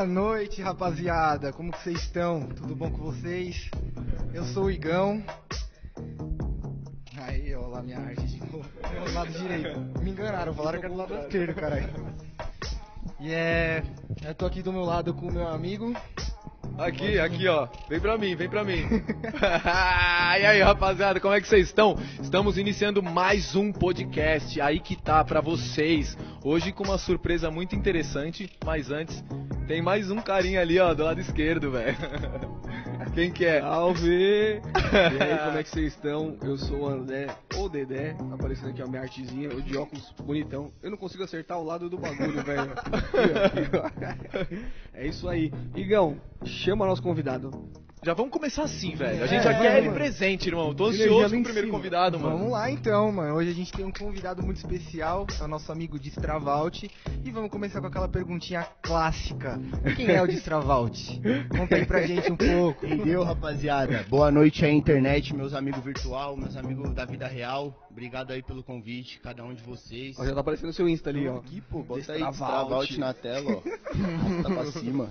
Boa noite, rapaziada. Como que vocês estão? Tudo bom com vocês? Eu sou o Igão. Aí, ó lá minha arte de novo. Do lado direito. Me enganaram, falaram que era do lado esquerdo, caralho. E é. Eu tô aqui do meu lado com o meu amigo. Aqui, aqui, ó. Vem pra mim, vem pra mim. e aí, rapaziada, como é que vocês estão? Estamos iniciando mais um podcast aí que tá pra vocês. Hoje com uma surpresa muito interessante, mas antes tem mais um carinha ali, ó, do lado esquerdo, velho. Quem que é? Salve! E aí, como é que vocês estão? Eu sou o André, ou Dedé, aparecendo aqui a minha artezinha, eu de óculos bonitão. Eu não consigo acertar o lado do bagulho, velho. É isso aí. Igão, chama nosso convidado. Já vamos começar assim, velho. A gente É, já quer ele mano. presente, irmão. Tô ansioso lá com em o primeiro cima. convidado, mano. Vamos lá então, mano. Hoje a gente tem um convidado muito especial, é o nosso amigo Distravalt. E vamos começar com aquela perguntinha clássica. Quem é o Distravalt? Conta aí pra gente um pouco. Entendeu, rapaziada? Boa noite aí, internet, meus amigos virtual, meus amigos da vida real. Obrigado aí pelo convite, cada um de vocês. Ó, já tá aparecendo o seu Insta ali, ó. Aqui, pô, bota aí, Destravalt. Destravalt na tela, ó. Tá pra cima.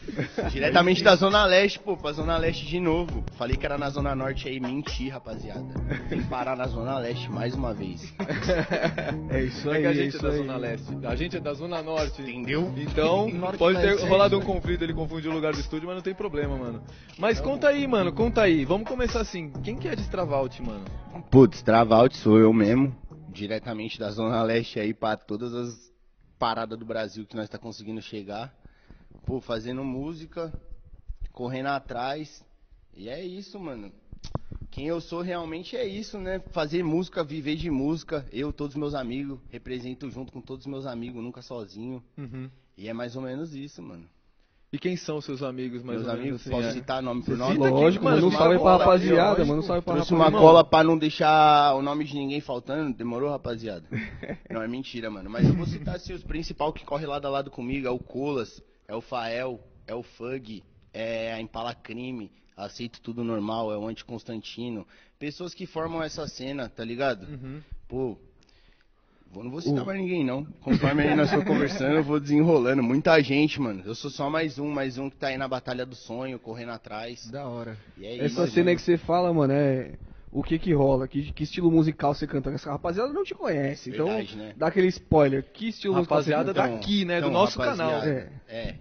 Diretamente da Zona Leste, pô, pra Zona Leste de novo. Falei que era na Zona Norte aí, menti, rapaziada. Tem que parar na Zona Leste mais uma vez. É isso É aí, que a é gente é isso da aí. Zona Leste. A gente é da Zona Norte. Entendeu? Então, Norte pode ter rolado um conflito, ele confundiu o lugar do estúdio, mas não tem problema, mano. Mas conta aí, mano, conta aí. Vamos começar assim. Quem que é Distravalt, mano? Putz, Travalt sou eu mesmo, diretamente da Zona Leste aí pra todas as paradas do Brasil que nós tá conseguindo chegar. Pô, fazendo música, correndo atrás. E é isso, mano. Quem eu sou realmente é isso, né? Fazer música, viver de música. Eu, todos meus amigos, represento junto com todos meus amigos, nunca sozinho. E é mais ou menos isso, mano. E quem são os seus amigos, mais meus ou menos amigos, assim? posso é? citar nome por nome? Lógico, mano, um uma salve pra rapaziada, manda um salve pra Trouxe rapaziada. uma cola pra não deixar o nome de ninguém faltando. Demorou, rapaziada? Não, é mentira, mano. Mas eu vou citar assim, os principais que corre lado a lado comigo. É o Colas, é o Fael, é o Fug, é a Impala Crime, Aceito Tudo Normal, é o Anti Constantino. Pessoas que formam essa cena, tá ligado? Uhum. Pô, vou- não vou citar mais ninguém, não. Conforme aí nós for conversando, eu vou desenrolando. Muita gente, mano. Eu sou só mais um, mais um que tá aí na batalha do sonho, correndo atrás. Da hora. E é Essa isso, cena mano. que você fala, mano, é. O que que rola? Que, que estilo musical você canta? Essa rapaziada não te conhece, então Verdade, né? dá aquele spoiler. Que estilo Rapaziada musical você canta? daqui, né? Do Então, nosso rapaziada, canal. É. É.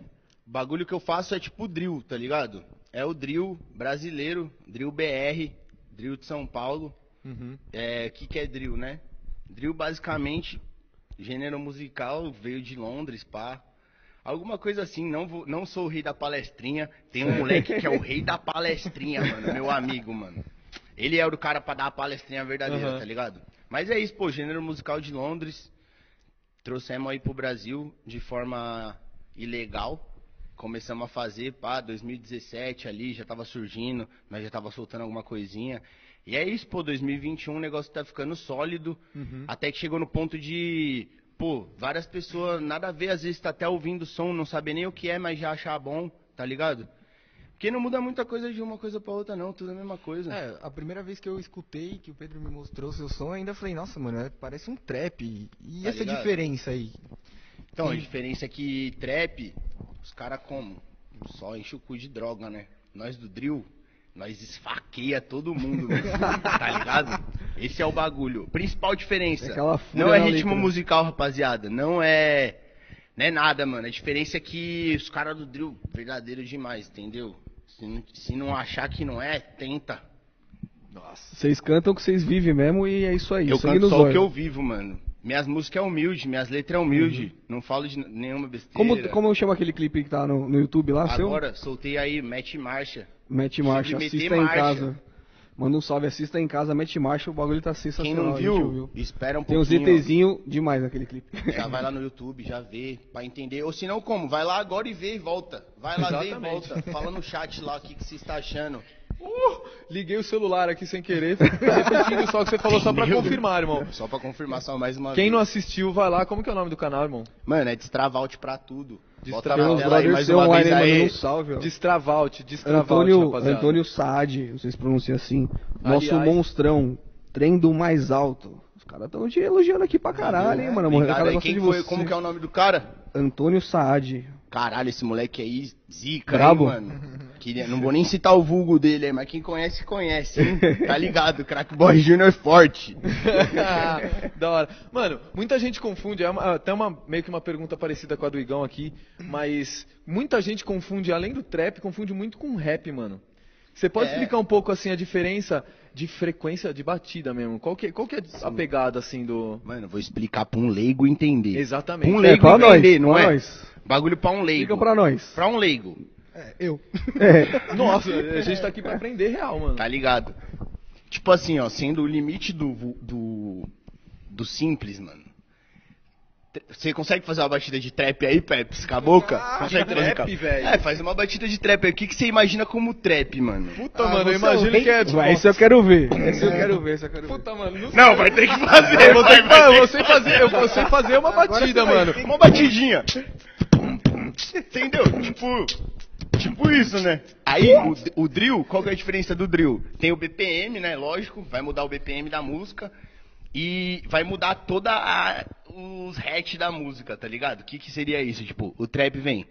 O bagulho que eu faço é tipo drill, tá ligado? É o drill brasileiro, drill BR, drill de São Paulo. Uhum. É, o que, que é drill, né? Drill basicamente, gênero musical, veio de Londres, pá. Alguma coisa assim, não, vou, não sou o rei da palestrinha. Tem um moleque que é o rei da palestrinha, mano, meu amigo, mano. Ele é o cara pra dar a palestrinha verdadeira, Aham. tá ligado? Mas é isso, pô, gênero musical de Londres. Trouxemos aí pro Brasil de forma ilegal. Começamos a fazer, pá, 2017 ali, já tava surgindo, nós já tava soltando alguma coisinha. E é isso, pô, 2021 o negócio tá ficando sólido. Até que chegou no ponto de, pô, várias pessoas, nada a ver, às vezes tá até ouvindo o som, não saber nem o que é, mas já achar bom, tá ligado? Porque não muda muita coisa de uma coisa pra outra, não, tudo é a mesma coisa. É, a primeira vez que eu escutei, que o Pedro me mostrou o seu som, eu ainda falei, nossa, mano, é- parece um trap. E Tá essa ligado? diferença aí? Então, a diferença é que trap, os caras como? Só enche o cu de droga, né? Nós do drill, nós esfaqueia todo mundo, né? tá ligado? Esse é o bagulho. Principal diferença. É não é ritmo letra. musical, rapaziada. Não é. Não é nada, mano. A diferença é que os caras do drill, verdadeiro demais, entendeu? Se não, se não achar que não é, tenta. Vocês cantam o que vocês vivem mesmo e é isso aí. eu sangue canto só o que eu vivo, mano. Minhas músicas é humilde, minhas letras é humilde. Não falo de nenhuma besteira. Como, como chama aquele clipe que tá no, no YouTube lá, seu? Agora, soltei aí, mete marcha. Mete marcha, assista em marcha. casa. Manda um salve, assista em casa, mete marcha, o bagulho tá Quem sensacional. não a gente viu, espera um Tem uns pouquinho. ETzinho demais naquele clipe. Já vai lá no YouTube, já vê, pra entender. Ou se não, como? Vai lá agora e vê e volta. Vai lá ver e Exatamente. volta. Fala no chat lá o que, que você está achando. Uh, liguei o celular aqui sem querer. Repetindo só o que você falou só pra confirmar, irmão. Só pra confirmar só mais uma Quem vez. não assistiu, vai lá. Como que é o nome do canal, irmão? Mano, é destravalte pra tudo. Destravalte. tela aí mais uma vez aí, um salve. Destravalt, Destravalt, Antônio, rapaziada. Antônio Saad, vocês pronunciam assim. Nosso Aliás- monstrão, trem do mais alto. Os caras estão te elogiando aqui pra caralho, hein, mano. A Obrigado aí. gosta Quem foi? Como que é o nome do cara? Antônio Saad. Caralho, esse moleque aí, zica, Brabo. hein, mano. Queria, não vou nem citar o vulgo dele aí, mas quem conhece, conhece, hein? Tá ligado? Crack Boy Jr. forte. da hora. Mano, muita gente confunde, é uma- até uma, meio que uma pergunta parecida com a do Igão aqui, mas muita gente confunde, além do trap, confunde muito com rap, mano. Você pode É. explicar um pouco, assim, a diferença de frequência de batida mesmo? Qual que, qual que é a pegada, assim, do... Mano, vou explicar pra um leigo entender. Exatamente. Um É, leigo pra nós, entender, não pra é? nós. Bagulho pra um leigo. Fica pra nós. Pra um leigo, É, eu. É. Nossa, a gente tá aqui pra aprender real, mano. tá ligado? Tipo assim, ó, sendo o limite do, do, do simples, mano. Você consegue fazer uma batida de trap aí, Pepe? Com a boca? consegue de trap, velho? É, faz uma batida de trap aí. O que, que você imagina como trap, mano? Puta, Ah, mano, eu imagino é que é tipo... Esse eu quero ver. Esse eu quero ver, esse eu quero ver. Puta, mano, não, Não, vai ter que fazer. Eu vou vai, ter, vai mano, ter eu sei fazer, eu vou sei fazer uma batida, mano. Uma batidinha. Entendeu? Tipo. Tipo isso, né? Aí, o, o drill, qual que é a diferença do drill? Tem o BPM, né? Lógico, vai mudar o BPM da música. E vai mudar toda a, os hatch da música, tá ligado? O que, que seria isso? Tipo, o trap vem.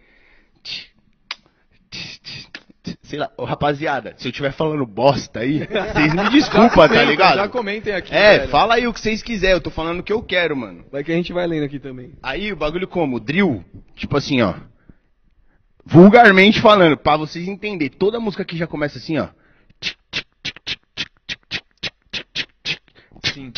Sei lá, ô, rapaziada, se eu estiver falando bosta aí, vocês me desculpa, tá ligado? Já comentem aqui, É, velho. fala aí o que vocês quiserem, eu tô falando o que eu quero, mano. Vai que a gente vai lendo aqui também. Aí o bagulho como? Drill, tipo assim, ó. Vulgarmente falando, pra vocês entenderem, toda música que já começa assim, ó. Sim.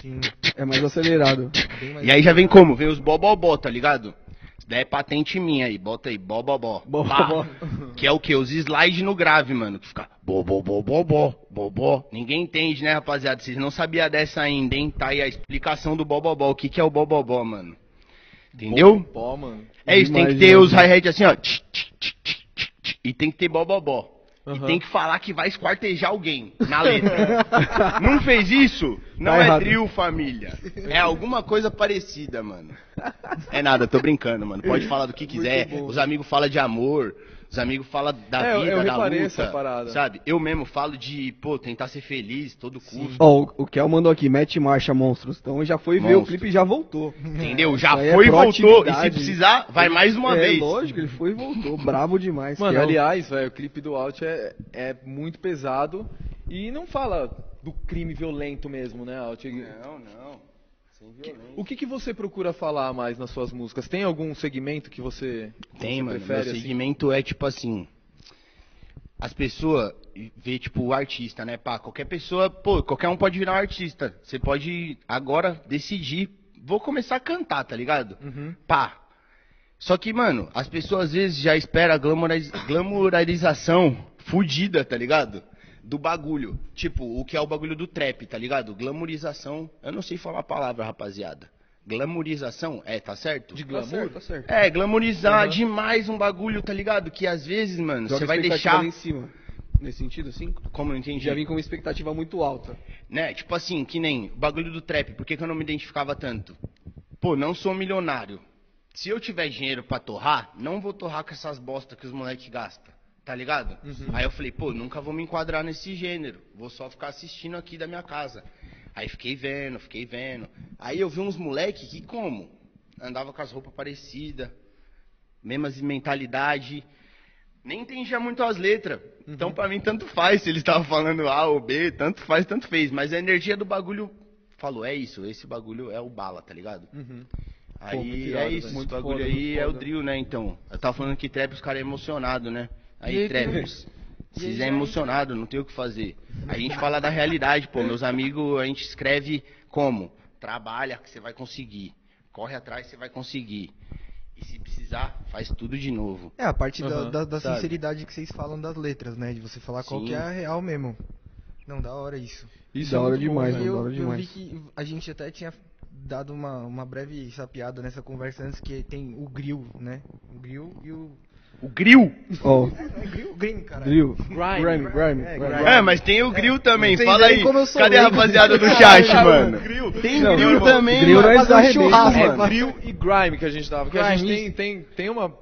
Sim, É mais acelerado. mais E aí já vem como? Vem os bobobó, tá ligado? Isso daí é patente minha aí, bota aí, bobobó. Bobobó. Que é o que? Os slides no grave, mano. Que fica bobobó, bobó. Ninguém entende, né, rapaziada? Vocês não sabiam dessa ainda, hein? Tá aí a explicação do bobobó. O que, que é o bobobó, mano? Entendeu? Pó, mano. É isso, tem que ter os hi-hat assim, ó. tch, tch, tch, E tem que ter bobobó. Aham. E tem que falar que vai esquartejar alguém na letra. não fez isso? Não Tá é errado. drill, família. É alguma coisa parecida, mano. É nada, tô brincando, mano. Pode falar do que quiser. Os amigos falam de amor. Os amigos falam da É, eu- vida, eu da reparei luta. essa parada. Sabe? Eu mesmo falo de, pô, tentar ser feliz todo custo. Ó, o, o Kel mandou aqui, mete marcha, monstros. Então já foi ver o Monstro. clipe e já voltou. Entendeu? Já Isso é foi e voltou. E se precisar, vai mais uma é, vez. lógico, ele foi e voltou. Brabo demais. Mano, Kel. aliás, velho, o clipe do Alt é, é muito pesado e não fala do crime violento mesmo, né, Alt? Não, não. O que, que você procura falar mais nas suas músicas? Tem algum segmento que você, Tem, você mano. prefere? Meu assim? segmento é tipo assim. As pessoas vê, tipo, o artista, né? Pá, qualquer pessoa, pô, qualquer um pode virar um artista. Você pode agora decidir. Vou começar a cantar, tá ligado? Uhum. Pá. Só que, mano, as pessoas às vezes já esperam a glamoriz- glamorização fudida, tá ligado? Do bagulho. Tipo, o que é o bagulho do trap, tá ligado? Glamorização. Eu não sei falar a palavra, rapaziada. Glamorização? É, tá certo? De Tá glamour? certo, tá certo. É, glamorizar Uhum. demais um bagulho, tá ligado? Que às vezes, mano, você vai deixar. lá em cima. Nesse sentido, assim? Como não entendi? Já vim com uma expectativa muito alta. Né? Tipo assim, que nem o bagulho do trap, por que, que eu não me identificava tanto? Pô, não sou milionário. Se eu tiver dinheiro pra torrar, não vou torrar com essas bosta que os moleques gastam. Tá ligado? Aí eu falei, pô, nunca vou me enquadrar nesse gênero. Vou só ficar assistindo aqui da minha casa. Aí fiquei vendo, fiquei vendo. Aí eu vi uns moleques que como? Andava com as roupas parecidas, mesmas mentalidade. Nem entendia muito as letras. Então, pra mim, tanto faz se eles estavam falando A ou B, tanto faz, tanto fez. Mas a energia do bagulho falou, é isso, esse bagulho é o bala, tá ligado? Uhum. Aí muito é irado, isso, esse Muito bagulho foda, aí é o drill, né, então. Eu tava falando que trap os caras é emocionado, né? Aí, e vocês é emocionado, não tem o que fazer. A gente fala da realidade, pô, meus amigos, a gente escreve como? Trabalha que você vai conseguir. Corre atrás, você vai conseguir. E se precisar, faz tudo de novo. É, a parte da, Aham, da, da sabe? sinceridade que vocês falam das letras, né? De você falar qual Sim. que é a real mesmo. Não, da hora isso. Isso Da é hora demais, mano. eu, da hora eu vi demais. que a gente até tinha dado uma, uma breve sapiada nessa conversa antes, que tem o grill, né? O grill e o... O grill? É grill? Green, cara. drill. Grime. Grime, grime. É, grime. grime. É, mas tem o grill também, Vocês fala aí. como eu sou Cadê a rapaziada do chat, mano? Grill. Tem Não, grill irmão, também, grill mano. um arrebenta, churrasco, mano. mano. Grill e Grime que a gente tava. Que a gente tem, Grime. tem, tem uma.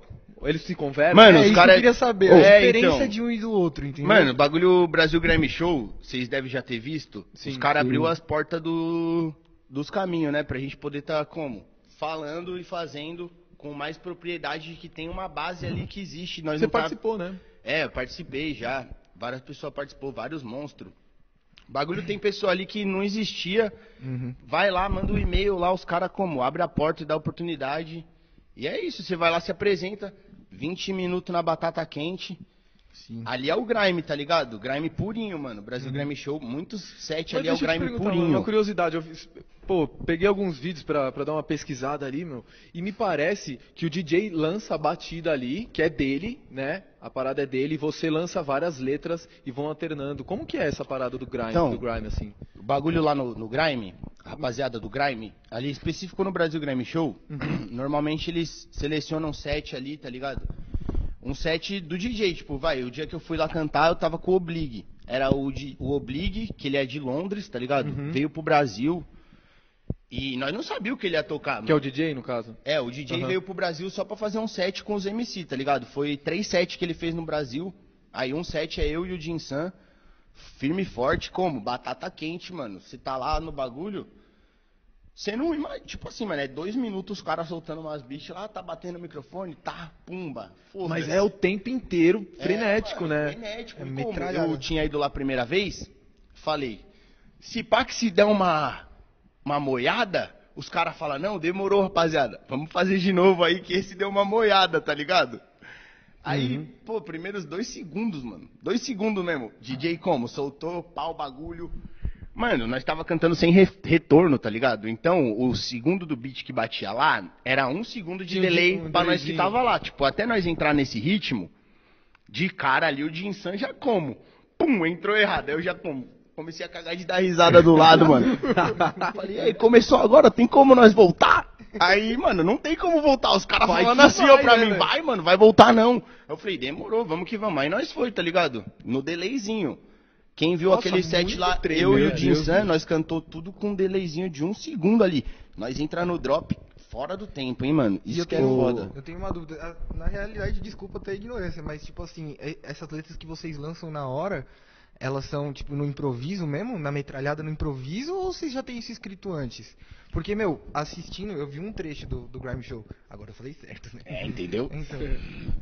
Eles se conversam. Mano, é os isso cara- que eu queria saber, Ô, a é, diferença então. de um e do outro, entendeu? Mano, bagulho Brasil Grammy Show, vocês devem já ter visto. Sim, Os caras abriu as portas do, dos caminhos, né? Pra gente poder tá como? Falando e fazendo com mais propriedade de que tem uma base ali que existe. Nós Você não tá- participou, né? É, eu participei já. Várias pessoas participou, vários monstros. Bagulho tem pessoa ali que não existia. Uhum. Vai lá, manda um e-mail lá, os caras como? Abre a porta e dá oportunidade. E é isso, você vai lá, se apresenta. 20 minutos na batata quente. Sim. Ali é o grime, tá ligado? Grime purinho, mano. Brasil Grime Show, muitos set Mas ali é o grime purinho. Uma curiosidade, eu fiz- pô, peguei alguns vídeos pra, pra dar uma pesquisada ali, meu, e me parece que o DJ lança a batida ali, que é dele, né? A parada é dele, e você lança várias letras e vão alternando. Como que é essa parada do grime, Então, do grime assim? O bagulho lá no, no Grime, a rapaziada do Grime, ali específico no Brasil Grime Show, normalmente eles selecionam set ali, tá ligado? Um set do DJ, tipo, vai, o dia que eu fui lá cantar, eu tava com o Oblig. Era o, de, o Oblig, que ele é de Londres, tá ligado? Veio pro Brasil. E nós não sabíamos que ele ia tocar. Que é o mano. DJ, no caso? É, o DJ Aham. veio pro Brasil só pra fazer um set com os MC, tá ligado? Foi três sets que ele fez no Brasil. Aí um set é eu e o Jinsan. Firme e forte, como? Batata quente, mano. Você tá lá no bagulho. Você não imagina. Tipo assim, mano, é dois minutos os caras soltando umas bichas lá, tá batendo o microfone, tá, pumba. Foda-se. Mas é o tempo inteiro É, frenético, mano, né? Frenético. É como metralhada. eu tinha ido lá a primeira vez, falei, se pá que se der uma, uma moiada, os caras falam, não, demorou, rapaziada. Vamos fazer de novo aí, que esse deu uma moiada, tá ligado? Aí, Uhum. pô, primeiros dois segundos, mano. Dois segundos mesmo. DJ como? Soltou, pau, bagulho. Mano, nós tava cantando sem re- retorno, tá ligado? Então, o segundo do beat que batia lá, era um segundo de Tinha delay de- um pra nós que tava lá. Tipo, até nós entrar nesse ritmo, de cara ali, o Jinsan já como? Pum, entrou errado. Aí eu já como? Comecei a cagar de dar risada do lado, mano. Falei, aí, começou agora, tem como nós voltar? Aí, mano, não tem como voltar. Os caras falando assim, vai, ó, pra né, mim, velho? vai, mano, vai voltar não. Eu falei, demorou, vamos que vamos. Aí nós foi, tá ligado? No delayzinho. Quem viu Nossa, aquele set lá, eu e o Deus. nós cantou tudo com um delayzinho de um segundo ali. Nós entra no drop fora do tempo, hein, mano? Isso eu que é tenho, foda. eu tenho uma dúvida. Ah, Na realidade, desculpa ter ignorância, mas tipo assim, essas letras que vocês lançam na hora, elas são tipo no improviso mesmo? Na metralhada no improviso? Ou vocês já têm isso escrito antes? Porque, meu, assistindo, eu vi um trecho do, do Grime Show. Agora eu falei certo, né? É, entendeu? Então,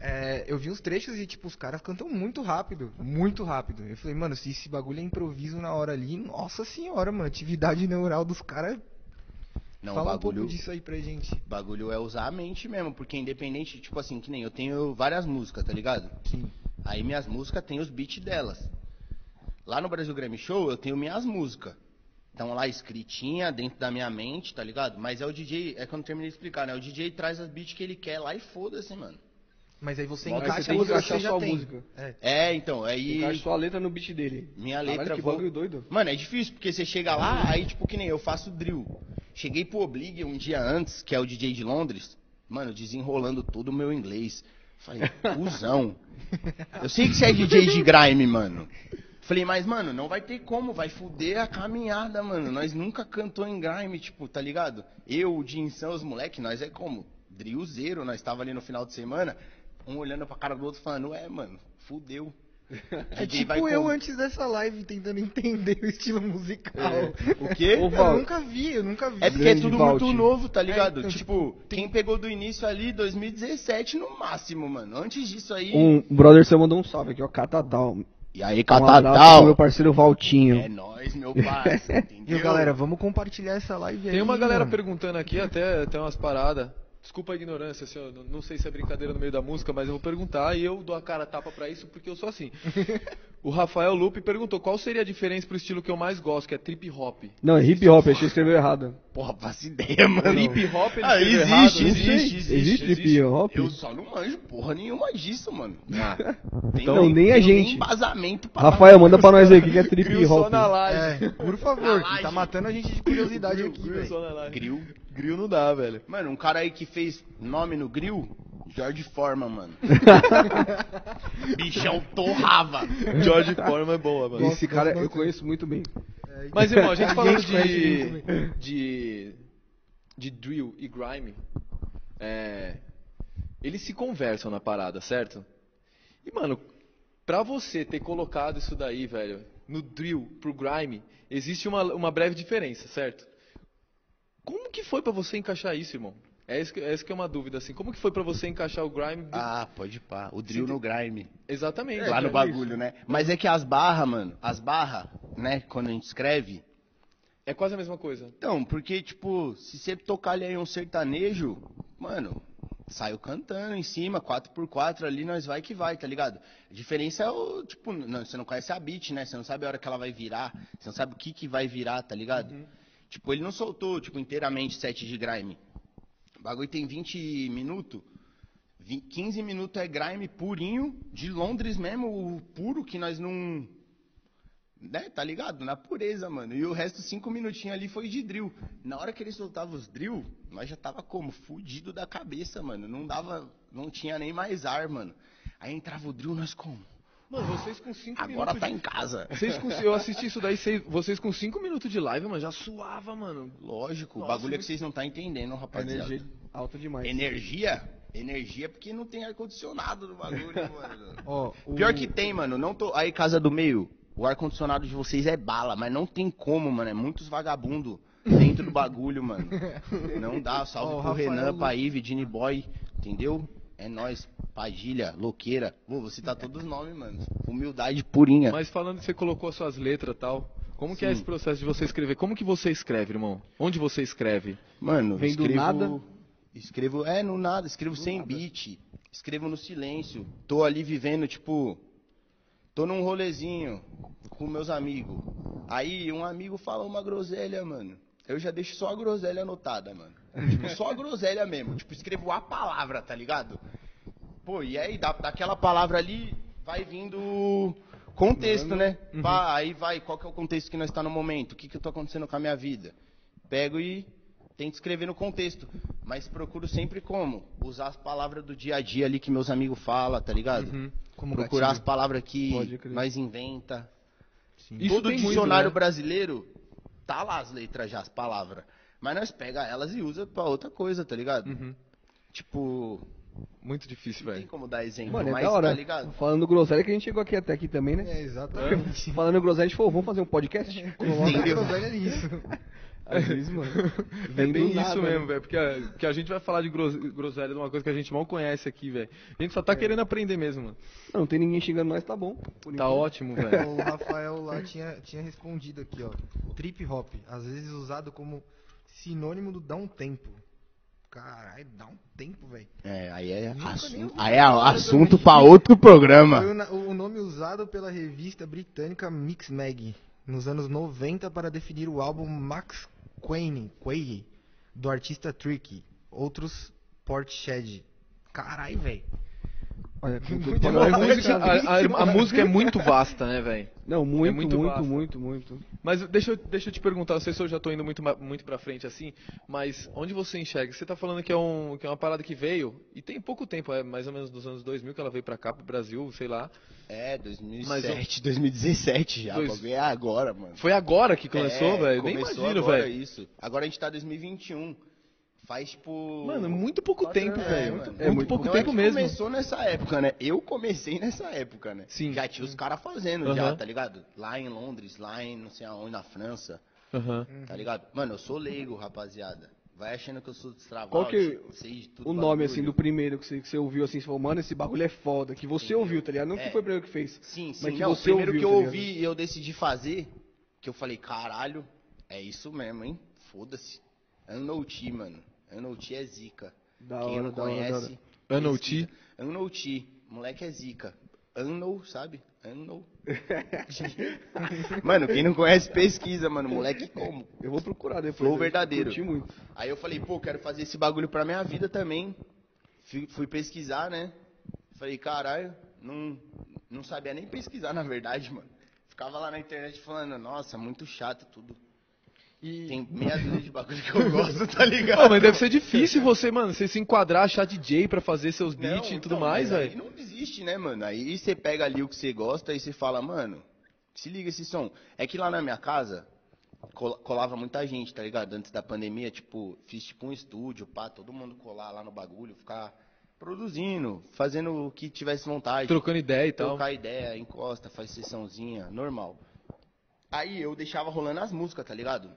é, eu vi os trechos e, tipo, os caras cantam muito rápido. Muito rápido. Eu falei, mano, se esse bagulho é improviso na hora ali, nossa senhora, mano, atividade neural dos caras. Não, Fala o um pouco bagulho, disso aí pra gente. bagulho é usar a mente mesmo, porque independente, tipo assim, que nem eu tenho várias músicas, tá ligado? Sim. Aí minhas músicas tem os beats delas. Lá no Brasil Grammy Show eu tenho minhas músicas. Estão lá escritinha dentro da minha mente, tá ligado? Mas é o DJ, é quando eu terminei de explicar, né? O DJ traz as beats que ele quer lá e foda-se, mano. Mas aí você Mas encaixa você tem que a encaixar você já sua tem. música. É. É, então, aí. Encaixa sua letra no beat dele. Minha Caralho, letra que vou- bagulho doido. Mano, é difícil, porque você chega lá, aí tipo que nem eu faço drill. Cheguei pro Oblig um dia antes, que é o DJ de Londres, mano, desenrolando todo o meu inglês. Falei, cuzão. Eu sei que você é DJ de grime, mano. Falei, mas, mano, não vai ter como, vai fuder a caminhada, mano. Nós nunca cantou em grime, tipo, tá ligado? Eu, o Dinsan, os moleque, nós é como? Drillzeiro, nós tava ali no final de semana, um olhando pra cara do outro falando, é, mano, fudeu. É DJ tipo eu como? antes dessa live tentando entender o estilo musical. O quê? Ô, Eu Val, nunca vi, eu nunca vi. É porque é tudo Valt. muito novo, tá ligado? então, tipo, quem pegou do início ali, 2017 no máximo, mano. Antes disso aí. Um brother seu mandou um salve aqui, ó, Catatal. E aí, Um Catatal? meu parceiro Valtinho. é nóis, meu parceiro. Entendeu? galera? Vamos compartilhar essa live aí. Tem uma galera mano. perguntando aqui, até, até umas paradas. Desculpa a ignorância, assim, eu não- não sei se é brincadeira no meio da música, mas eu vou perguntar e eu dou a cara a tapa pra isso porque eu sou assim. o Rafael Lupe perguntou qual seria a diferença pro estilo que eu mais gosto, que é trip hop. Não, é hip hop, achei que escreveu errado. Porra, faço ideia, mano. Trip hop ele Ah, existe, errado, existe, né? existe, Existe hip hop? Eu só não manjo porra nenhuma disso, mano. Tem Então, nem a tem gente. embasamento pra Rafael, manda pra nós aí o que é trip Grill só hop. na laje. É, por favor, Na que tá matando a gente de curiosidade aqui, velho. só na laje. Grill. Grill não dá, velho. Mano, um cara aí que fez nome no grill, George Forman, mano. Bichão torrava. George Foreman é boa, mano. Esse cara eu conheço muito bem. Mas, irmão, a gente falando de, de, de drill e grime, é, eles se conversam na parada, certo? E, mano, pra você ter colocado isso daí, velho, no drill pro grime, existe uma, uma breve diferença, certo? Como que foi pra você encaixar isso, irmão? É isso que, é isso que é uma dúvida, assim. Como que foi pra você encaixar o grime? do- Ah, pode pá. O drill Sim, no grime. Exatamente. lá no é bagulho, né? Mas é que as barras, mano, as barras, né, quando a gente escreve. É quase a mesma coisa. Então, porque, tipo, se você tocar ali aí um sertanejo, mano, saiu cantando em cima, 4x4 ali, nós vai que vai, tá ligado? A diferença é o, tipo, não, você não conhece a beat, né? Você não sabe a hora que ela vai virar, você não sabe o que que vai virar, tá ligado? Tipo, ele não soltou, tipo, inteiramente set de grime. O bagulho tem 20 minutos. 20 15 minutos é grime purinho, de Londres mesmo, o puro que nós não. Né, tá ligado? Na pureza, mano. E o resto, cinco minutinhos ali foi de drill. Na hora que ele soltava os drill, nós já tava como? Fudido da cabeça, mano. Não dava. Não tinha nem mais ar, mano. Aí entrava o drill, nós como? Mano, vocês com 5 Agora minutos tá de... em casa. Vocês com... Eu assisti isso daí, vocês- vocês com 5 minutos de live, mano, já suava, mano. Lógico, o Nossa, bagulho é que vocês não tá entendendo, rapaziada. energia alta demais. Energia? Energia porque não tem ar-condicionado no bagulho, mano. Ó, o- Pior que tem, mano. Não tô. Aí, casa do meio, o ar-condicionado de vocês é bala, mas não tem como, mano. É muitos vagabundo dentro do bagulho, mano. Não dá. Salve Ó, o pro Rafael Renan, Lu- pra Ive, Dini Boy, entendeu? É nóis. Padilha, Loqueira. Pô, você tá todos os nomes, mano. Humildade purinha. Mas falando que você colocou as suas letras e tal, como que é esse processo de você escrever? Como que você escreve, irmão? Onde você escreve? Mano, Vem do escrevo, nada? Escrevo, é, no nada, escrevo sem beat, escrevo no silêncio. Tô ali vivendo, tipo, tô num rolezinho com meus amigos. Aí um amigo fala uma groselha, mano. Eu já deixo só a groselha anotada, mano. tipo, só a groselha mesmo. Tipo, escrevo a palavra, tá ligado? Pô, e aí, da, daquela palavra ali, vai vindo contexto, né? Pá, aí vai, qual que é o contexto que nós está no momento? O que que eu tô acontecendo com a minha vida? Pego e tento escrever no contexto. Mas procuro sempre como? Usar as palavras do dia a dia ali que meus amigos falam, tá ligado? Como Procurar as palavras que nós inventa. Isso Todo tem muito, dicionário né? brasileiro tá lá as letras já, as palavras. Mas nós pega elas e usa pra outra coisa, tá ligado? Uhum. Tipo, Muito difícil, não tem velho. como dar exemplo, Mano, é mas da hora. tá ligado? Falando groselha que a gente chegou aqui até aqui também, né? É, exatamente. Falando groselha, a gente falou, vamos fazer um podcast? Coloca Entendeu? a groselha nisso. Às vezes, mano. É bem nada, isso né? mesmo, velho. Porque a, que a gente vai falar de gros- groselha de uma coisa que a gente mal conhece aqui, velho. A gente só tá querendo aprender mesmo, mano. Não, não tem ninguém xingando nós, tá bom. Por Tá enquanto. ótimo, velho. O Rafael lá tinha, tinha respondido aqui, ó. Trip hop, às vezes usado como sinônimo do dá um tempo. Caralho, dá um tempo, velho. É, aí é, assunto, aí é assunto pra outro programa. Foi o, o nome usado pela revista britânica Mix Mag nos anos 90 para definir o álbum Max Quayne, Quay, do artista Tricky. Outros Portishead. Caralho, velho. Olha, Muito. A música, a- a- a música é muito vasta, né, velho? Não, muito, É muito muito, muito, muito, Mas deixa eu, deixa eu te perguntar, não sei se eu já tô indo muito, muito pra frente assim, mas onde você enxerga? Você tá falando que é, um, que é uma parada que veio, e tem pouco tempo, é mais ou menos dos anos 2000 que ela veio pra cá, pro Brasil, sei lá. É, Mas 2007, 2017 já. Dois- É agora, mano. Foi agora que começou, É, velho? Nem imagino, agora velho. isso. Agora a gente tá em 2021. Faz, tipo... Mano, muito pouco quatro tempo, anos, velho. mano. Muito, É, muito pouco Não tempo é que mesmo. começou nessa época, né? Eu comecei nessa época, né? Sim. Já tinha os caras fazendo já, tá ligado? Lá em Londres, lá em não sei aonde, na França, Aham. tá ligado? Mano, eu sou leigo, rapaziada. Vai achando que eu sou destravado. Qual que tudo O nome, bagulho. assim, do primeiro que você, que você ouviu, assim, você falou, mano, esse bagulho é foda. Que você Entendeu? ouviu, tá ligado? Não que É. foi o primeiro que fez. Sim, sim. Mas que não, o você primeiro ouviu, que eu tá ouvi e eu decidi fazer, que eu falei, caralho, é isso mesmo, hein? Foda-se. Unnote, mano. Unnote é zica. Da Quem hora, não da conhece... hora. Pesquisa. Unnote. Moleque é zica. Unno, sabe? Unno. mano, quem não conhece, pesquisa, mano. Moleque como? Eu vou procurar depois. Flow verdadeiro. Curti muito. Aí eu falei, pô, quero fazer esse bagulho pra minha vida também. Fui, fui pesquisar, né? Falei, caralho, não, não sabia nem pesquisar, na verdade, mano. Ficava lá na internet falando, nossa, muito chato tudo. Tem meia dúzia de bagulho que eu gosto, tá ligado? Pô, mas deve ser difícil você, mano, você se enquadrar, achar DJ pra fazer seus Não, beats e tudo então, mais, velho. não desiste, né, mano? Aí você pega ali o que você gosta e você fala, mano, se liga esse som. É que lá na minha casa col- colava muita gente, tá ligado? Antes da pandemia, tipo, fiz tipo um estúdio, pá, todo mundo colar lá no bagulho, ficar produzindo, fazendo o que tivesse vontade. Trocando ideia e tal. Trocar ideia, encosta, faz sessãozinha, normal. Aí eu deixava rolando as músicas, tá ligado?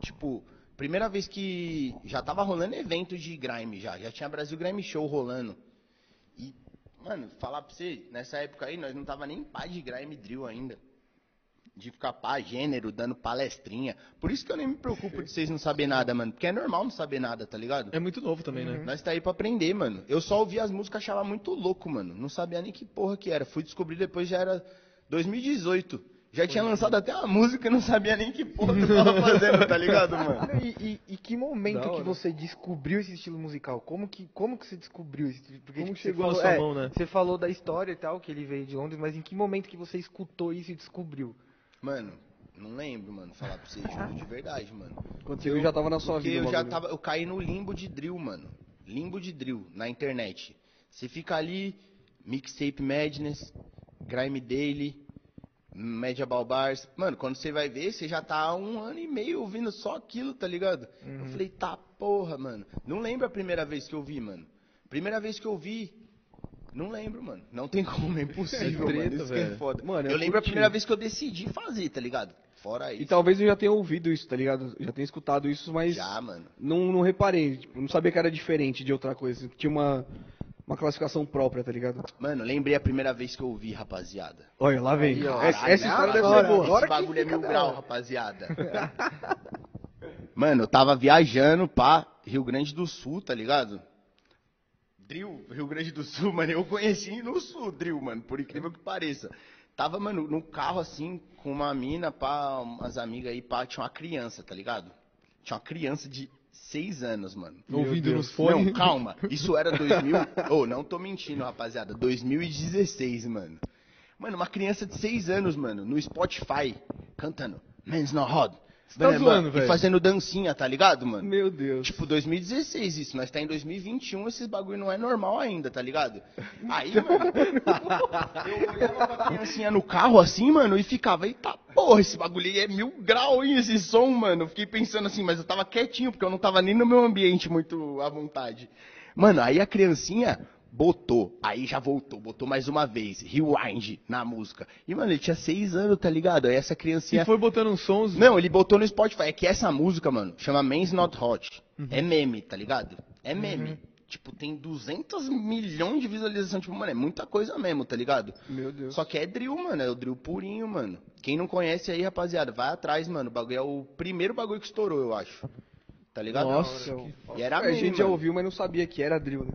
Tipo, primeira vez que já tava rolando evento de grime já, já tinha Brasil Grime Show rolando. E, mano, falar pra você, nessa época aí nós não tava nem pá de grime drill ainda. De ficar pá gênero, dando palestrinha. Por isso que eu nem me preocupo de vocês não saber nada, mano. Porque é normal não saber nada, tá ligado? É muito novo também, né? Nós tá aí pra aprender, mano. Eu só ouvia as músicas, achava muito louco, mano. Não sabia nem que porra que era. Fui descobrir depois, já era 2018. Já tinha lançado até uma música e não sabia nem que porra eu tava fazendo, tá ligado, mano? E, e- e que momento que você descobriu esse estilo musical? Como que, como que você descobriu esse? Porque Como tipo, chegou você na falou, sua é, mão, né? Você falou da história e tal, que ele veio de Londres, mas em que momento que você escutou isso e descobriu? Mano, não lembro, mano, falar pra vocês, juro de verdade, mano. Quando você viu, já tava na sua Porque vida. eu o já bagulho. tava, eu caí no limbo de drill, mano. Limbo de drill na internet. Você fica ali, Mixtape Madness, Grime Daily, Media Bars. Mano, quando você vai ver, você já tá há um ano e meio ouvindo só aquilo, tá ligado? Eu falei, tá porra, mano. Não lembro a primeira vez que eu vi, mano. Primeira vez que eu vi, não lembro, mano. Não tem como, é impossível, É treta, mano. Isso é velho. foda. Mano, eu eu lembro a primeira vez que eu decidi fazer, tá ligado? Fora isso. E talvez eu já tenha ouvido isso, tá ligado? Já tenha escutado isso, mas Já, mano. não, não reparei. Tipo, não sabia que era diferente de outra coisa. Tinha uma, uma classificação própria, tá ligado? Mano, lembrei a primeira vez que eu ouvi, rapaziada. Olha, lá vem. Aí, ó. essa, essa história deve ser boa. agora Esse bagulho é mil grau, rapaziada. Mano, eu tava viajando pra Rio Grande do Sul, tá ligado? Drill, Rio Grande do Sul, mano. Eu conheci no Sul, Drill, mano, por incrível que pareça. Tava, mano, no carro assim, com uma mina, pá, umas amigas aí, pá, tinha uma criança, tá ligado? Tinha uma criança de seis anos, mano. Ouvindo nos fones. Não, calma. Isso era 2000. Ô, não tô mentindo, rapaziada. 2016, mano. Mano, uma criança de 6 anos, mano, no Spotify, cantando Men's Not Hot. Você tá Mano, zoando, e velho. fazendo dancinha, tá ligado, mano? Meu Deus. Tipo, 2016 isso, nós tá em 2021, esses bagulho não é normal ainda, tá ligado? Aí, mano, eu olhava pra criancinha no carro assim, mano, e ficava, eita porra, esse bagulho aí é mil grau, hein, esse som, mano. Fiquei pensando assim, mas eu tava quietinho, porque eu não tava nem no meu ambiente muito à vontade. Mano, aí a criancinha botou, aí já voltou, botou mais uma vez, rewind na música. E, mano, ele tinha seis anos, tá ligado? Aí essa criancinha E foi botando uns sons. não, ele botou no Spotify. É que essa música, mano, chama Men's Not Hot. É meme, tá ligado? É meme. Tipo, tem 200 milhões de visualizações. Tipo, mano, é muita coisa mesmo, tá ligado? Meu Deus. Só que é drill, mano. É o drill purinho, mano. Quem não conhece aí, rapaziada, vai atrás, mano. O bagulho é o primeiro bagulho que estourou, eu acho. Tá ligado? Nossa, Então, E era a meme, gente já mano. ouviu, mas não sabia que era drill, né?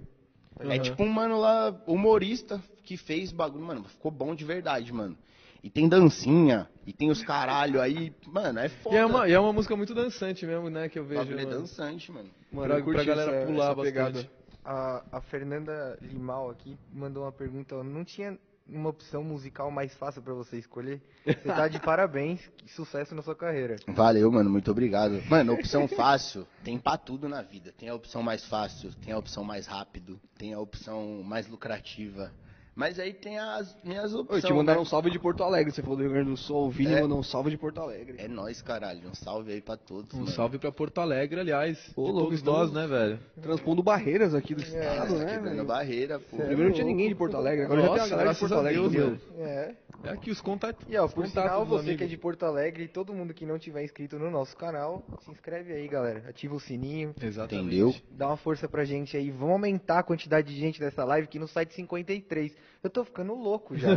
É tipo um mano lá, humorista, que fez bagulho, mano, ficou bom de verdade, mano. E tem dancinha, e tem os caralho aí, mano, é foda. E é, uma, e é uma música muito dançante mesmo, né? Que eu vejo. bagulho é mano. dançante, mano. Mano, Pra- eu curti pra galera essa- pular essa bastante. A, a Fernanda Limal aqui mandou uma pergunta. ó, Não tinha uma opção musical mais fácil pra você escolher? Você tá de parabéns. Sucesso na sua carreira. Valeu, mano, muito obrigado. Mano, opção fácil tem pra tudo na vida. Tem a opção mais fácil, tem a opção mais rápido, tem a opção mais lucrativa. Mas aí tem as minhas opções. te mandaram né? um salve de Porto Alegre. Você falou do Rio Grande do Sul. O Vini É. mandou um salve de Porto Alegre. É nóis, caralho. Um salve aí pra todos. Um mano. salve pra Porto Alegre, aliás. Ô, de louco, todos estamos- nós, né, velho? Transpondo barreiras aqui do É, estado, né? quebrando barreira, pô. Primeiro não tinha ninguém de Porto Alegre. Agora já tem Nossa, uma galera de Porto a Alegre. Deus, velho. É. É aqui os contatos. E ó, por contatos sinal, você amigo. que é de Porto Alegre e todo mundo que não tiver inscrito no nosso canal, se inscreve aí, galera. Ativa o sininho. Exatamente. Entendeu? Dá uma força pra gente aí. Vamos aumentar a quantidade de gente dessa live aqui no site 53. Eu tô ficando louco já.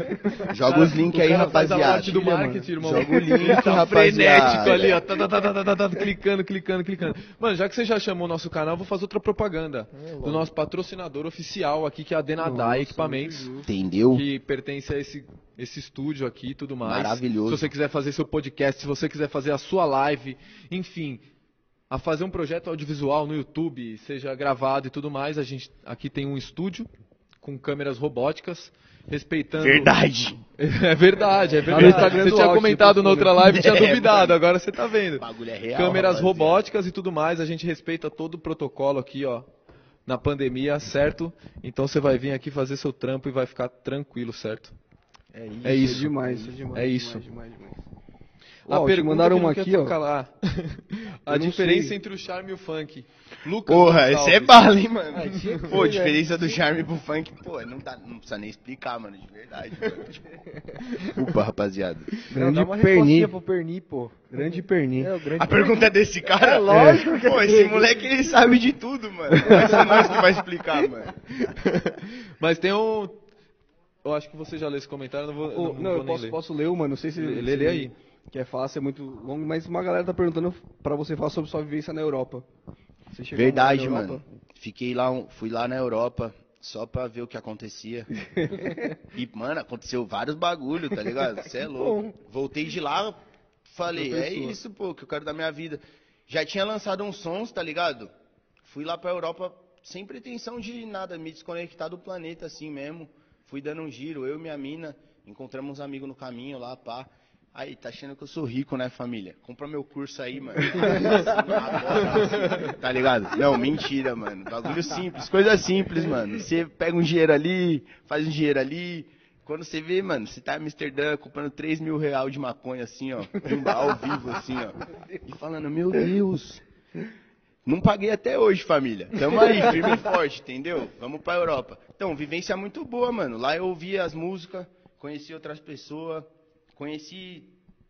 Joga os links aí, cara faz a rapaziada. parte do marketing, irmão. Joga o link, Tá rapaziada. frenético ali, ó. Tá, tá, tá, tá, tá, tá, tá, clicando, clicando, clicando. Mano, já que você já chamou o nosso canal, vou fazer outra propaganda. do nosso patrocinador oficial aqui, que é a Denadai Equipamentos. Entendeu? Que pertence a esse, esse estúdio aqui e tudo mais. Maravilhoso. Se você quiser fazer seu podcast, se você quiser fazer a sua live, enfim, a fazer um projeto audiovisual no YouTube, seja gravado e tudo mais, a gente aqui tem um estúdio com câmeras robóticas, respeitando. Verdade. É verdade, é verdade. Instagram Você tinha comentado na outra live e tinha É, duvidado, agora você tá vendo. O bagulho é real. Câmeras rapaziada. robóticas e tudo mais, a gente respeita todo o protocolo aqui, ó, na pandemia, certo? Então você vai vir aqui fazer seu trampo e vai ficar tranquilo, certo? É isso. É Isso é demais, é demais. É isso. Demais, demais, demais. A pergunta mandaram que não uma aqui, ó. calar. A não diferença sei. entre o charme e o funk. Lucas Porra, esse é bala, hein, mano? Que Pô, ser, diferença do charme pro funk, pô, não, tá, não precisa nem explicar, mano, de verdade. Mano. Tipo, Desculpa, rapaziada. Não, Grande dá uma perni. pro Perni, pô. Grande perni. É, grande A pergunta é desse cara? É lógico que Pô, é esse moleque ele sabe de tudo, mano. Vai ser nós que vai explicar, mano. Mas tem um. Eu acho que você já leu esse comentário, não vou, Ô, não, não, vou eu nem posso, ler. posso ler uma, não sei se... Lê- se lê aí. Que é fácil, é muito longo, mas uma galera tá perguntando pra você falar sobre sua vivência na Europa. Você chegou Verdade, na Europa? mano. Fiquei lá, fui lá na Europa só pra ver o que acontecia. e, mano, aconteceu vários bagulho, tá ligado? Você é louco. Voltei de lá, falei, é isso, pô, que eu quero da minha vida. Já tinha lançado uns sons, tá ligado? Fui lá pra Europa sem pretensão de nada, me desconectar do planeta assim mesmo. Fui dando um giro, eu e minha mina, encontramos uns amigos no caminho lá, pá. Aí, tá achando que eu sou rico, né, família? Compra meu curso aí, mano. Tá ligado? Não, mentira, mano. Bagulho simples, coisa simples, mano. Você pega um dinheiro ali, faz um dinheiro ali. Quando você vê, mano, você tá em Amsterdã comprando 3 mil reais de maconha, assim, ó. Ao vivo, assim, ó. E falando, meu Deus. Não paguei até hoje, família. Tamo aí, firme e forte, entendeu? Vamos pra Europa. Então, vivência muito boa, mano. Lá eu ouvi as músicas, conheci outras pessoas, conheci,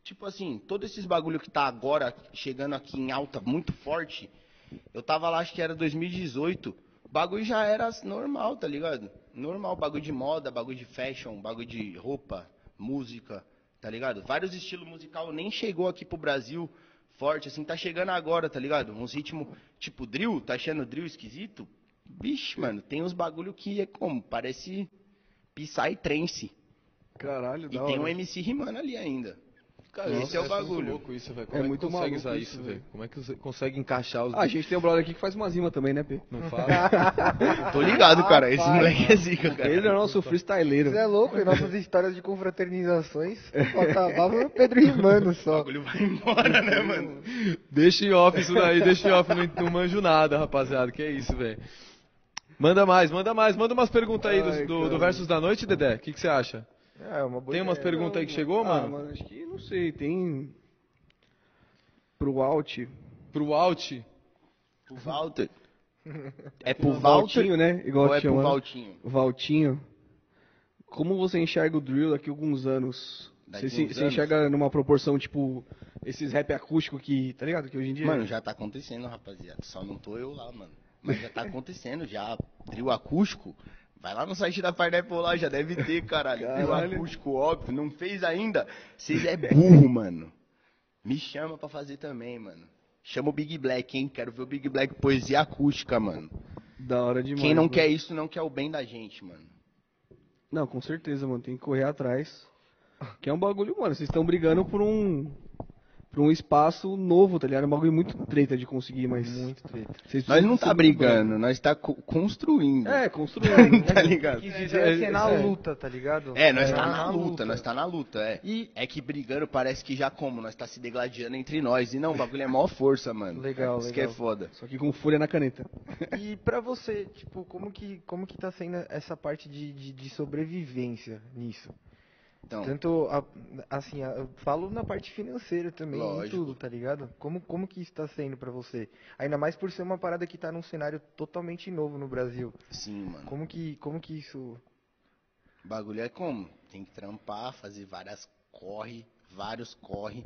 tipo assim, todos esses bagulho que tá agora chegando aqui em alta muito forte. Eu tava lá, acho que era 2018. O bagulho já era normal, tá ligado? Normal, bagulho de moda, bagulho de fashion, bagulho de roupa, música, tá ligado? Vários estilos musical nem chegou aqui pro Brasil forte, assim, tá chegando agora, tá ligado? Uns ritmos tipo drill, tá achando drill esquisito? Vixe, mano, tem uns bagulho que é como? Parece Psytrance. Caralho, E da tem hora. um MC rimando ali ainda. Cara, esse é o muito bagulho. louco isso, velho. É Como é, muito que consegue maluco usar isso, velho. Como é que você consegue encaixar os. Ah, a gente tem um brother aqui que faz uma rima também, né, P? Não fala? Tô ligado, cara. Esse Rapaz, moleque é zica, cara. Ele é nosso freestyleiro. Você é louco, e nossas histórias de confraternizações acabava o Pedro rimando O só. bagulho vai embora, né, mano? deixa em off isso daí, deixa em off, não, não manjo nada, rapaziada. Que é isso, velho. Manda mais, manda mais, manda umas perguntas aí do, Ai, do, do Versus da Noite, Dedé. O que, que você acha? É, uma boa Tem umas ideia. perguntas aí que chegou, ah, mano? acho que não sei, tem. Pro Alt. Pro Alt? Pro Walter. É Pro Valtinho, né? Igual ou é pro chamando. Valtinho? Valtinho. Como você enxerga o drill daqui a alguns anos? Daqui você, se- enxerga numa proporção, tipo, esses rap acústico que, tá ligado? Que hoje em dia. Mano, já tá acontecendo, rapaziada. Só não tô eu lá, mano. Mas já tá acontecendo, já. Trio acústico. Vai lá no site da Pineapple lá, já deve ter, caralho. Caralho. acústico, óbvio. Não fez ainda? Vocês é burro, mano. Me chama pra fazer também, mano. Chama o Big Black, hein? Quero ver o Big Black poesia acústica, mano. Da hora demais. Quem não né? quer isso não quer o bem da gente, mano. Não, com certeza, mano. Tem que correr atrás. Que é um bagulho, mano. Vocês estão brigando por um. Por um espaço novo, tá ligado? É um bagulho muito treta de conseguir, mas. Muito treta. Nós não tá brigando, nós tá co- construindo. É, construindo. tá ligado? Quis dizer assim, é na luta, tá ligado? É, nós É, tá na luta, nós tá na luta, é. E- É que brigando parece que já como, nós tá se degladiando entre nós. E não, o bagulho é maior força, mano. Legal, Isso legal. que é foda. Só que com fúria na caneta. E pra você, tipo, como que, como que tá sendo essa parte de, de, de sobrevivência nisso? Então, Tanto, a- assim, a- eu falo na parte financeira também, em Lógico. tudo, tá ligado? Como, como que isso tá sendo pra você? Ainda mais por ser uma parada que tá num cenário totalmente novo no Brasil. sim, mano. Como que, como que isso... O bagulho é como? Tem que trampar, fazer várias corre, vários corre.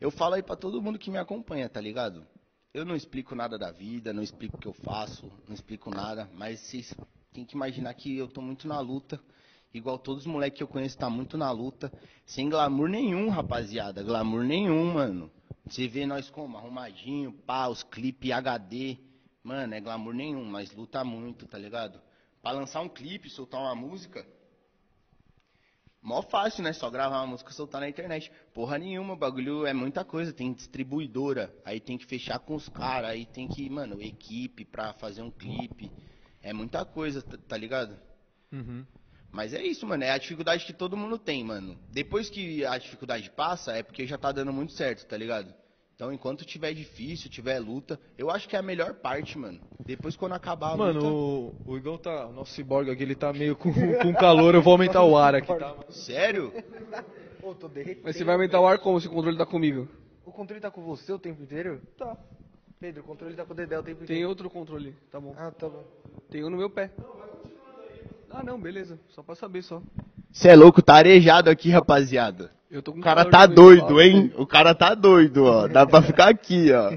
Eu falo aí pra todo mundo que me acompanha, tá ligado? Eu não explico nada da vida, não explico o que eu faço, não explico nada, mas vocês têm que imaginar que eu tô muito na luta. Igual todos os moleques que eu conheço tá muito na luta. Sem glamour nenhum, rapaziada. Glamour nenhum, mano. Você vê nós como? Arrumadinho, pá, os clipes HD. Mano, é glamour nenhum, mas luta muito, tá ligado? Pra lançar um clipe, soltar uma música, Mó fácil, né? Só gravar uma música e soltar na internet. Porra nenhuma, o bagulho é muita coisa. Tem distribuidora, aí tem que fechar com os caras, aí tem que, mano, equipe pra fazer um clipe. É muita coisa, tá, tá ligado? Uhum. Mas é isso, mano. É a dificuldade que todo mundo tem, mano. Depois que a dificuldade passa, é porque já tá dando muito certo, tá ligado? Então, enquanto tiver difícil, tiver luta, eu acho que é a melhor parte, mano. Depois, quando acabar a Mano, luta... o, o Igão tá. O nosso ciborgue aqui, ele tá meio com, com calor. Eu vou aumentar o ar aqui, tá? Sério? Ô, tô derretendo. Mas você vai aumentar o ar como se o controle tá comigo? O controle tá com você o tempo inteiro? Tá. Pedro, o controle tá com o Dedé o tempo Tem inteiro. outro controle, tá bom. Ah, tá bom. Tem um no meu pé. Ah, não, beleza. Só pra saber só. Você é louco, tá arejado aqui, rapaziada. Eu tô com O cara tá doido, hein? O cara tá doido, ó. Dá pra ficar aqui, ó.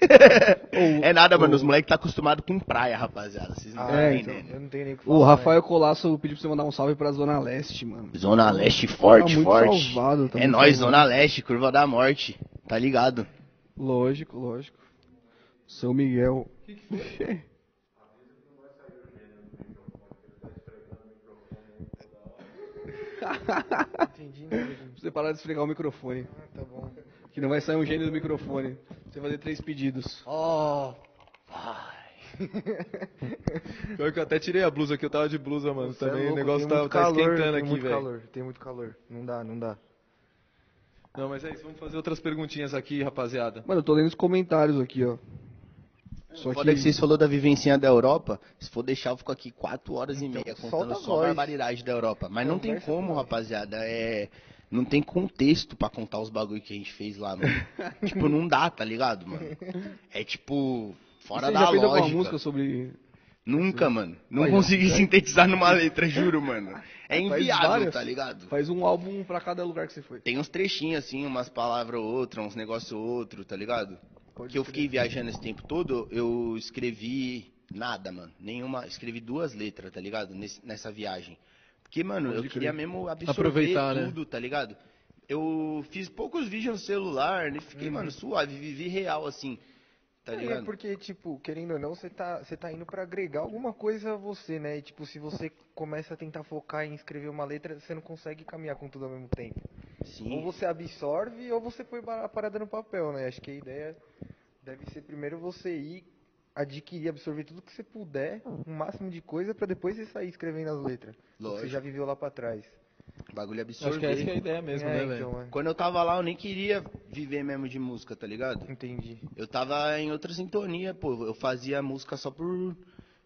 é nada, mano. Os moleques tá acostumado com praia, rapaziada. Vocês não estão É, entendendo. Eu não tenho nem o que falar. O Rafael Colasso pediu pra você mandar um salve pra Zona Leste, mano. Zona Leste forte, Tá forte. salvado, tá é nóis, salvado. Zona Leste, curva da morte. Tá ligado? Lógico, lógico. São Miguel. né? Entendi nada disso. Você parar de esfregar o microfone. Ah, tá bom. Que não vai sair um gênio do microfone. Você vai fazer três pedidos. Ó. Pior que eu até tirei a blusa aqui, eu tava de blusa, mano. Você é Também o louco, negócio tem tá, muito tá calor, esquentando tem aqui, muito velho. calor, tem muito calor. Não dá, não dá. Não, mas é isso, vamos fazer outras perguntinhas aqui, rapaziada. Mano, eu tô lendo os comentários aqui, ó. Só Foda que vocês falou da vivencinha da Europa. Se for deixar, eu fico aqui 4 horas e Então, meia solta contando só a barbaridade da Europa. Mas não tem como, rapaziada. É. Não tem contexto pra contar os bagulho que a gente fez lá, mano. tipo, não dá, tá ligado, mano? É tipo. Fora Você da já fez alguma lógica. música sobre... Nunca, mano. Não consegui sintetizar numa letra, juro, mano. É inviável, tá ligado? Faz um álbum pra cada lugar que você foi. Tem uns trechinhos assim, umas palavras ou outra, uns negócios ou outro, tá ligado? Que eu fiquei viajando esse tempo todo, eu escrevi nada, mano. Nenhuma. Escrevi duas letras, tá ligado? Nesse- nessa viagem. Porque, mano, Pode eu crer. queria mesmo absorver Aproveitar, né? tudo, tá ligado? Eu fiz poucos vídeos no celular, né? Uhum. Fiquei, mano, suave, vivi real, assim. Tá É, ligado? porque, tipo, querendo ou não, você tá, você tá indo pra agregar alguma coisa a você, né? E, tipo, se você começa a tentar focar em escrever uma letra, você não consegue caminhar com tudo ao mesmo tempo. Ou Sim. você absorve ou você põe a parada no papel, né? Acho que a ideia deve ser primeiro você ir adquirir, absorver tudo que você puder, um máximo de coisa, pra depois você sair escrevendo as letras. O que Você Lógico. já viveu lá pra trás. Bagulho Acho que essa absorver. que é a ideia mesmo, é, né, velho? então, é. Quando eu tava lá, eu nem queria viver mesmo de música, tá ligado? Entendi. Eu tava em outra sintonia, pô. Eu fazia música só por,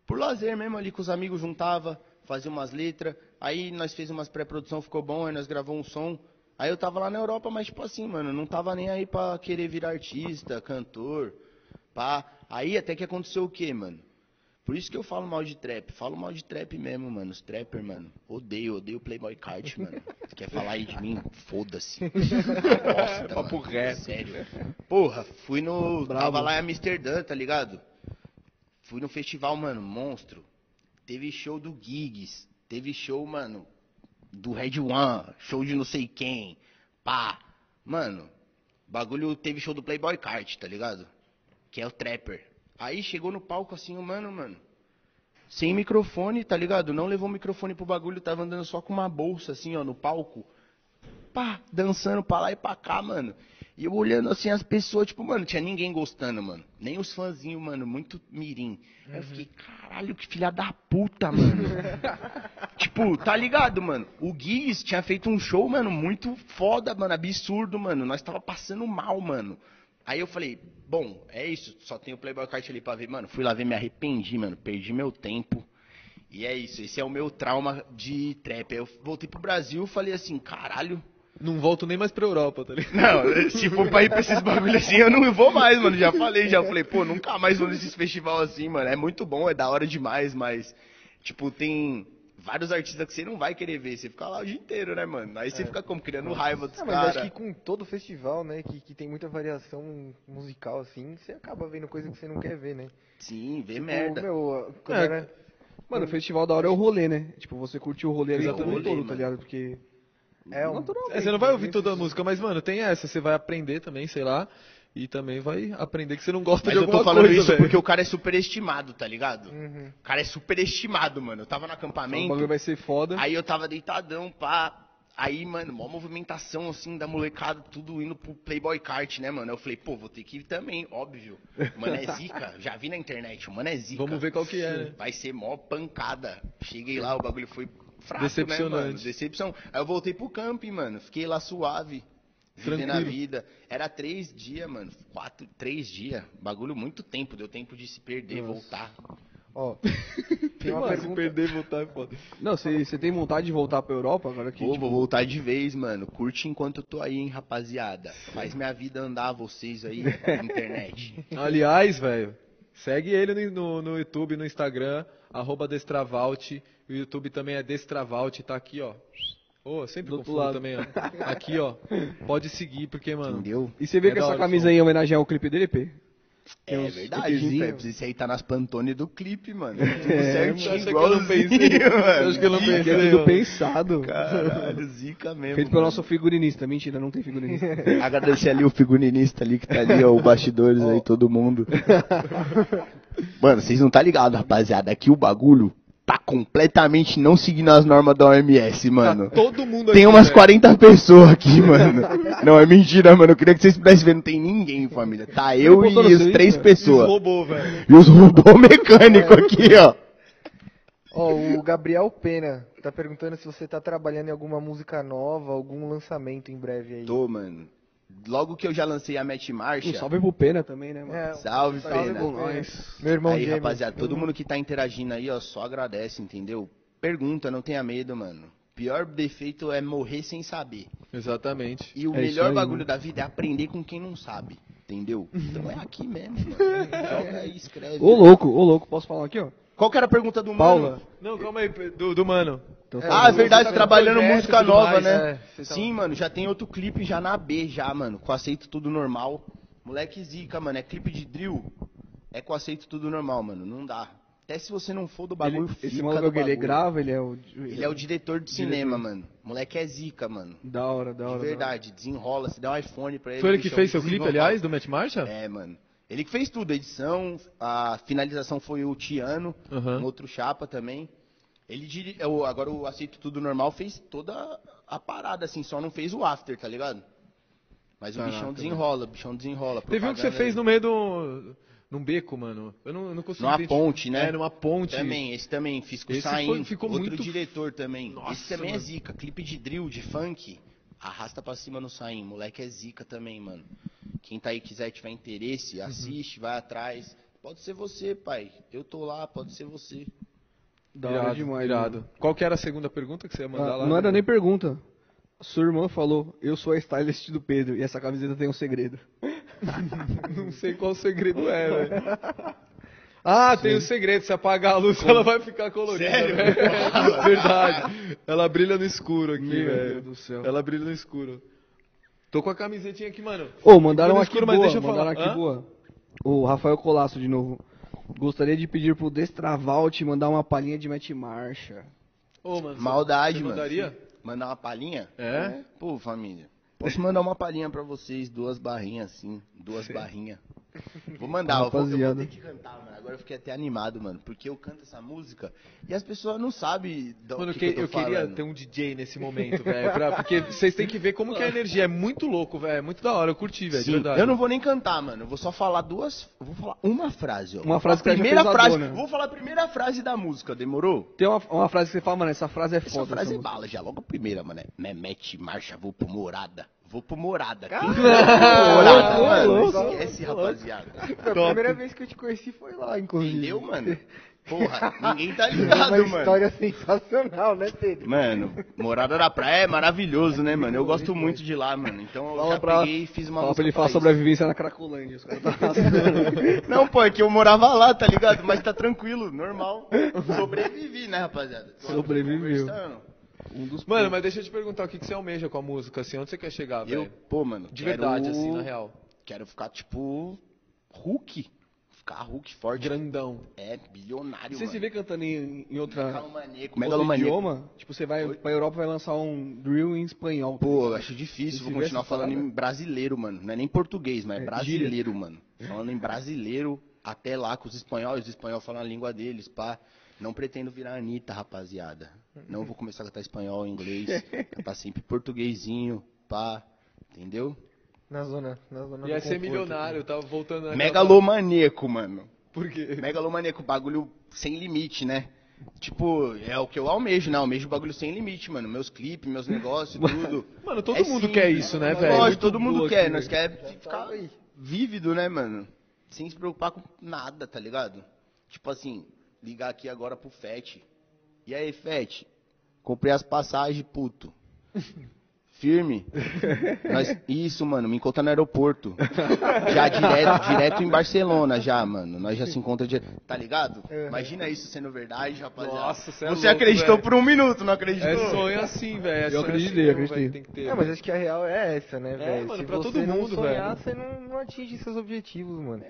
por lazer mesmo ali com os amigos, juntava, fazia umas letras. Aí nós fez umas pré-produção, ficou bom, aí nós gravamos um som. Aí eu tava lá na Europa, mas tipo assim, mano, não tava nem aí pra querer virar artista, cantor, pá. Aí até que aconteceu o quê, mano? Por isso que eu falo mal de trap. Falo mal de trap mesmo, mano. Os trapper, mano. Odeio, odeio Playboy Card, mano. Quer falar aí de mim? Foda-se. Bosta, Papo mano. reto. Sério. Porra, fui no. Bravo. Tava lá em Amsterdã, tá ligado? Fui no festival, mano, monstro. Teve show do Gigs. Teve show, mano, do Red One. Show de não sei quem. Pá. Mano, bagulho teve show do Playboy Card, tá ligado? Que é o Trapper. Aí chegou no palco assim, mano, mano. Sem microfone, tá ligado? Não levou o microfone pro bagulho, tava andando só com uma bolsa assim, ó, no palco. Pá, dançando pra lá e pra cá, mano. E eu olhando assim as pessoas, tipo, mano, tinha ninguém gostando, mano. Nem os fãzinhos, mano, muito mirim. Aí eu fiquei, caralho, que filha da puta, mano. tipo, tá ligado, mano? O Gigs tinha feito um show, mano, muito foda, mano, absurdo, mano. Nós tava passando mal, mano. Aí eu falei, bom, é isso, só tem o Playboy Card ali pra ver. Mano, fui lá ver, me arrependi, mano, perdi meu tempo. E é isso, esse é o meu trauma de trap. Aí eu voltei pro Brasil falei assim, caralho. Não volto nem mais pra Europa, tá ligado? Não, se for pra ir pra esses bagulho assim, eu não vou mais, mano. Já falei, já falei, pô, nunca mais vou nesses festival assim, mano. É muito bom, é da hora demais, mas, tipo, tem vários artistas que você não vai querer ver. Você fica lá o dia inteiro, né, mano? Aí você fica como? Criando raiva dos Ah, mas acho caras. que com todo festival, né, que, que tem muita variação musical, assim, você acaba vendo coisa que você não quer ver, né? Sim, vê Tipo, merda. Meu, quando É, era... Mano, o festival da hora é o rolê, né? Tipo, você curtir o rolê ali todo, Rolê, tá ligado? Porque... É, um, Naturalmente. É, você não vai ouvir Esse- toda a música, mas, mano, tem essa. Você vai aprender também, sei lá. E também vai aprender que você não gosta Mas de eu alguma tô falando coisa, isso velho. porque o cara é superestimado, tá ligado? Uhum. O cara é superestimado, mano. Eu tava no O acampamento. bagulho vai ser foda. Aí eu tava deitadão, pá. Aí, mano, mó movimentação, assim, da molecada, tudo indo pro Playboy Kart, né, mano? Eu falei, pô, vou ter que ir também, óbvio. Mano, é zica. Já vi na internet, o mano é zica. Vamos ver qual que é, né? Vai ser mó pancada. Cheguei lá, o bagulho foi fraco, Decepcionante. né, mano? Decepção. Aí eu voltei pro camping, mano. Fiquei lá suave. Vivendo a vida. Era três dias, mano. Quatro, três dias. Bagulho muito tempo. Deu tempo de se perder, Nossa. voltar. Ó, tem uma Mano, se pergunta. perder e voltar é foda. Não, você você tem vontade de voltar pra Europa agora que. Pô, tipo, vou voltar de vez, mano. Curte enquanto eu tô aí, hein, rapaziada. Faz minha vida andar vocês aí na internet. Aliás, velho, segue ele no, no, YouTube, no Instagram, arroba Destravalt. O YouTube também é Destravalt, tá aqui, ó. Ô, sempre Do confundo lado. também, ó. Aqui, ó. Pode seguir, porque, mano. Entendeu? E você vê É que essa hora, camisa som. aí é homenagem ao clipe dele, P? É uns verdade, hein. Febs? Esse aí tá nas Pantone do clipe, mano. Tudo É, certinho, acha que eu não pensei? mano. Acho que eu não Zica, pensei, É tudo pensado. Caralho, zica mesmo. Feito pelo mano. nosso figurinista. Mentira, não tem figurinista. Agradecer ali o figurinista ali que tá ali, ó, o bastidores aí, todo mundo. Mano, vocês não tá ligado, rapaziada. Aqui o bagulho tá completamente não seguindo as normas da OMS, mano. Todo mundo Tem aqui, umas velho. 40 pessoas aqui, mano. Não, é mentira, mano. Eu queria que vocês pudessem ver, não tem ninguém, família. Tá eu e as seu três pessoas. Robô, velho. E os robôs mecânicos aqui, ó. Ó, o Gabriel Pena tá perguntando se você tá trabalhando em alguma música nova, algum lançamento em breve aí. Tô, mano. Logo que eu já lancei a Match Um Marcha. salve pro Pena também, né, mano? É, Salve, salve Pena. pro Nós. Meu irmão aí, gêmeo. rapaziada, todo mundo que tá interagindo aí, ó, só agradece, entendeu? Pergunta, não tenha medo, mano. Pior defeito é morrer sem saber. Exatamente. E o É melhor aí, bagulho mano. da vida é aprender com quem não sabe, entendeu? Então é aqui mesmo, mano. Joga aí, escreve. Ô louco, ô louco, posso falar aqui, ó? Qual que era a pergunta do Paula. mano? Não, calma aí, do, do mano. Então, Ah, é verdade, tá trabalhando projeto música nova, mais, né? é, você tá- Sim, mano, já tem outro clipe já na B, já, mano. Com aceito tudo normal. Moleque zica, mano. É clipe de drill. É com aceito tudo normal, mano. Não dá. Até se você não for do bagulho, ele, esse maluco do ele grava, ele é o. Ele é o diretor de cinema, mano. Moleque é zica, mano. Da hora, da De hora. verdade, desenrola. Se der um iPhone pra ele. Foi ele que fez seu clipe, aliás, do Matt Marcha? É, mano. Ele que fez tudo, a edição, a finalização foi o Tiano, Aham. um outro chapa também. Ele agora o Aceito Tudo Normal fez toda a parada, assim, só não fez o after, tá ligado? Mas o Caraca, bichão desenrola, o bichão desenrola. Teve um que você propaganda fez no meio do. num beco, mano. Eu não, eu não consigo Numa identificar. ponte, né? É, numa ponte. Também, esse também, fiz com Esse o foi- ficou outro muito- diretor também. Nossa, esse também mano. é zica, clipe de drill, de funk, arrasta pra cima no Saim, moleque é zica também, mano. Quem tá aí quiser tiver interesse, Uhum. assiste, vai atrás. Pode ser você, pai. Eu tô lá, pode ser você. Da hora Irado, demais. irado. Qual que era a segunda pergunta que você ia mandar Ah, lá? não era nem pergunta. Sua irmã falou, eu sou a stylist do Pedro e essa camiseta tem um segredo. Não sei qual o segredo é, velho. Ah, tem um segredo. Se apagar a luz, ela vai ficar colorida. Sério? velho. Verdade. Ela brilha no escuro aqui, Meu velho. Deus do céu. Ela brilha no escuro. Tô com a camisetinha aqui, mano. Ô, mandaram no aqui escuro, mas boa, deixa eu mandaram falar. aqui Hã? boa. O Rafael Colasso de novo. Gostaria de pedir pro Destravalt mandar uma palhinha de Match Marcha. Ô, mano. você- Maldade, você mano. mandaria? Mandar uma palhinha? É? Pô, família. Posso mandar uma palhinha pra vocês, duas barrinhas assim, duas barrinhas. Vou mandar, eu vou, eu vou ter que cantar, mano. Agora eu fiquei até animado, mano, porque eu canto essa música e as pessoas não sabem do Mano, que, que- eu, eu tô queria falando. ter um DJ nesse momento, velho. Porque vocês têm que ver como que é a energia. É muito louco, velho. É muito da hora. Eu curti, velho. De Sim, verdade. eu não vou nem cantar, mano. Eu vou só falar duas. eu Vou falar uma frase, ó. Uma frase a que primeira seja frase. pesadona. Vou falar a primeira frase da música, demorou? Tem uma, uma frase que você fala, mano, essa frase é Essa foda. frase essa é música. bala já, logo a primeira, mano. É Memete, marcha, vou pro morada. Vou pro morada. Ah, morada, louco, mano. louco, Esquece, rapaziada. Foi a primeira vez que eu te conheci foi lá, inclusive. Entendeu, mano? Porra, ninguém tá É uma ligado, mano. história sensacional, né, Pedro? Mano, Morada da Praia é maravilhoso, né, mano? Eu gosto muito de lá, mano. Então eu Fala já pra- peguei e fiz uma Fala pra ele falar sobre a vivência na Cracolândia. Os caras tá rasgando. Não, pô, é que eu morava lá, tá ligado? Mas tá tranquilo, normal. Sobrevivi, né, rapaziada? Tô Sobreviveu. Um dos Mano, mas deixa eu te perguntar o que, que você almeja com a música, assim, onde você quer chegar, Eu, velho? pô, mano. De quero- verdade, assim, na real. Quero ficar, tipo, Hulk. Ficar Hulk forte. Grandão. É, bilionário, Você mano. se vê cantando em, em outra, Megalomaníaco. idioma? Tipo, você vai pra Europa e vai lançar um drill em espanhol. tá Pô, eu acho difícil, Você vou continuar falando em brasileiro, mano. Não é nem português, mas é É, brasileiro, mano. Falando em brasileiro, até lá com os espanhóis, os espanhóis falam a língua deles, pá. Não pretendo virar Anitta, rapaziada. Não vou começar a cantar espanhol, inglês. Cantar sempre portuguesinho, pá. Entendeu? Na zona, na zona Ia ser conforto. milionário, eu tava voltando naquela- Megalomaníaco, mano. Por quê? Megalomaníaco, bagulho sem limite, né? Tipo, é o que eu almejo, né? Almejo bagulho sem limite, mano. Meus clipes, meus negócios, tudo. Mano, todo É mundo sim, quer isso, né, velho? Lógico, todo mundo quer. aqui, Nós velho. quer ficar vívido, né, mano? Sem se preocupar com nada, tá ligado? Tipo assim, ligar aqui agora pro Fete. E aí, Fete? Comprei as passagens, puto. Firme. Nós- isso, mano, me encontra no aeroporto. Já direto, direto em Barcelona, já, mano. Nós já se encontra direto. Tá ligado? Imagina isso sendo verdade, rapaziada. Nossa, cê é Você louco, acreditou velho. por um minuto, não acreditou? É sonho assim, velho. é Eu sonho acreditei, assim, eu acreditei. velho, Tem que ter, É, mas acho que a real é essa, né, velho? mano, Se pra você todo não mundo, sonhar, velho. você não, não atinge seus objetivos, mano.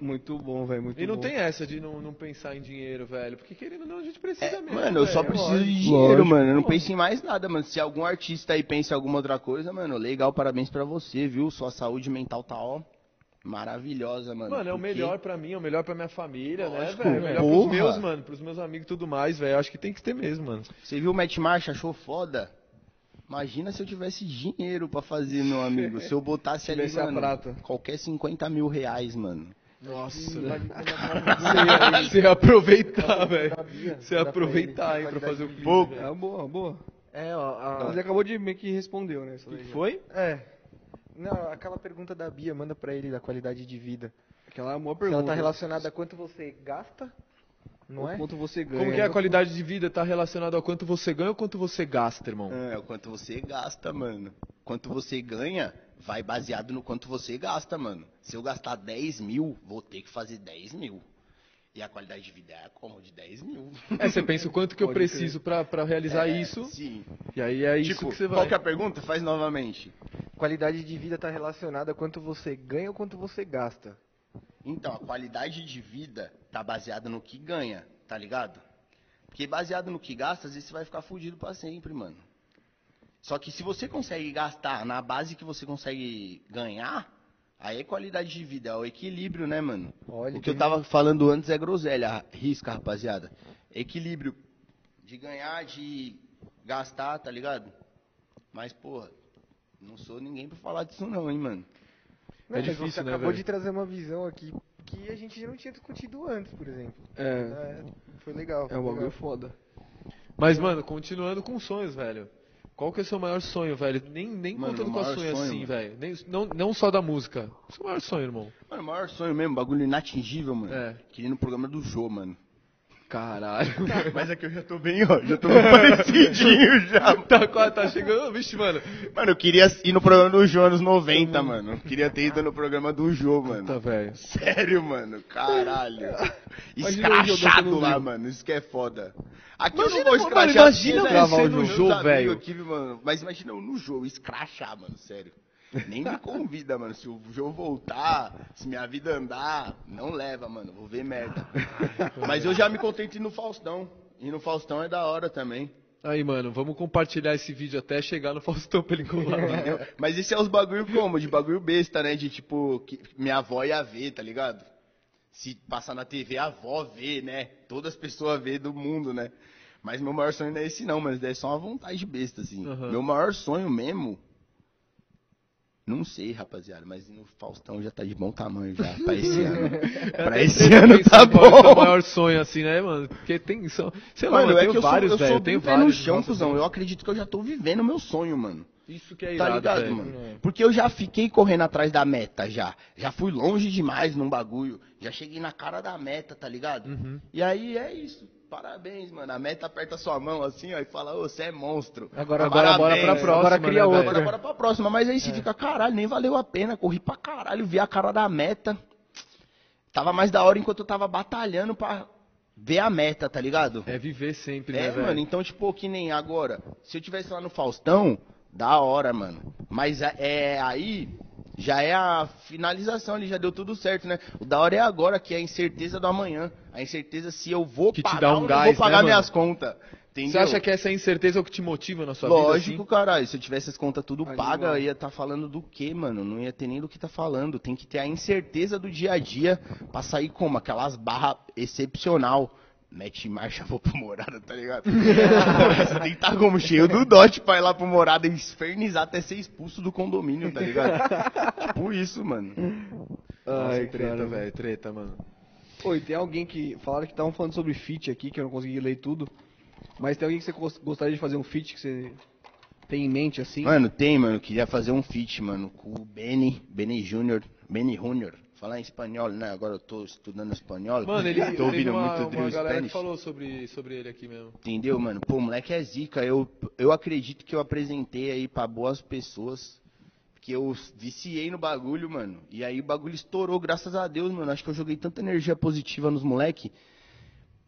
Muito bom, velho, muito E não bom. tem essa de não, não pensar em dinheiro, velho. Porque querendo ou não, a gente precisa É, mesmo. mano, eu só preciso de Lógico. dinheiro, Lógico. mano. Eu não penso em mais nada, mano. Se algum artista aí pensa em alguma outra coisa, mano, legal, parabéns pra você, viu? Sua saúde mental tá, ó, maravilhosa, mano. Mano, é o melhor pra mim, é o melhor pra minha família, Lógico, né, velho? Melhor pros meus, mano, pros meus amigos e tudo mais, velho. Acho que tem que ter mesmo, mano. Você viu o Matt Marsh, achou foda? Imagina se eu tivesse dinheiro pra fazer, meu amigo. Se eu botasse ali, mano, prata. qualquer 50 mil reais, mano. Nossa, Você velho. ia- Você ia aproveitar, velho. Você ia aproveitar, hein, pra fazer o velho. É uma boa, boa. É, ó. a- Mas ele acabou de meio que respondeu, né? Que foi? É. Não, aquela pergunta da Bia, manda pra ele da qualidade de vida. Aquela é uma boa Se pergunta. ela tá relacionada a quanto você gasta, não Ou é? Quanto você ganha. Como que é a qualidade de vida? Tá relacionado ao quanto você ganha ou quanto você gasta, irmão? É, o quanto você gasta, mano. Quanto você ganha, vai baseado no quanto você gasta, mano. Se eu gastar 10 mil, vou ter que fazer 10 mil. E a qualidade de vida é como de 10 mil. É, você pensa o quanto que eu Pode preciso pra, pra realizar É, isso, Sim. e aí é isso tipo, que você qual vai. que é a pergunta? Faz novamente. Qualidade de vida tá relacionada a quanto você ganha ou quanto você gasta. Então, a qualidade de vida tá baseada no que ganha, tá ligado? Porque baseado no que gasta, às vezes você vai ficar fudido pra sempre, mano. Só que se você consegue gastar na base que você consegue ganhar, aí é qualidade de vida, é o equilíbrio, né, mano? Olha, o que eu tava falando antes é groselha, risca, rapaziada. Equilíbrio de ganhar, de gastar, tá ligado? Mas, porra, não sou ninguém pra falar disso não, hein, mano. Não, É mas difícil, você né, acabou velho? de trazer uma visão aqui que a gente já não tinha discutido antes, por exemplo. É, É, foi legal. é foi um bagulho foda. Mas, mano, continuando com sonhos, velho. Qual que é o seu maior sonho, velho? Nem, nem Mano, contando com a sonho, sonho, assim, velho. Não, não só da música. O seu maior sonho, irmão. Mano, o maior sonho mesmo, bagulho inatingível, mano. É. Queria no programa do Jô, mano. Caralho. Mas é que eu já tô bem, ó, já tô bem parecidinho já. tá, quase- tá chegando. Vixe, mano. Mano, eu queria ir no programa do Jô anos 90, mano. Eu queria ter ido no programa do Jô, Tá, mano. velho. Sério, mano, caralho. Imagina Escrachado lá, no mano, isso que é foda. Aqui Imagina, eu não vou mano, escrachar. imagina porque, você no Jô, velho. Aqui, mano, mas imagina eu no Jô, escrachar, mano, sério. Nem me convida, mano. Se o Jô voltar, se minha vida andar, não leva, mano. Vou ver merda. Mas eu já me contento ir no Faustão. E no Faustão é da hora também. Aí, mano, vamos compartilhar esse vídeo até chegar no Faustão pra ele colar. Entendeu? Mas esse é os bagulho como? De bagulho besta, né? De tipo, que minha avó ia ver, tá ligado? Se passar na TV, a avó vê, né? Todas as pessoas vê do mundo, né? Mas meu maior sonho não é esse não, mas é só uma vontade besta, assim. Aham. Meu maior sonho mesmo. Não sei, rapaziada, mas no Faustão já tá de bom tamanho já, pra esse ano. pra esse ano tá Qual é o seu bom. maior sonho, assim, né, mano? Porque tem. São, sei lá, Mano, mano, eu é tenho vários, sou, eu velho. sou Eu tenho pé no vários. chão, cuzão. Eu acredito que eu já tô vivendo o meu sonho, mano. Isso que é Tá irado, ligado, velho. mano? Porque eu já fiquei correndo atrás da meta, já. Já fui longe demais num bagulho. Já cheguei na cara da meta, tá ligado? Uhum. E aí é isso. Parabéns, mano. A meta aperta sua mão assim, ó, e fala, ô, você é monstro. Agora, Agora agora bora pra Agora próxima, cria né, outra. Agora bora pra próxima. Mas aí você fica, caralho, nem valeu a pena. Corri pra caralho, vi a cara da meta. Tava mais da hora enquanto eu tava batalhando pra ver a meta, tá ligado? É viver sempre, né, É, velho? mano, então, tipo, que nem agora. Se eu tivesse lá no Faustão, da hora, mano. Mas é- é aí. Já é a finalização ali, já deu tudo certo, né? O da hora é agora, que é a incerteza do amanhã. A incerteza se eu vou Que te pagar dá um ou não gás, vou né, pagar mano? minhas contas. Entendeu? Você acha que essa incerteza é o que te motiva na sua vida? Lógico, assim? caralho. Se eu tivesse as contas tudo paga, ia estar falando do quê, mano? Não ia ter nem do que tá falando. Tem que ter a incerteza do dia a dia pra sair como? Aquelas barras excepcional. Mete marcha, vou pro morada, tá ligado? Você tem que estar como cheio do dote pra ir lá pro morada e esfernizar até ser expulso do condomínio, tá ligado? tipo isso, mano. Nossa, Ai, treta, cara. velho. Treta, mano. Oi, tem alguém que. Falaram que estavam falando sobre feat aqui, que eu não consegui ler tudo. Mas tem alguém que você gos- gostaria de fazer um feat que você tem em mente assim? Mano, tem, mano. Eu queria fazer um feat, mano, com o Benny, Benny Júnior, Benny Júnior. Falar em espanhol, né? Agora eu tô estudando espanhol. Mano, ele tô ouvindo uma, muito uma drill galera que Spanish. falou sobre, sobre ele aqui mesmo. Entendeu, mano? Pô, o moleque é zica. Eu, eu acredito que eu apresentei aí pra boas pessoas. Que eu viciei no bagulho, mano. E aí o bagulho estourou, graças a Deus, mano. Acho que eu joguei tanta energia positiva nos moleque.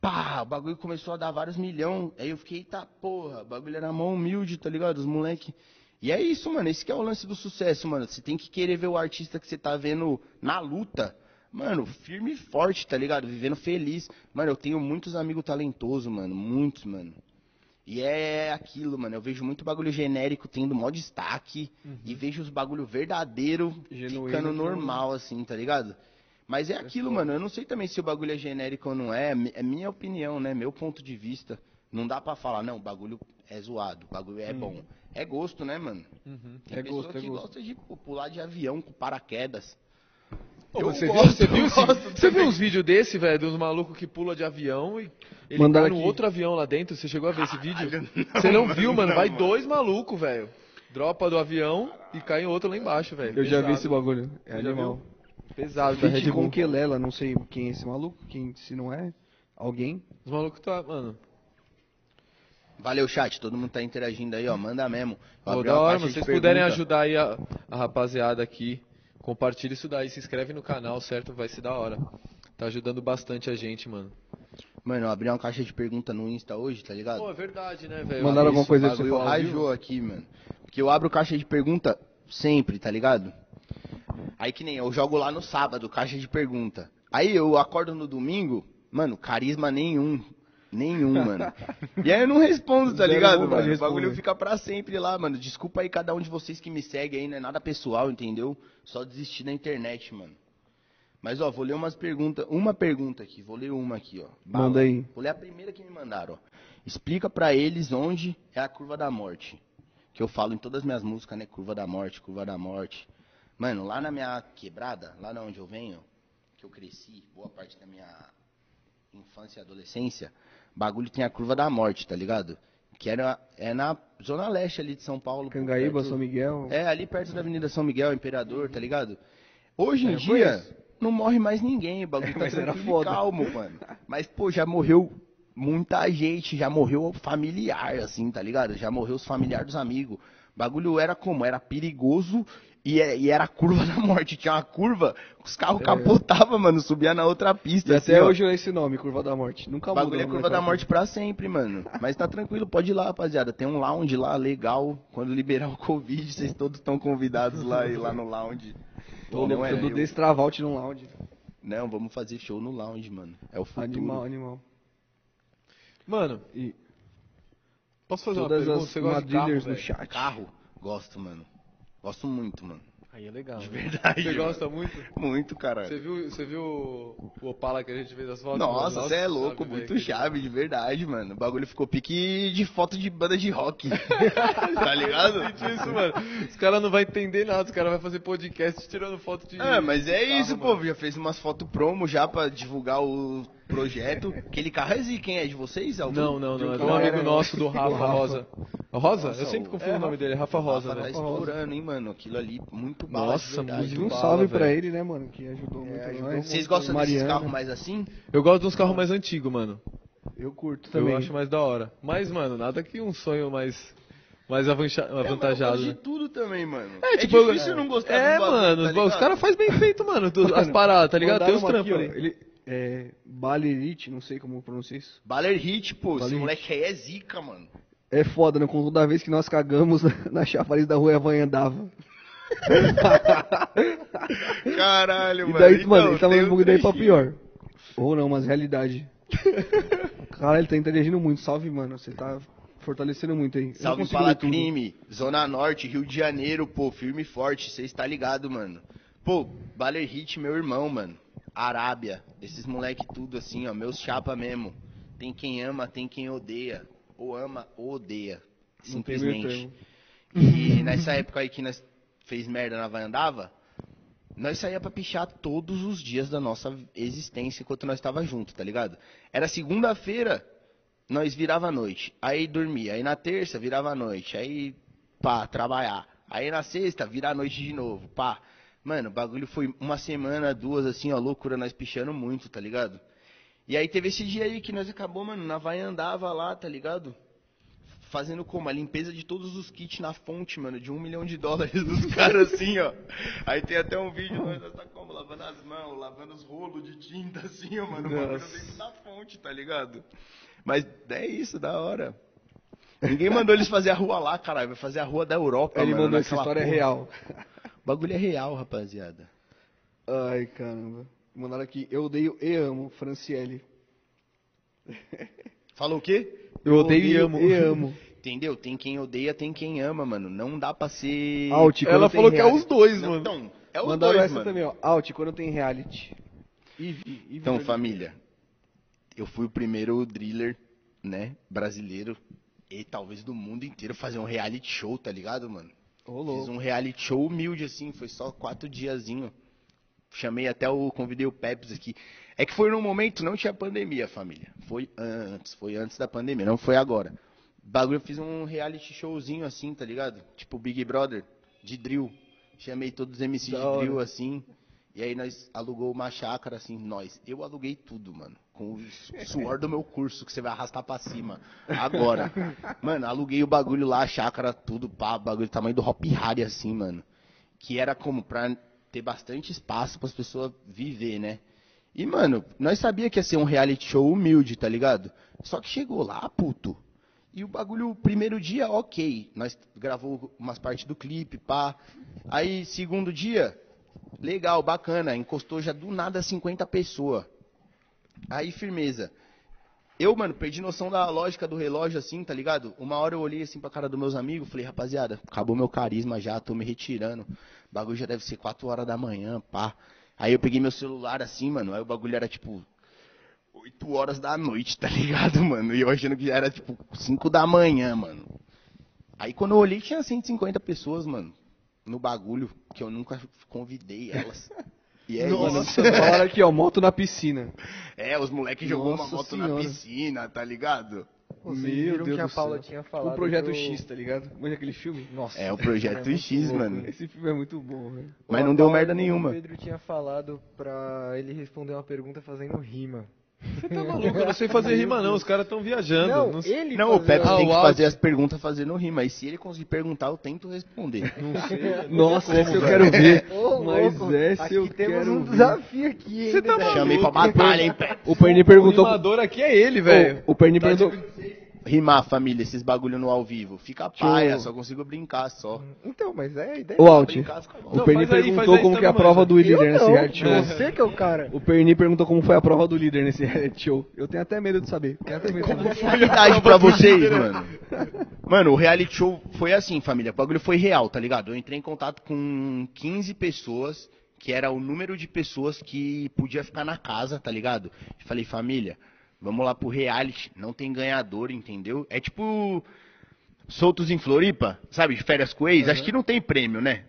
Pá, o bagulho começou a dar vários milhão. Aí eu fiquei, tá porra, o bagulho era mão humilde, tá ligado? Os moleque. E é isso, mano. Esse que é o lance do sucesso, mano. Você tem que querer ver o artista que você tá vendo na luta. Mano, firme e forte, tá ligado? Vivendo feliz. Mano, eu tenho muitos amigos talentosos, mano. Muitos, mano. E é aquilo, mano. Eu vejo muito bagulho genérico tendo maior destaque. E vejo os bagulho verdadeiro Genuíno, ficando normal, assim, tá ligado? Mas é aquilo, mano. Eu não sei também se o bagulho é genérico ou não é. É minha opinião, né? Meu ponto de vista. Não dá pra falar, não, o bagulho é zoado, o bagulho é bom. É gosto, né, mano? Tem É pessoa gosto, é que gosto. gosta de pô, pular de avião com paraquedas. Ô, Eu você, viu, gosto, você, viu, eu esse- gosto você viu uns vídeos desse, velho, dos malucos que pula de avião e ele Mandaram cai no outro avião lá dentro? Você chegou a ver esse vídeo? não, você não mano, viu, mano? não, Vai mano. dois malucos, velho. Dropa do avião e cai em outro lá embaixo, velho. Eu já vi Pesado. esse bagulho. É animal. viu? Pesado da Red com Bull. Kelela, não sei quem é esse maluco, quem, se não é alguém. Os malucos tá, mano. Valeu, chat. Todo mundo tá interagindo aí, ó. Manda mesmo. Eu Pô, da hora, vocês puderem ajudar aí a, a rapaziada aqui, compartilha isso daí, se inscreve no canal, certo? Vai ser da hora. Tá ajudando bastante a gente, mano. Mano, eu abri uma caixa de pergunta no Insta hoje, tá ligado? Pô, é verdade, né, velho? Mandaram alguma Isso, coisa ao vivo. rajou aqui, mano. Porque eu abro caixa de pergunta sempre, tá ligado? Aí que nem eu jogo lá no sábado, caixa de pergunta. Aí eu acordo no domingo, mano, carisma nenhum. Nenhum, mano. E aí eu não respondo, tá ligado, de mano? O bagulho fica pra sempre lá, mano. Desculpa aí cada um de vocês que me segue aí, não é nada pessoal, entendeu? Só desistir da internet, mano. Mas, ó, vou ler umas perguntas. Uma pergunta aqui, vou ler uma aqui, ó. Bala. Manda aí. Vou ler a primeira que me mandaram, ó. Explica pra eles onde é a curva da morte. Que eu falo em todas as minhas músicas, né? Curva da morte, curva da morte. Mano, lá na minha quebrada, lá de onde eu venho, que eu cresci, boa parte da minha infância e adolescência, bagulho tem a curva da morte, tá ligado? Que era, é na zona leste ali de São Paulo. Cangaíba, perto- São Miguel. é, ali perto da Avenida São Miguel, Imperador, tá ligado? Hoje em É, dia, não morre mais ninguém, o bagulho tá Mas era tranquilo foda. calmo, mano. Mas, pô, já morreu muita gente, já morreu familiar, assim, tá ligado? Já morreu os familiares dos amigos. O bagulho era como? Era perigoso e, é- e era a curva da morte. Tinha uma curva, os carros capotavam, mano, subia na outra pista. É. E assim, até ó. hoje é esse nome, Curva da Morte. Nunca O muda. bagulho é curva da morte pra sempre, mano. Mas tá tranquilo, pode ir lá, rapaziada. Tem um lounge lá legal. Quando liberar o Covid, vocês todos estão convidados lá e lá no lounge. Tô não louco, é? do Destravalt no lounge. Não, vamos fazer show no lounge, mano. É o futuro. Animal, animal. Mano, E posso fazer uma todas pergunta? as Você gosta de carro, no chat. Carro? Gosto, mano. Gosto muito, mano. Aí é legal. De né? verdade. Você mano. gosta muito? Muito, cara. Você viu, você viu o Opala que a gente fez as fotos? Nossa, você é louco, velho, muito que- chave, de verdade, mano. O bagulho ficou pique de foto de banda de rock. tá ligado? Sente isso, mano. Os caras não vão entender nada, os caras vão fazer podcast tirando foto de. Ah, mas é carro, isso, mano. pô. Já fez umas fotos promo já pra divulgar o projeto. Aquele carro é zica, quem é de vocês? Algum? Não, não, não. É De de um amigo nosso, do Rafa. Rosa. Rosa? Nossa, Eu sempre confundo é, o nome dele, Rafa Rosa, Rafa né? tá estourando, hein, mano. Aquilo ali, muito bala Nossa, de verdade. muito um bala, salve pra velho. ele, né, mano? Que ajudou muito ajudou nós. Vocês gostam desses Mariana. carros mais assim? Eu gosto de uns carros mais antigos, mano. Eu curto também. Eu acho mais da hora. Mas, mano, nada que um sonho mais, mais avancha- avantajado, eu gosto né? de tudo também, mano. É, tipo, difícil não gostar É, do bagulho, mano, tá os caras fazem bem feito, mano, tudo- as paradas, tá ligado? Tem os trampos ali. Ele é Balerite, não sei como pronuncia isso. Baller Hit, pô. Esse moleque aí é zica, mano. É foda, né? Com toda vez que nós cagamos na, chafariz da rua, a van andava. Caralho, E mano. daí, Então, mano, ele tava um um daí pra pior. Ou não, mas realidade. Cara, ele tá interagindo muito. Salve, mano. Você tá fortalecendo muito aí. Salve Fala. Crime, Zona Norte, Rio de Janeiro, pô, firme e forte, cê está ligado, mano. Pô, Baller Hit, meu irmão, mano. Arábia, esses moleque tudo assim, ó, meus chapa mesmo. Tem quem ama, tem quem odeia. Ou ama ou odeia. Simplesmente. E nessa época aí que nós fez merda na vai andava, nós saía pra pichar todos os dias da nossa existência enquanto nós tava junto, tá ligado? Era segunda-feira, nós virava a noite, aí dormia, aí na terça virava a noite, aí pá, trabalhar. Aí na sexta vira a noite de novo, pá. Mano, o bagulho foi uma semana, duas, assim, ó, loucura, nós pichando muito, tá ligado? E aí teve esse dia aí que nós acabou, mano, na vai andava lá, tá ligado? Fazendo como? A limpeza de todos os kits na fonte, mano, de um milhão de dólares dos caras assim, ó. Aí tem até um vídeo, nós tá como? Lavando as mãos, lavando os rolos de tinta, assim, ó, mano. Bagulho dentro da fonte, tá ligado? Mas é isso, da hora. Ninguém mandou eles fazer a rua lá, caralho. Vai fazer a rua da Europa, Ele mano, mandou essa história porra. real. O bagulho é real, rapaziada. Ai, caramba. Mandaram aqui, eu odeio e amo, Franciele. Falou o quê? Eu odeio e amo. E amo. Entendeu? Tem quem odeia, tem quem ama, mano. Não dá pra ser. Alt, quando Ela falou que é reality. os dois, Não, mano. então, é os Mandaram dois, essa mano. também, ó. Alt, quando tem reality. E, e, e Então, família, eu fui o primeiro driller, né, brasileiro e talvez do mundo inteiro fazer um reality show, tá ligado, mano? Ô, Fiz um reality show humilde, assim, foi só quatro diazinho. Chamei até o. Convidei o Peps aqui. É que foi num momento, não tinha pandemia, família. Foi antes, foi antes da pandemia, não foi agora. Bagulho, eu fiz um reality showzinho assim, tá ligado? Tipo Big Brother, de drill. Chamei todos os MCs Da de drill, assim. E aí nós alugou uma chácara, assim, nós. Eu aluguei tudo, mano. Com o su- suor do meu curso, que você vai arrastar pra cima. Agora. mano, aluguei o bagulho lá, a chácara, tudo, pá, bagulho tamanho do Hop Harry, assim, mano. Que era como pra ter bastante espaço pras pessoas viver, né? E, mano, nós sabia que ia ser um reality show humilde, tá ligado? Só que chegou lá, puto. E o bagulho, o primeiro dia, ok. Nós gravou umas partes do clipe, pá. Aí, segundo dia, legal, bacana. Encostou já do nada 50 pessoas. Aí, firmeza. Eu, mano, perdi noção da lógica do relógio, assim, tá ligado? Uma hora eu olhei assim pra cara dos meus amigos, falei, rapaziada, acabou meu carisma já, tô me retirando. O bagulho já deve ser 4 horas da manhã, pá. Aí eu peguei meu celular assim, mano, aí o bagulho era tipo 8 horas da noite, tá ligado, mano? E eu achando que era tipo 5 da manhã, mano. Aí quando eu olhei tinha 150 pessoas, mano, no bagulho, que eu nunca convidei elas. E é Mano, isso. falaram aqui, ó, moto na piscina. É, os moleques jogou uma Nossa moto na Senhora. piscina, tá ligado? Vocês Meu viram Deus que a Paula céu. tinha falado. O Projeto pro- X, tá ligado? Manja aquele filme? Nossa. É o Projeto muito X, louco, mano. Esse filme é muito bom, velho. Mas não deu merda nenhuma. O Pedro tinha falado pra ele responder uma pergunta fazendo rima. Você tá maluco? Eu não sei fazer rima, não. Os caras tão viajando. Não, Não sei- ele Não, o Pepe Ah, tem o que fazer as perguntas fazendo rima. E se ele conseguir perguntar, eu tento responder. Nossa, esse eu quero ver. Ô, Mas louco, acho eu temos quero um ver. desafio aqui, hein, Você tá maluco? Chamei pra batalha, hein, Pepe? O Perni O perguntou. animador aqui é ele, velho. O, o Perni Tá perguntou. Rimar, família, esses bagulho no ao vivo. Fica eu- paia, só consigo brincar só. Então, mas é a ideia. Ô, Alt, o Perni aí, perguntou aí, como então que é a prova do Eu líder nesse não, reality show. você que é o cara. O Perni perguntou como foi a prova do líder nesse reality show. Eu tenho até medo de saber. Tenho até medo de saber. Realidade pra vocês, mano. Mano, o reality show foi assim, família. O bagulho foi real, tá ligado? Eu entrei em contato com 15 pessoas, que era o número de pessoas que podia ficar na casa, tá ligado? Falei, família, vamos lá pro reality. Não tem ganhador, entendeu? É tipo. Soltos em Floripa, sabe? De férias com ex. Acho que não tem prêmio, né?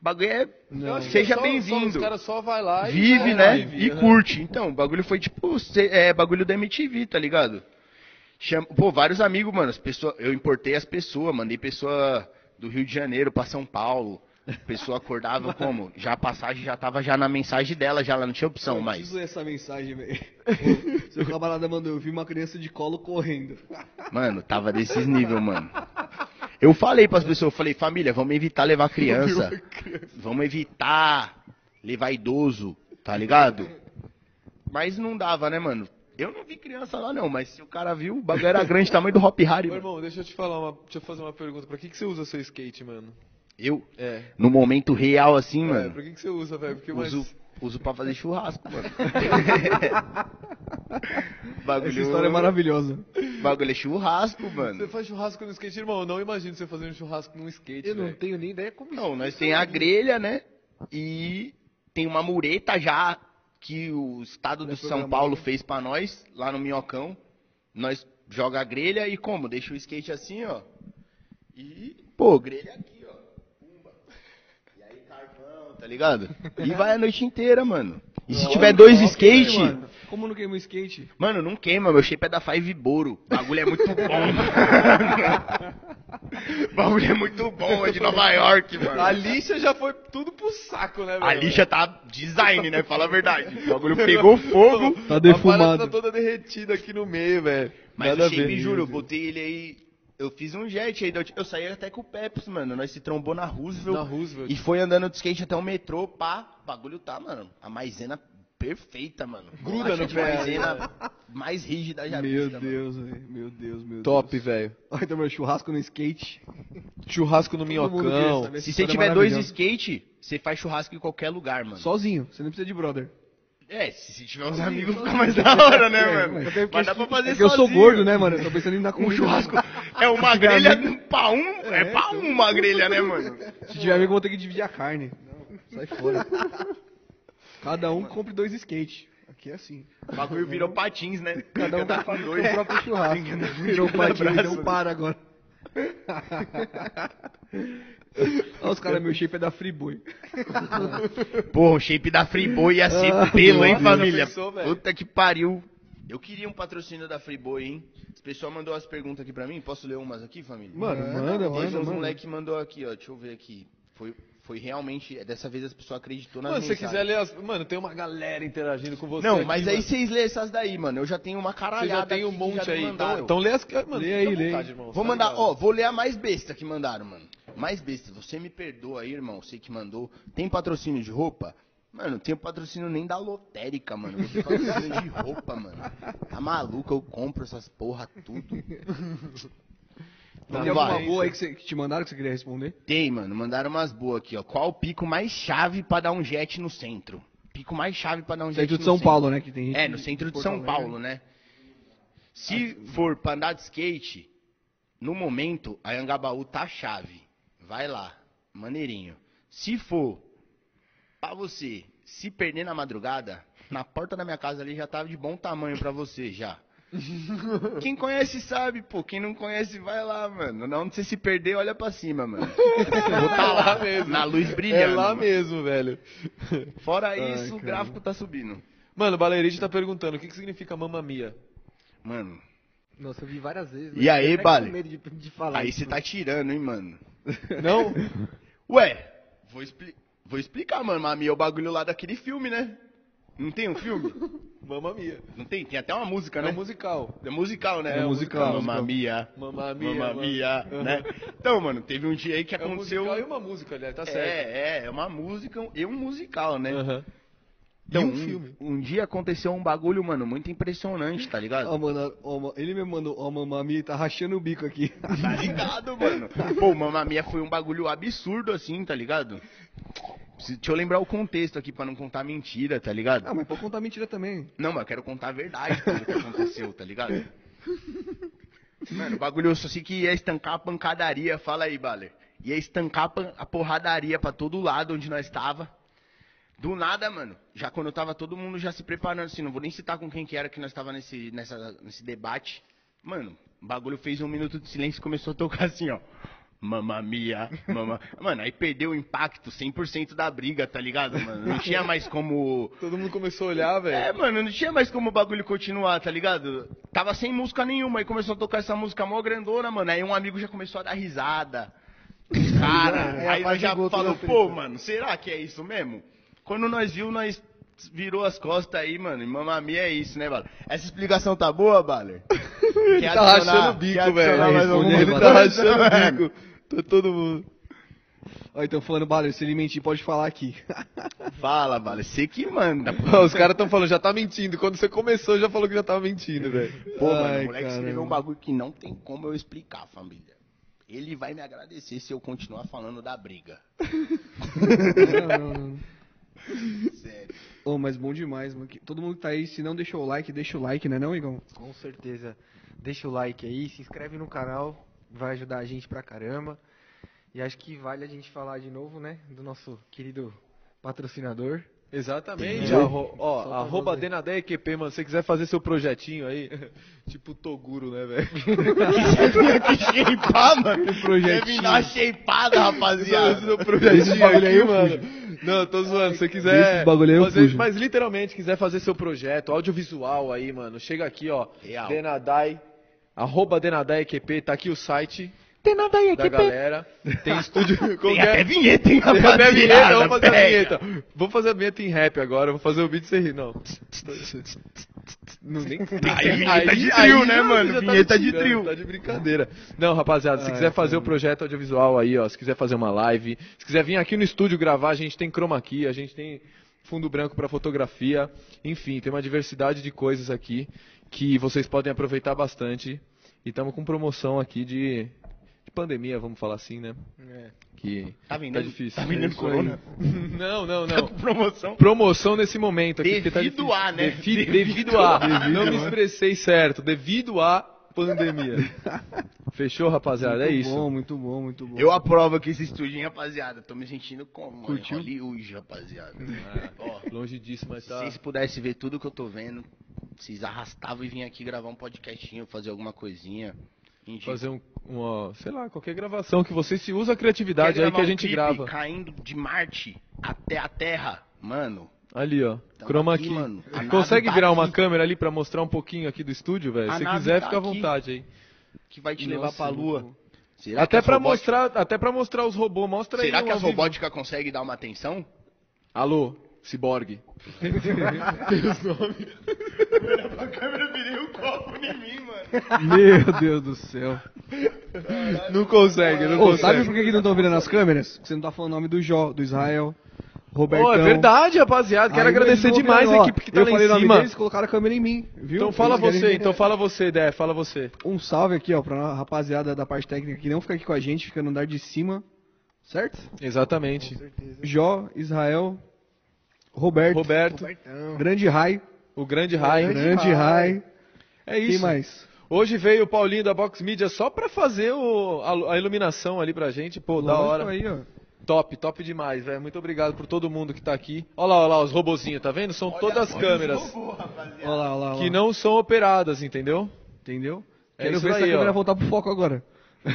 O bagulho é. Que Seja só- só Os bem-vindo. caras só vai lá e Vive, é, né? vive, e aham. curte. Então, o bagulho foi tipo, é, bagulho da MTV, tá ligado? Chama, pô, vários amigos, mano. As pessoas, eu importei as pessoas, mandei pessoa do Rio de Janeiro pra São Paulo. A pessoa acordava como? Já a passagem já tava já na mensagem dela, já ela não tinha opção Eu mais. ler essa mensagem, velho. Seu camarada mandou, eu vi uma criança de colo correndo. Mano, tava desses nível, mano. Eu falei pras pessoas, eu falei, família, vamos evitar levar criança. Vamos evitar levar idoso, tá ligado? Mas não dava, né, mano? Eu não vi criança lá não, mas se o cara viu, o bagulho era grande, tamanho do Hop Harry, mano. irmão, deixa eu te falar uma. Deixa eu fazer uma pergunta. Pra que, que você usa seu skate, mano? Eu, É. no momento real assim, É, mano, pra que, que você usa, velho? Porque mais. uso, uso pra fazer churrasco, mano. bagulho, Essa história é maravilhosa. bagulho é churrasco, Você mano. faz churrasco no skate, irmão? Eu não imagino você fazendo churrasco num skate, Eu não velho. tenho nem ideia como Não, nós tem a grelha, né? E tem uma mureta já que o estado do São Paulo fez pra nós, lá no Minhocão. Nós joga a grelha e como? Deixa o skate assim, ó. E, pô, grelha aqui, ó. Pumba. E aí carvão, tá ligado? E vai a noite inteira, mano. E se tiver dois skate, mano. Como não queima o skate? não queima, meu shape é da Five Boro. O bagulho é muito bom. O bagulho é muito bom, é de Nova York, mano. A lixa já foi tudo pro saco, né, velho? A lixa tá design, né? Fala a verdade. O bagulho pegou fogo. Tá A defumado. parada tá toda derretida aqui no meio, velho. Mas Nada o ver. shape, juro, eu botei ele aí. Eu fiz um jet aí. Eu saí até com o Peps, mano. Nós se trombou na Roosevelt. Na Roosevelt. E foi andando de skate até o metrô, pá. O bagulho tá, mano. A maisena perfeita, mano. Gruda no de pé, maisena mais rígida já Meu vista. Deus, velho. Meu Deus, meu Top, Deus. velho. Olha, então, meu churrasco no skate. Churrasco no Todo minhocão. Se você tiver dois skate, você faz churrasco em qualquer lugar, mano. Sozinho, você não precisa de brother. É, se se tiver uns amigos fica mais da hora, né, mano? mas Mas dá pra fazer É que eu sou sozinho. gordo, né, mano? Eu tô pensando em dar Um comida. churrasco é uma grelha pra um, é pra um uma grelha, né, mano? Se tiver amigo, eu vou ter que dividir a carne. Não, sai fora. Cada um compre dois skate. Aqui é assim. O bagulho virou patins, né? Cada um tá com com dois. o próprio churrasco. Virou braço. não para agora. Olha os caras, meu shape é da Friboi. Porra, o shape da Friboi ia ser Ah, pelo, hein, família? pensou? Puta que pariu. Eu queria um patrocínio da Friboi, hein? Esse pessoal mandou as perguntas aqui pra mim. Posso ler umas aqui, família? Mano, Manda, manda, Teve manda, uns manda. moleque mandou aqui, ó. Deixa eu ver aqui. Foi, foi realmente. Dessa vez as pessoas acreditou nas Mano, se você quiser ler as... Mano, tem uma galera interagindo com você Não, aqui, mas aí mano. vocês lêem essas daí, mano. Eu já tenho uma Você caralhada. já tem um que monte aí. Então, então lê as... Mano, Lê aí, lê vontade, aí. irmão, Vou tá mandar, ligado? ó, vou ler a mais besta que mandaram, mano. Mais besta. Você me perdoa aí, irmão. Você que mandou. Tem patrocínio de roupa? Mano, não tem patrocínio nem da lotérica, mano. Eu tenho patrocínio de roupa, mano. Tá maluco? Eu compro essas porra tudo. Tem alguma boa aí que, você- que te mandaram que você queria responder? Tem, mano. Mandaram umas boas aqui, ó. Qual o pico mais chave pra dar um jet no centro? Pico mais chave pra dar um jet Centro no de São centro. Paulo, né? Que tem É, no centro de Porto São. Paulo, né? Se for pra andar de skate, no momento, a Angabaú tá chave. Vai lá, maneirinho. Se for pra você se perder na madrugada, na porta da minha casa ali já tava de bom tamanho pra você já. Quem conhece sabe, pô. Quem não conhece, vai lá, mano. Na onde você se perder, olha pra cima, mano. Vou tá lá, mesmo. na luz É brilhando. lá mano. mesmo, velho. Fora isso, o cara. gráfico tá subindo. Mano, o Balerite tá perguntando o que, que significa Mamma Mia. Mano, Nossa, eu vi várias vezes. E aí, eu até Bale? de, de falar aí isso. você tá tirando, hein, mano. Não? Ué, vou, expli- vou explicar, mano. Mami, é o bagulho lá daquele filme, né? Não tem um filme? Mamma Mia. Não tem? Tem até uma música, É né? um musical. É musical, né? É musical, Mamma Mia. Mamma Mia. Mamma. Mia, né? Então, mano, teve um dia aí que É um aconteceu... musical e uma música, aliás, tá certo. É, é, é uma música e um musical, né? Aham. Então, um um, filme. um dia aconteceu um bagulho, mano, muito impressionante, tá ligado? Ó, mano, ó, ma- ele me mandou, ó, mamami, tá rachando o bico aqui. Tá ligado, mano? Pô, Mamma Mia foi um bagulho absurdo assim, tá ligado? Deixa eu lembrar o contexto aqui pra não contar mentira, tá ligado? ah, mas pode contar mentira também. Não, mas eu quero contar a verdade tudo que aconteceu, tá ligado? Mano, o bagulho eu só sei que ia estancar a pancadaria, fala aí, Baler. Ia estancar a porradaria pra todo lado onde nós tava. Do nada, mano, já quando eu tava todo mundo já se preparando, assim, não vou nem citar com quem que era que nós tava nesse, nessa, nesse debate. Mano, o bagulho fez um minuto de silêncio e começou a tocar assim, ó. Mamma mia, mamma... Mano, aí perdeu o impacto 100% da briga, tá ligado, mano? Não tinha mais como... Todo mundo começou a olhar, velho. É, mano, não tinha mais como o bagulho continuar, tá ligado? Tava sem música nenhuma, aí começou a tocar essa música mó grandona, mano. Aí um amigo já começou a dar risada. Cara, Aí aí já falou, treta. pô, mano, será que é isso mesmo? Quando nós viu, nós virou as costas aí, mano. E mamamia é isso, né, Baler? Essa explicação tá boa, Baler? Quer tá rachando o bico, velho. Ele tá rachando o bico. Tá todo mundo. Ó, então falando, Baler, se ele mentir, pode falar aqui. Fala, Baler, você que manda. Ó, Os caras tão falando, já tá mentindo. Quando você começou, já falou que já tava mentindo, velho. Pô, mano, o moleque caramba. escreveu um bagulho que não tem como eu explicar, família. Ele vai me agradecer se eu continuar falando da briga. não, não, não. Sério. Ô, mas bom demais, mano. Todo mundo que tá aí, se não deixou o like, deixa o like, né não, Igão? Com certeza. Deixa o like aí, se inscreve no canal, vai ajudar a gente pra caramba. E acho que vale a gente falar de novo, né, do nosso querido patrocinador. Exatamente. Arro- ó, Solta arroba você. Denadeia EQP, mano. Se você quiser fazer seu projetinho aí, tipo Toguro, né, velho? que shapear, mano. Que projetinho. Uma shapeada, Fazer rapaziada. seu projetinho Esse bagulho aí mano. Não, tô zoando. Se você quiser Esse bagulho aí eu fazer, fujo. mas literalmente quiser fazer seu projeto, audiovisual aí, mano, chega aqui, ó. Real. Denadai, arroba Denadai EQP, tá aqui o site. Tem nada aí, da galera. Tem estúdio. Tem até vinheta, hein, Tem até vinheta, vamos fazer a vinheta. Vamos fazer a vinheta em rap agora, vou fazer o beat sem rir, não. Não, nem, Aí, vinheta de trio, né, mano? Vinheta de trio. Tá de brincadeira. Não, rapaziada, se Ai, quiser fazer o projeto audiovisual aí, ó, se quiser fazer uma live, se quiser vir aqui no estúdio gravar, a gente tem chroma key, a gente tem fundo branco pra fotografia, enfim, tem uma diversidade de coisas aqui que vocês podem aproveitar bastante. E estamos com promoção aqui de pandemia, vamos falar assim, né? Que Tá vendendo, tá difícil. Tá vendendo É corona. Não, não, Tá não. com promoção. Promoção nesse momento aqui. tá Devido difícil. a, né? Devi- Devido devido a. Não me expressei certo. Devido à pandemia. Fechou, rapaziada? É muito isso. bom, muito bom, muito bom. Eu aprovo aqui esse estúdio, hein, rapaziada. Tô me sentindo como? Curtiu? Hollywood, rapaziada. Ó, Longe disso, mas se tá. vocês pudessem ver tudo que eu tô vendo, vocês arrastavam e vinham aqui gravar um podcastinho, fazer alguma coisinha. Indico. Fazer um, uma, sei lá, qualquer gravação que vocês se usa a criatividade Quer aí que a um gente clipe grava. Caindo de Marte até a Terra, mano. Ali, ó. Tamo Chroma aqui, key. mano. A Consegue tá virar uma aqui. câmera ali pra mostrar um pouquinho aqui do estúdio, velho? A Se quiser, tá fica à vontade aí. Que vai te Nossa, levar pra Lua. Será que Até pra robótica- mostrar, até para mostrar os robôs, mostra Será aí. que no as ao vivo. robóticas conseguem dar uma atenção? Alô, Cyborg. A câmera virei o copo em mim, mano. Meu Deus do céu. Não consegue, não Ô, consegue. sabe por que, que não estão virando as câmeras? Porque você não tá falando o nome do Jó, do Israel, Robertão. Pô, é verdade, rapaziada. Quero Aí agradecer demais a equipe que tá eu lá falei o em nome cima. deles, colocaram a câmera em mim, viu? Então fala Eles você, então fala você, Dé, fala você. Um salve aqui, ó, pra rapaziada da parte técnica que não fica aqui com a gente, fica no andar de cima, certo? Exatamente. Jó, Israel, Roberto, Roberto, Grande Rai, o grande Rai. Grande Rai. É Quem isso. mais? Hoje veio o Paulinho da Box Media só pra fazer o- a, a iluminação ali pra gente. Pô, da Lógico hora. Aí, ó. Top, top demais, velho. Muito obrigado por todo mundo que tá aqui. Olha lá, olha lá, os robozinhos, tá vendo? São todas câmeras Olha lá, olha lá. que olha não são operadas, entendeu? Entendeu? É Quero isso ver se a câmera ó. voltar pro foco agora.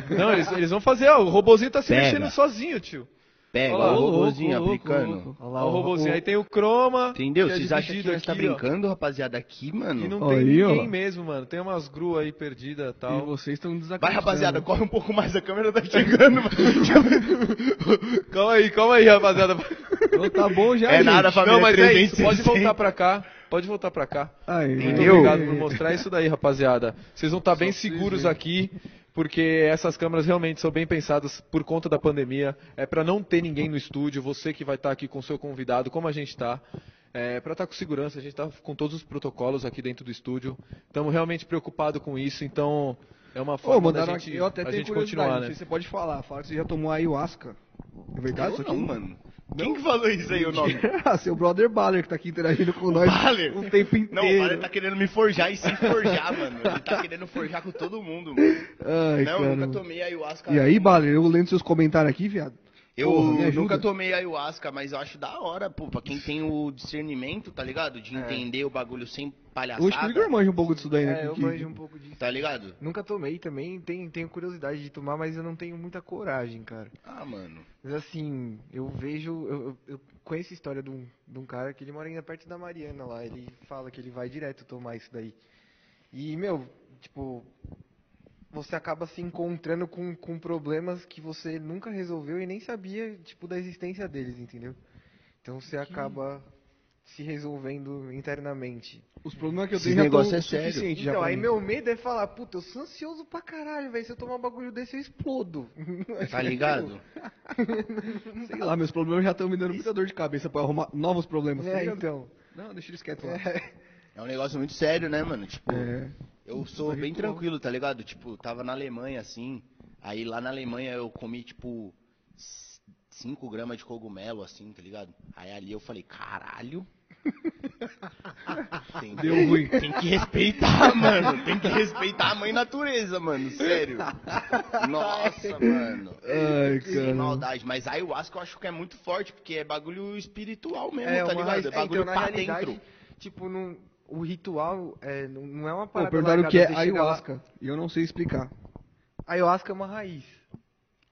Não, eles, eles vão fazer, ó, o robozinho tá se Pega. mexendo sozinho, tio. Pega Olha lá, o robôzinho louco, aplicando. louco. Olha o robozinho. Aí tem o Chroma. Entendeu? que é Vocês acham que nós tá aqui, ó. brincando, rapaziada, aqui, mano? E não Aí, tem ó. ninguém mesmo, mano. Tem umas gruas aí perdidas e E tal. vocês estão desacreditando. Vai, rapaziada, corre um pouco mais, a câmera tá chegando, mano. calma aí, calma aí, rapaziada. Então tá bom já, É gente. nada, família. Não, mas é isso. 360. Pode voltar pra cá. Pode voltar pra cá. Aí, Muito Entendeu? obrigado por mostrar isso daí, rapaziada. Vocês vão estar bem vocês seguros aqui, porque essas câmeras realmente são bem pensadas por conta da pandemia. É pra não ter ninguém no estúdio, você que vai estar aqui com o seu convidado, como a gente tá. É, para estar com segurança, a gente tá com todos os protocolos aqui dentro do estúdio. Estamos realmente preocupados com isso, então é uma Ô, forma da mandaram gente, aqui, eu até a tenho gente continuar, não né? sei se você pode falar. Fala que você já tomou ayahuasca. É verdade isso Eu aqui? não, mano. Quem que falou isso aí, o nome? Ah, Seu brother Baller que tá aqui interagindo com nós Baller? o tempo inteiro. Não, o Baller tá querendo me forjar e se forjar, mano. Ele tá querendo forjar com todo mundo, mano. Ai, não, eu cara. nunca tomei ayahuasca. E aí. Baller, eu lendo seus comentários aqui, viado. Eu Porra, nunca tomei ayahuasca, mas eu acho da hora, pô, pra quem tem o discernimento, tá ligado? De entender o bagulho sem palhaçada. O Igor manja um pouco disso daí, né? É, eu que- manjo um pouco disso. Tá ligado? Nunca tomei também, tenho, tenho curiosidade de tomar, mas eu não tenho muita coragem, cara. Ah, mano. Mas assim, eu vejo. Eu, eu- eu conheço a história de um, de um cara que ele mora ainda perto da Mariana lá. Ele fala que ele vai direto tomar isso daí. E, meu, tipo. Você acaba se encontrando com, com problemas que você nunca resolveu e nem sabia, tipo, da existência deles, entendeu? Então você acaba se resolvendo internamente. Os problemas que eu Esse tenho já negócio é sério. suficiente Então, aí mim. meu medo é falar, puta, eu sou ansioso pra caralho, velho. Se eu tomar um bagulho desse, eu explodo. Tá ligado? Sei lá, meus problemas já estão me dando muita dor de cabeça pra arrumar novos problemas. tá É, ligado? então. Não, deixa eles quietos lá. É um negócio muito sério, né, mano? Tipo, É. eu sou bem tranquilo, tá ligado? Tipo, tava na Alemanha, assim. Aí lá na Alemanha eu comi, tipo, 5 gramas de cogumelo, assim, tá ligado? Aí ali eu falei, caralho. Tem, Deu ruim. Tem que respeitar, mano. Tem que respeitar a mãe natureza, mano. Sério. Nossa, mano. Ai, Sem cara. maldade. Mas a ayahuasca eu acho que é muito forte, porque é bagulho espiritual mesmo, É, tá ligado? É é, bagulho então, pra realidade, dentro. tipo, não, o ritual é, não, é uma Pô, parada perguntaram o que é você lá- ayahuasca. E eu não sei explicar. Ayahuasca é uma raiz.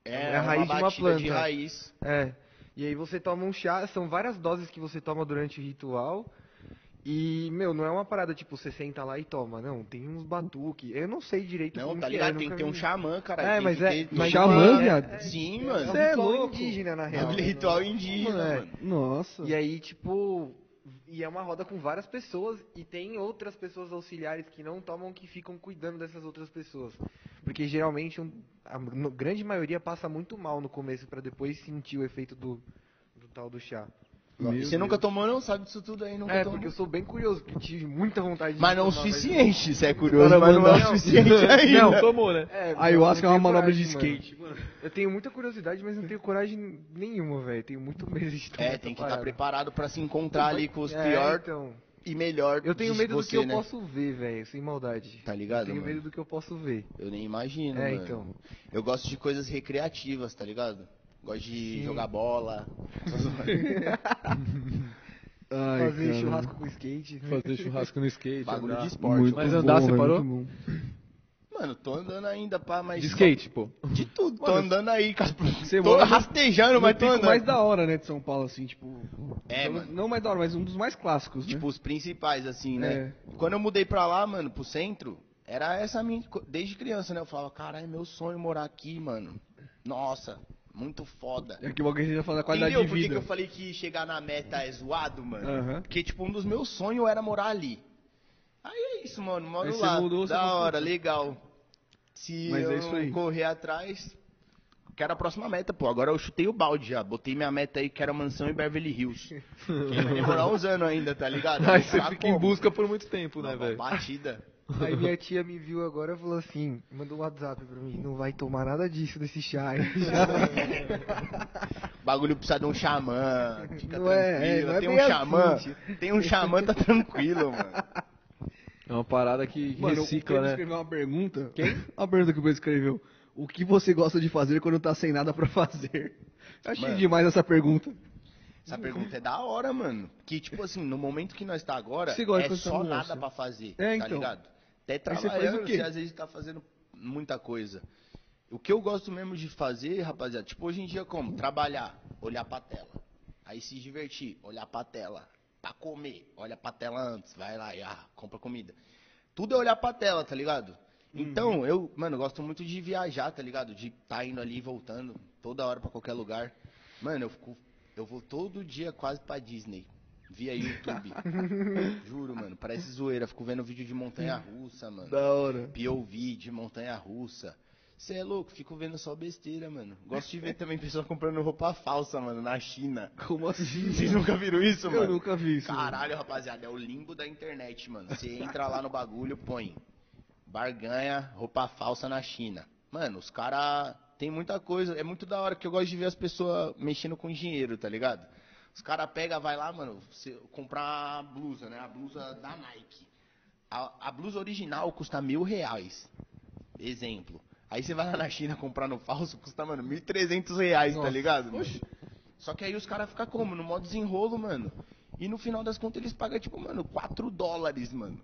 É, É a raiz de uma uma batida de planta. raiz. É. E aí você toma um chá, são várias doses que você toma durante o ritual. E, meu, não é uma parada tipo, você senta lá e toma, não. Tem uns batuque. Eu não sei direito Não, como tá que é, ligado? eu Tem que nunca ter um xamã, cara. É, tem mas que é. ter- mas Xamã, é- viado? é- Sim, É mano. um Cê é ritual louco. indígena, na É real. um ritual indígena, É. mano. Nossa. E aí, tipo. E é uma roda com várias pessoas e tem outras pessoas auxiliares que não tomam que ficam cuidando dessas outras pessoas. Porque geralmente um- a grande maioria passa muito mal no começo pra depois sentir o efeito do, do tal do chá. E você nunca tomou, não? Sabe disso tudo aí? Nunca É, tomou? porque eu sou bem curioso, porque eu tive muita vontade de Mas não o suficiente. Você é curioso, Cara, mas não é mano, o suficiente ainda. Não, tomou, né? É, ayahuasca é eu uma não manobra de coragem, skate, mano. Eu tenho muita curiosidade, mas não tenho coragem nenhuma, velho. Tenho muito medo de tomar É, tem que estar parada. preparado pra se encontrar ali com os É, pior então. e melhor Eu tenho medo do você, que eu né? posso ver, velho, sem maldade. Tá ligado, Eu tenho mano? medo do que eu posso ver. Eu nem imagino, É, mano. então. Eu gosto de coisas recreativas, tá ligado? Gosto de Sim. jogar bola. Ai, Fazer cara. churrasco com skate. Fazer churrasco no skate. Bagulho andar. de esporte. Muito Mas bom, andar, você velho, parou? muito bom. Mano, tô andando ainda, pá, mas. De skate, pô. De tudo, tô andando aí, cara. Você tô rastejando, No mas tô andando. mais da hora, né, de São Paulo, assim, tipo... É, não- mano. Não mais da hora, mas um dos mais clássicos, né? Tipo, os principais, assim, né? É. Quando eu mudei pra lá, mano, pro centro, era essa minha. Desde criança, né? Eu falava, caralho, é meu sonho morar aqui, mano. Nossa, muito foda. É que o bagulho já fala da qualidade Entendeu de por que, que vida. eu falei que chegar na meta é zoado, mano? Aham. Porque, tipo, um dos meus sonhos era morar ali. Aí é isso, mano. Moro Aí lá. mudou, da hora, legal. Se Mas eu é isso aí. correr atrás, quero a próxima meta, pô. Agora eu chutei o balde já. Botei minha meta aí, que era mansão em Beverly Hills. que vai demorar uns anos ainda, tá ligado? Aí você falar fica em como? busca por muito tempo, né, velho? Batida. Aí minha tia me viu agora e falou assim, mandou um WhatsApp pra mim, não vai tomar nada disso desse chá, hein? Bagulho precisa de um xamã. Fica Não é, tranquilo. é, não é tem um assim, xamã. tem um xamã, tá tranquilo, mano. É uma parada que, que Mano, recicla, né? escreveu uma pergunta. Quem? Uma pergunta que o Pedro escreveu. O que você gosta de fazer quando tá sem nada pra fazer? Eu achei Mano. demais essa pergunta. Essa pergunta é da hora, mano. Que, tipo assim, no momento que nós tá agora, é tá só nada pra fazer, É, tá então. ligado? Até você trabalhando, quê? você às vezes tá fazendo muita coisa. O que eu gosto mesmo de fazer, rapaziada, tipo, hoje em dia como? Trabalhar, olhar pra tela. Aí se divertir, olhar pra tela. Pra comer, olha pra tela antes, vai lá e ah, compra comida. Tudo é olhar pra tela, tá ligado? Então, eu, mano, gosto muito de viajar, tá ligado? De tá indo ali e voltando toda hora pra qualquer lugar. Mano, eu fico eu vou todo dia quase pra Disney. Via YouTube. Juro, mano, parece zoeira. Fico vendo vídeo de montanha russa, mano. Da hora. POV de montanha russa. Você é louco, fico vendo só besteira, mano. Gosto de ver também pessoas comprando roupa falsa, mano, na China. Como assim? Vocês nunca viram isso, Eu mano? nunca vi isso. mano. Caralho, rapaziada, é o limbo da internet, mano. Você entra lá no bagulho, põe barganha, roupa falsa na China. Mano, os caras tem muita coisa. É muito da hora que eu gosto de ver as pessoas mexendo com dinheiro, tá ligado? Os caras pegam, vai lá, mano, comprar a blusa, né? A blusa da Nike. A, a blusa original custa mil reais. Exemplo. Aí você vai lá na China comprar no falso, custa, mano, 1.300 reais, tá ligado? mano? Só que aí os caras ficam como? No modo desenrolo, mano. E no final das contas eles pagam, tipo, mano, 4 dólares, mano.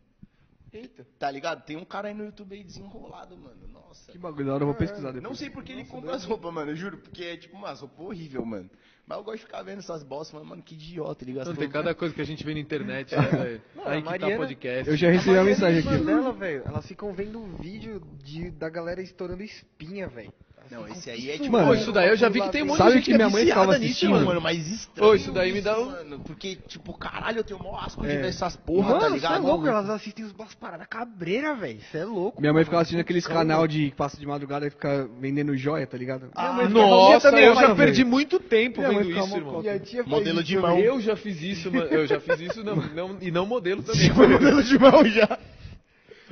Eita. Tá ligado? Tem um cara aí no YouTube aí desenrolado, mano. Nossa. Que bagulho da hora, eu vou pesquisar depois. Não sei porque ele compra as roupas, mano, eu juro. Porque é tipo umas roupas horríveis, mano. Mas eu gosto de ficar vendo essas bostas, mano, mano, que idiota, ele Não, tem cada coisa que a gente vê na internet, né, velho? Aí a que tá Mariana- podcast. Eu já recebi a mensagem aqui. dela, velho, elas ficam vendo vídeo de, da galera estourando espinha, velho. Não, esse aí é tipo. Mano, Pô, isso daí eu já vi que tem um monte Sabe de gente que minha mãe viciada ficava nisso, mano. mano, mas estranho. Ô, isso daí me dá um- Mano, porque, tipo, caralho, eu tenho mó asco de É. ver essas porra, Mano, tá você é ligado? louco, elas assistem umas paradas cabreira, velho. Você é louco. Minha mãe ficava assistindo aqueles canal de que passa de madrugada e fica vendendo joia, tá ligado? Ah, mãe Nossa, também, eu já mano, perdi muito tempo Minha mãe vendo isso, irmão. E Modelo isso de também. mão. Eu já fiz isso, mano. Eu já fiz isso não, não- e não modelo também. modelo de mão já.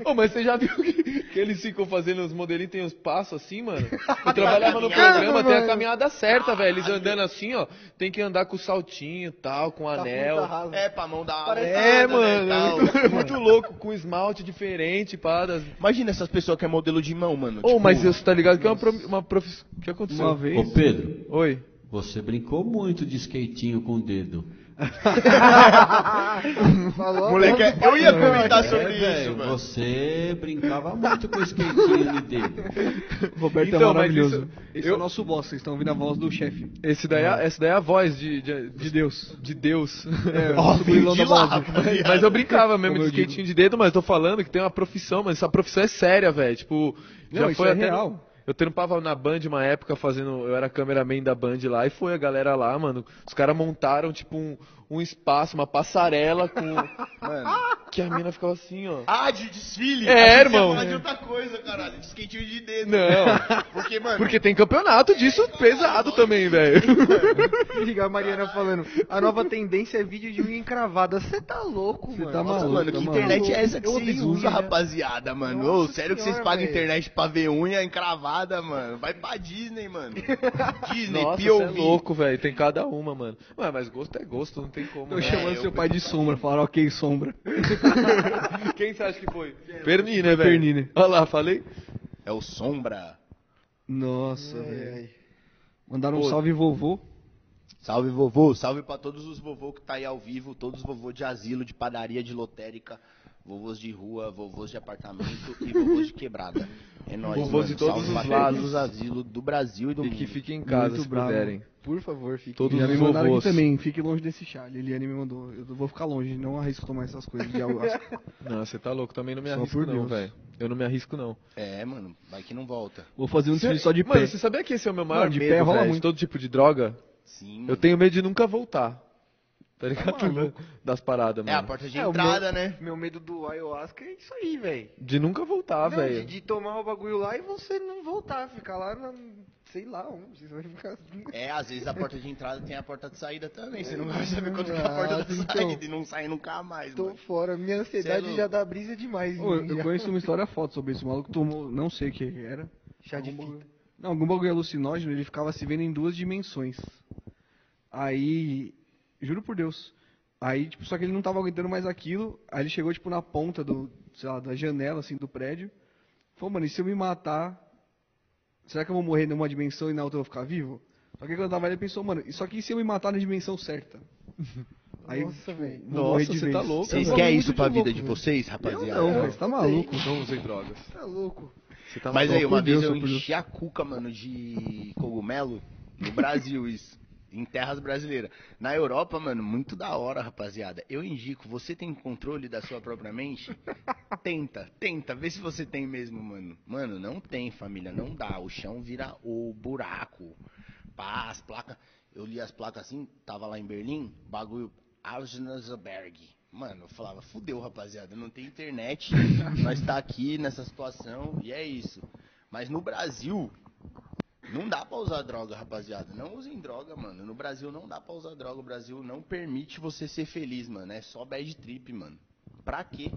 Ô, mas você já viu que, que eles ficam fazendo os modelinhos, tem os passos assim, mano? Eu trabalhava no programa, tem a caminhada certa, velho. Eles andando assim, ó. Tem que andar com saltinho e tal, com Tá anel. É, pra mão uma É, voltada, né, mano, tal. é muito, é muito louco, com esmalte diferente, pá. Das... Imagina essas pessoas que é modelo de mão, mano. Ô, tipo, mas você tá ligado que é uma, pro- uma profissão. O que aconteceu? Uma vez. Ô Pedro, Oi. você brincou muito de skatinho com o dedo. Falou Moleque, do eu ia comentar sobre É, isso, velho, mano. Você brincava muito com o skatinho de dedo. Roberto Então, é maravilhoso. isso- Esse eu- é o nosso boss, vocês estão ouvindo a voz do chefe. Esse daí, é, essa daí é a voz de, de, De Deus. de Deus. É, da de lá. Mas eu brincava mesmo Como de eu skatinho de dedo, mas tô falando que tem uma profissão, mas essa profissão é séria, velho. Tipo, Não, já isso foi é até no- real. Eu trampava na Band uma época fazendo. Eu era cameraman da Band lá e foi a galera lá, mano. Os caras montaram, tipo, um, um espaço, uma passarela com. Mano. que a mina ficava assim, ó. Ah, de desfile? É, você ia irmão. falar de outra coisa, caralho. De skatinho de dedo. Não. Porque, mano. Porque tem campeonato disso pesado também, velho. Liga a Mariana falando, a nova tendência é vídeo de unha encravada. Você tá louco, mano. tá Nossa, maluco, mano, tá que maluco. internet é essa que vocês usam, rapaziada, mano? Ô, sério que vocês senhora, pagam internet pra ver unha encravada, mano? Vai pra Disney, mano. Disney, Nossa, você é POV. louco, velho. Tem cada uma, mano. Ué, mas gosto é gosto, não tem como. Tô né? chamando eu seu pai de sombra, falaram ok, sombra. Quem você acha que foi? Perni, né, velho? Perni, né? Olha lá, falei. É o Sombra. Nossa, velho. Mandaram um Pô. salve vovô. Salve, vovô. Salve pra todos os vovô que tá aí ao vivo. Todos os vovô de asilo, de padaria, de lotérica. Vovôs de rua, vovôs de apartamento e vovôs de quebrada. É nóis, Vovôs mano. de todos Salve os pra lados. todos os asilos do Brasil e do E mundo. que fiquem em casa, Muito se bravo. puderem. Por favor, fique. Todos Já os me mandaram aqui também, fique longe desse chá. Liliane me mandou. Eu vou ficar longe, não arrisco tomar essas coisas de ayahuasca. Não, você tá louco, também não me Só arrisco não, velho. Eu não me arrisco não. É, mano. Vai que não volta. Vou fazer um desfile só de Mano, pé. você sabia que esse é o meu maior Não, de medo, pé rola muito. todo tipo de droga? Sim, Eu mano. tenho medo de nunca voltar. Tá ligado? Das paradas, É a mano. porta de É, o entrada, né? Meu medo do ayahuasca é isso aí, velho. De nunca voltar, Não, velho. de, de tomar o bagulho lá e você não voltar, ficar lá, na, sei lá onde. Você vai ficar. É, às vezes a porta de entrada tem a porta de saída também. Você não vai saber quando que é a porta Ah, de então. saída e não sai nunca mais, Tô mano. fora. Minha ansiedade Cê é já dá brisa demais. Ô, eu já. conheço uma história foda sobre isso. O maluco tomou, não sei o que era. Chá de fita. Não, algum bagulho alucinógeno, ele ficava se vendo em duas dimensões. Aí, juro por Deus. Aí, tipo, só que ele não tava aguentando mais aquilo. Aí ele chegou, tipo, na ponta do, sei lá, da janela, assim, do prédio. Falou, mano, e se eu me matar, será que eu vou morrer numa dimensão e na outra eu vou ficar vivo? Só que quando tava ele pensou, mano, e só que e se eu me matar na dimensão certa? Aí, Nossa, velho. vou morrer Nossa, você vez. tá louco, Vocês Eu querem isso pra de vida louco, de velho. vocês, Eu rapaziada? não, velho, você tá maluco. Não usem drogas. Tá louco. Você tá Mas aí, uma vez Deus, eu por Deus. enchi a cuca, mano, de cogumelo no Brasil, isso. Em terras brasileiras. Na Europa, mano, muito da hora, rapaziada. Eu indico, você tem controle da sua própria mente? Tenta, tenta, vê se você tem mesmo, mano. Mano, não tem, família, não dá. O chão vira o buraco. Pá, as placas. Eu li as placas assim, tava lá em Berlim, bagulho Augsburg. Mano, eu falava, fudeu, rapaziada, não tem internet, nós tá aqui nessa situação e é isso. Mas no Brasil, não dá pra usar droga, rapaziada. Não usem droga, mano. No Brasil não dá pra usar droga. O Brasil não permite você ser feliz, mano. É só bad trip, mano. Pra quê?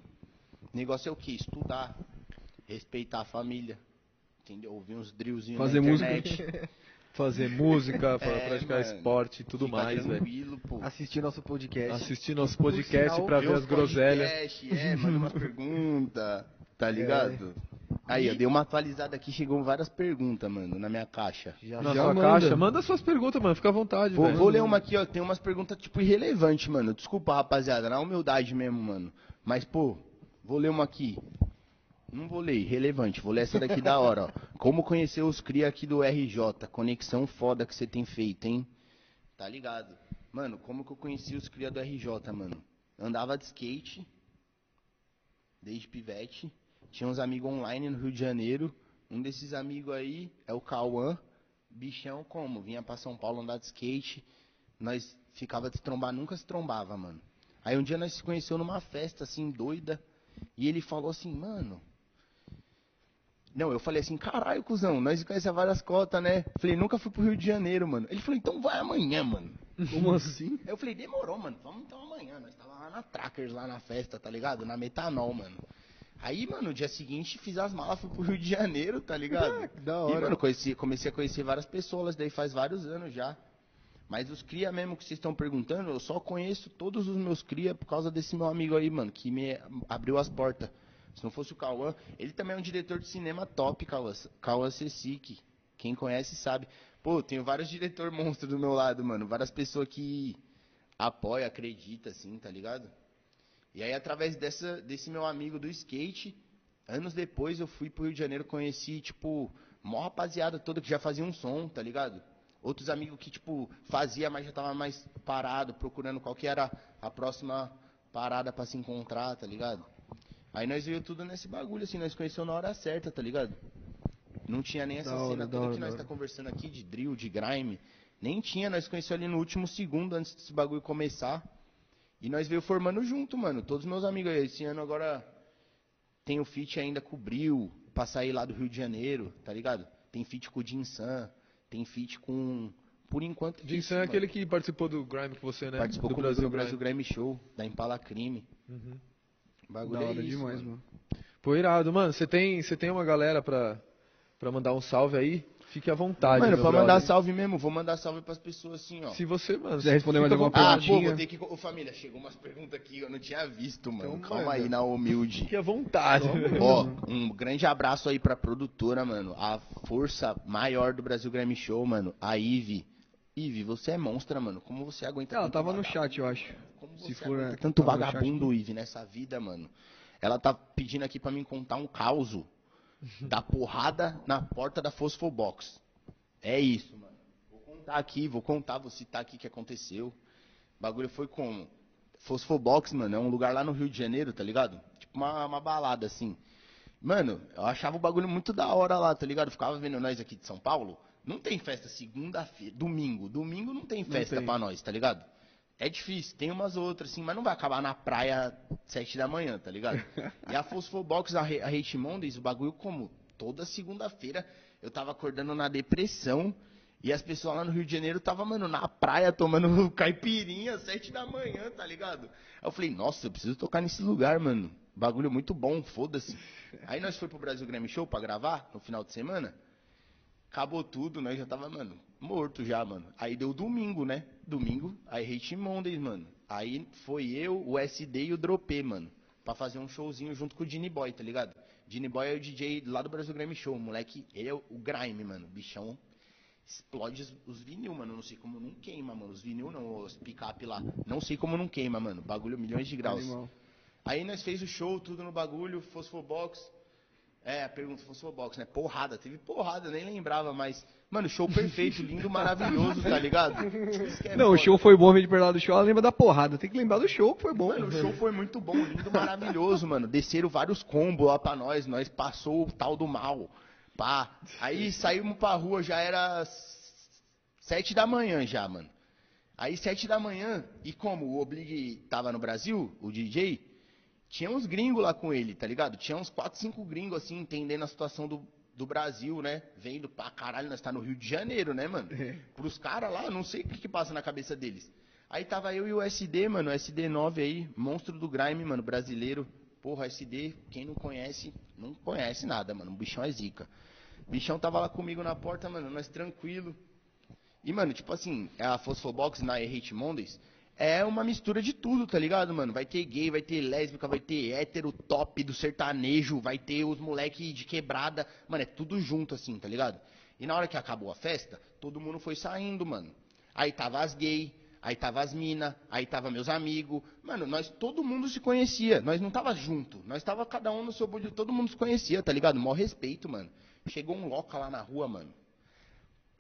O negócio é o quê? Estudar. Respeitar a família. Entendeu? Ouvir uns drillzinhos Fazer na música. Fazer música, É, praticar mano. esporte e tudo Fica mais, velho. tranquilo, pô. Assistir nosso podcast. Assistir nosso podcast sinal, pra ver as groselhas. podcast, É, manda umas perguntas. Tá ligado? Aí, eu dei uma atualizada aqui, chegou várias perguntas, mano, na minha caixa. Já, Na Já sua manda. caixa. Manda suas perguntas, mano. Fica à vontade, Vou, velho. vou ler uma aqui, ó. Tem umas perguntas, tipo, irrelevantes, mano. Desculpa, rapaziada, na humildade mesmo, mano. Mas, pô, vou ler uma aqui. Não vou ler, irrelevante. Vou ler essa daqui da hora, ó. Como conhecer os cria aqui do RJ? Conexão foda que você tem feito, hein? Tá ligado? Mano, como que eu conheci os cria do RJ, mano? Andava de skate, desde pivete. Tinha uns amigos online no Rio de Janeiro. Um desses amigos aí é o Cauã. Bichão como? Vinha pra São Paulo andar de skate. Nós ficava de trombar, nunca se trombava, mano. Aí um dia nós se conheceu numa festa, assim, doida. E ele falou assim, mano. Não, eu falei assim, caralho, cuzão, nós conhecemos várias cotas, né? Falei, nunca fui pro Rio de Janeiro, mano. Ele falou, então vai amanhã, mano. Como assim? Eu falei, demorou, mano. Vamos então amanhã. Nós tava lá na Trackers, lá na festa, tá ligado? Na Metanol, mano. Aí, mano, no dia seguinte fiz as malas, fui pro Rio de Janeiro, tá ligado? que da E, hora. mano, conheci, comecei a conhecer várias pessoas, daí faz vários anos já. Mas os cria mesmo que vocês estão perguntando, eu só conheço todos os meus cria por causa desse meu amigo aí, mano, que me abriu as portas. Se não fosse o Cauã, ele também é um diretor de cinema top, Cauã, Cauã. Quem conhece sabe. Pô, tenho vários diretor monstros do meu lado, mano. Várias pessoas que apoia, acredita, assim, tá ligado? E aí, através dessa, desse meu amigo do skate, anos depois eu fui pro Rio de Janeiro, conheci, tipo, mó rapaziada toda que já fazia um som, tá ligado? Outros amigos que, tipo, fazia, mas já tava mais parado, procurando qual que era a próxima parada pra se encontrar, tá ligado? Aí nós veio tudo nesse bagulho, assim, nós conhecemos na hora certa, tá ligado? Não tinha nem essa Da hora, cena da toda hora, que nós hora. tá conversando aqui de drill, de grime. Nem tinha, nós conhecemos ali no último segundo antes desse bagulho começar. E nós veio formando junto, mano. Todos os meus amigos aí. Esse ano agora tem o feat ainda com o Bril, pra sair lá do Rio de Janeiro, tá ligado? Tem feat com o Jinsan, tem feat com. Por enquanto. Jinsan isso, é mano. aquele que participou do Grime com você, né? Participou do Brasil Grime. Brasil Grime Show, da Impala Crime. Uhum. O bagulho Da é hora isso, demais, mano. mano. Pô, irado. Mano, você tem, você tem uma galera pra, pra mandar um salve aí? Fique à vontade, Mano, pra brother. mandar salve mesmo, vou mandar salve pras pessoas assim, ó. Se você, mano... quiser responder mais alguma Ah, vontade. pô, vou ter que. Ô, família, chegou umas perguntas aqui, eu não tinha visto, mano. Então Calma manda. aí, na humilde. Fique à vontade. Ó, um grande abraço aí pra produtora, mano. A força maior do Brasil Grammy Show, mano. A Ive. Ive, você é monstra, mano. Como você aguenta Ela tanto tava no vagabundo? chat, eu acho. Como Se você for, aguenta é, tanto no chat, vagabundo, Ive, nessa vida, mano. Ela tá pedindo aqui pra mim contar um caos da porrada na porta da Fosfobox. É isso, mano. Vou contar aqui, vou contar, vou citar aqui o que aconteceu. O bagulho foi como? Fosfobox, mano, é um lugar lá no Rio de Janeiro, tá ligado? Tipo uma, uma balada, assim. Mano, eu achava o bagulho muito da hora lá, tá ligado? Ficava vendo nós aqui de São Paulo. Não tem festa segunda-feira, domingo. Domingo não tem festa tem. pra nós, tá ligado? É difícil, tem umas outras, assim, mas não vai acabar na praia sete da manhã, tá ligado? e a Fosfobox, a, Re- a Hate Mondays, o bagulho como? Toda segunda-feira eu tava acordando na depressão e as pessoas lá no Rio de Janeiro tava, mano, na praia tomando caipirinha sete da manhã, tá ligado? Aí eu falei, nossa, eu preciso tocar nesse lugar, mano. Bagulho muito bom, foda-se. Aí nós foi pro Brasil Grammy Show pra gravar no final de semana. Acabou tudo, nós já tava, mano, morto já, mano. Aí deu domingo, né? Domingo, aí Hate Mondays, mano. Aí foi eu, o SD e o Dropê, mano. Pra fazer um showzinho junto com o Gini Boy, tá ligado? Gini Boy é o DJ lá do Brasil Grammy Show. Moleque, ele é o o Grime, mano. Bichão explode os, os vinil, mano. Não sei como não queima, mano. Os vinil não, os picape lá. Não sei como não queima, mano. Bagulho milhões de graus. Animal. Aí nós fez o show, tudo no bagulho, Fosfobox. É, a pergunta Fosfobox, né? Porrada, teve porrada, nem lembrava, mas. Mano, show perfeito, lindo, maravilhoso, tá ligado? É Não, o show foi bom, invés de perder do show, ela lembra da porrada. Tem que lembrar do show, que foi bom. Mano, o show foi muito bom, lindo, maravilhoso, mano. Desceram vários combos lá pra nós, nós passou o tal do mal. Pá. Aí saímos pra rua, já era sete da manhã já, mano. Aí sete da manhã, e como o Oblig tava no Brasil, o DJ, tinha uns gringos lá com ele, tá ligado? Tinha uns quatro, cinco gringos, assim, entendendo a situação do, do Brasil, né? Vendo pra caralho, nós tá no Rio de Janeiro, né, mano? Pros caras lá, eu não sei o que, que passa na cabeça deles. Aí tava eu e o SD, mano, o SD9 aí, monstro do grime, mano, brasileiro. Porra, SD, quem não conhece, não conhece nada, mano. O bichão é zica. O bichão tava lá comigo na porta, mano, nós tranquilo. E, mano, tipo assim, a Fosfobox na Hate Mondays é uma mistura de tudo, tá ligado, mano? Vai ter gay, vai ter lésbica, vai ter hétero top do sertanejo, vai ter os moleque de quebrada. Mano, é tudo junto, assim, tá ligado? E na hora que acabou a festa, todo mundo foi saindo, mano. Aí tava as gay, aí tava as mina, aí tava meus amigos. Mano, nós, todo mundo se conhecia. Nós não tava junto. Nós tava cada um no seu bolho, todo mundo se conhecia, tá ligado? Mó respeito, mano. Chegou um loca lá na rua, mano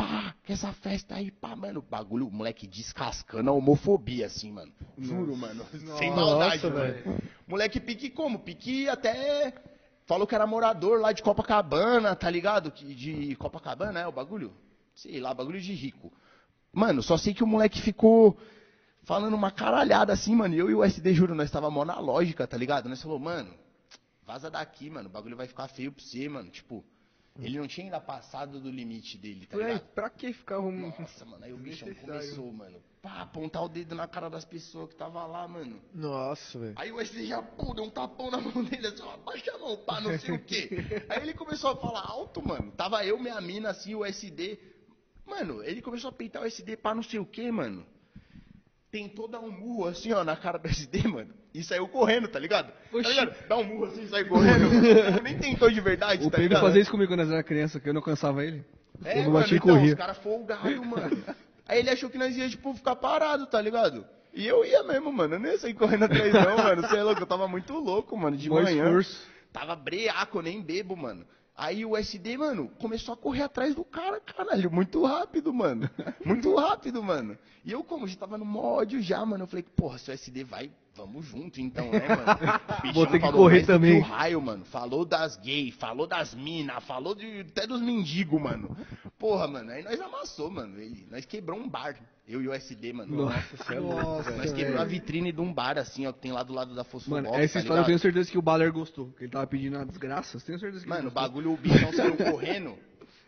pá, que essa festa aí, pá, mano, o bagulho, o moleque descascando a homofobia, assim, mano. Juro, mano. Sem maldade, velho. Moleque pique como? Pique até. Falou que era morador lá de Copacabana, tá ligado? De Copacabana, é o bagulho? Sei lá, bagulho de rico. Mano, só sei que o moleque ficou falando uma caralhada assim, mano. Eu e o SD, juro, nós tava mó na lógica, tá ligado? Nós falou, mano, vaza daqui, mano. O bagulho vai ficar feio pra você, mano. Tipo, ele não tinha ainda passado do limite dele, tá ligado? pra que ficar arrumando? Nossa, mano, aí o bichão começou, mano. Pá, apontar o dedo na cara das pessoas que tava lá, mano. Nossa, velho. Aí o SD já, pô, deu um tapão na mão dele, assim, ó, abaixa a mão, pá, não sei o quê. Aí ele começou a falar alto, mano. Tava eu, minha mina, assim, o SD. Mano, ele começou a peitar o SD, pá, não sei o quê, mano. Tentou dar um murro, assim, ó, na cara do SD, mano. E saiu correndo, tá ligado? Tá Oxi. ligado? Dá um murro assim e sai correndo. Nem tentou de verdade, O tá Pedro ligado? fazia isso comigo quando eu era criança, que eu não cansava ele. É, eu mano, bati e então, corria. os caras folgados, mano. Aí ele achou que nós ia, tipo, ficar parado, tá ligado? E eu ia mesmo, mano. Eu não ia sair correndo atrás, não, mano. Você é louco, eu tava muito louco, mano. De Mó manhã. esforço. Tava breaco, eu nem bebo, mano. Aí o SD, mano, começou a correr atrás do cara, caralho, muito rápido, mano. Muito rápido, mano. E eu, como já tava no mó ódio já, mano, eu falei, porra, se o SD vai, vamos junto então, né, mano? Vou ter que falou correr também. Que raio, mano. Falou das gays, falou das minas, falou de, até dos mendigos, mano. Porra, mano, aí nós amassou, mano. Ele, nós quebrou um bar, eu e o SD, mano. Nossa, você é. Nossa, Nós quebrou a vitrine de um bar, assim, ó, que tem lá do lado da Fosfobol, Mano, essa tá história eu ligado? tenho certeza que o Baller gostou. Que ele tava pedindo a desgraça. Tenho certeza que Mano, ele o gostou. bagulho, o bichão saiu correndo.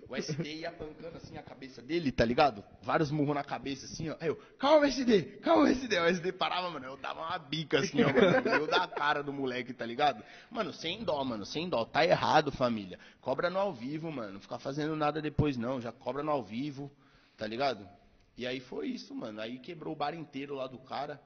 O SD ia pancando assim a cabeça dele, tá ligado? Vários murros na cabeça, assim, ó. Aí eu, calma, SD, calma, SD. O SD parava, mano. Eu dava uma bica, assim, ó, mano. Eu da cara do moleque, tá ligado? Mano, sem dó, mano, sem dó. Tá errado, família. Cobra no ao vivo, mano. Não ficar fazendo nada depois, não. Já cobra no ao vivo, tá ligado? E aí foi isso, mano. Aí quebrou o bar inteiro lá do cara.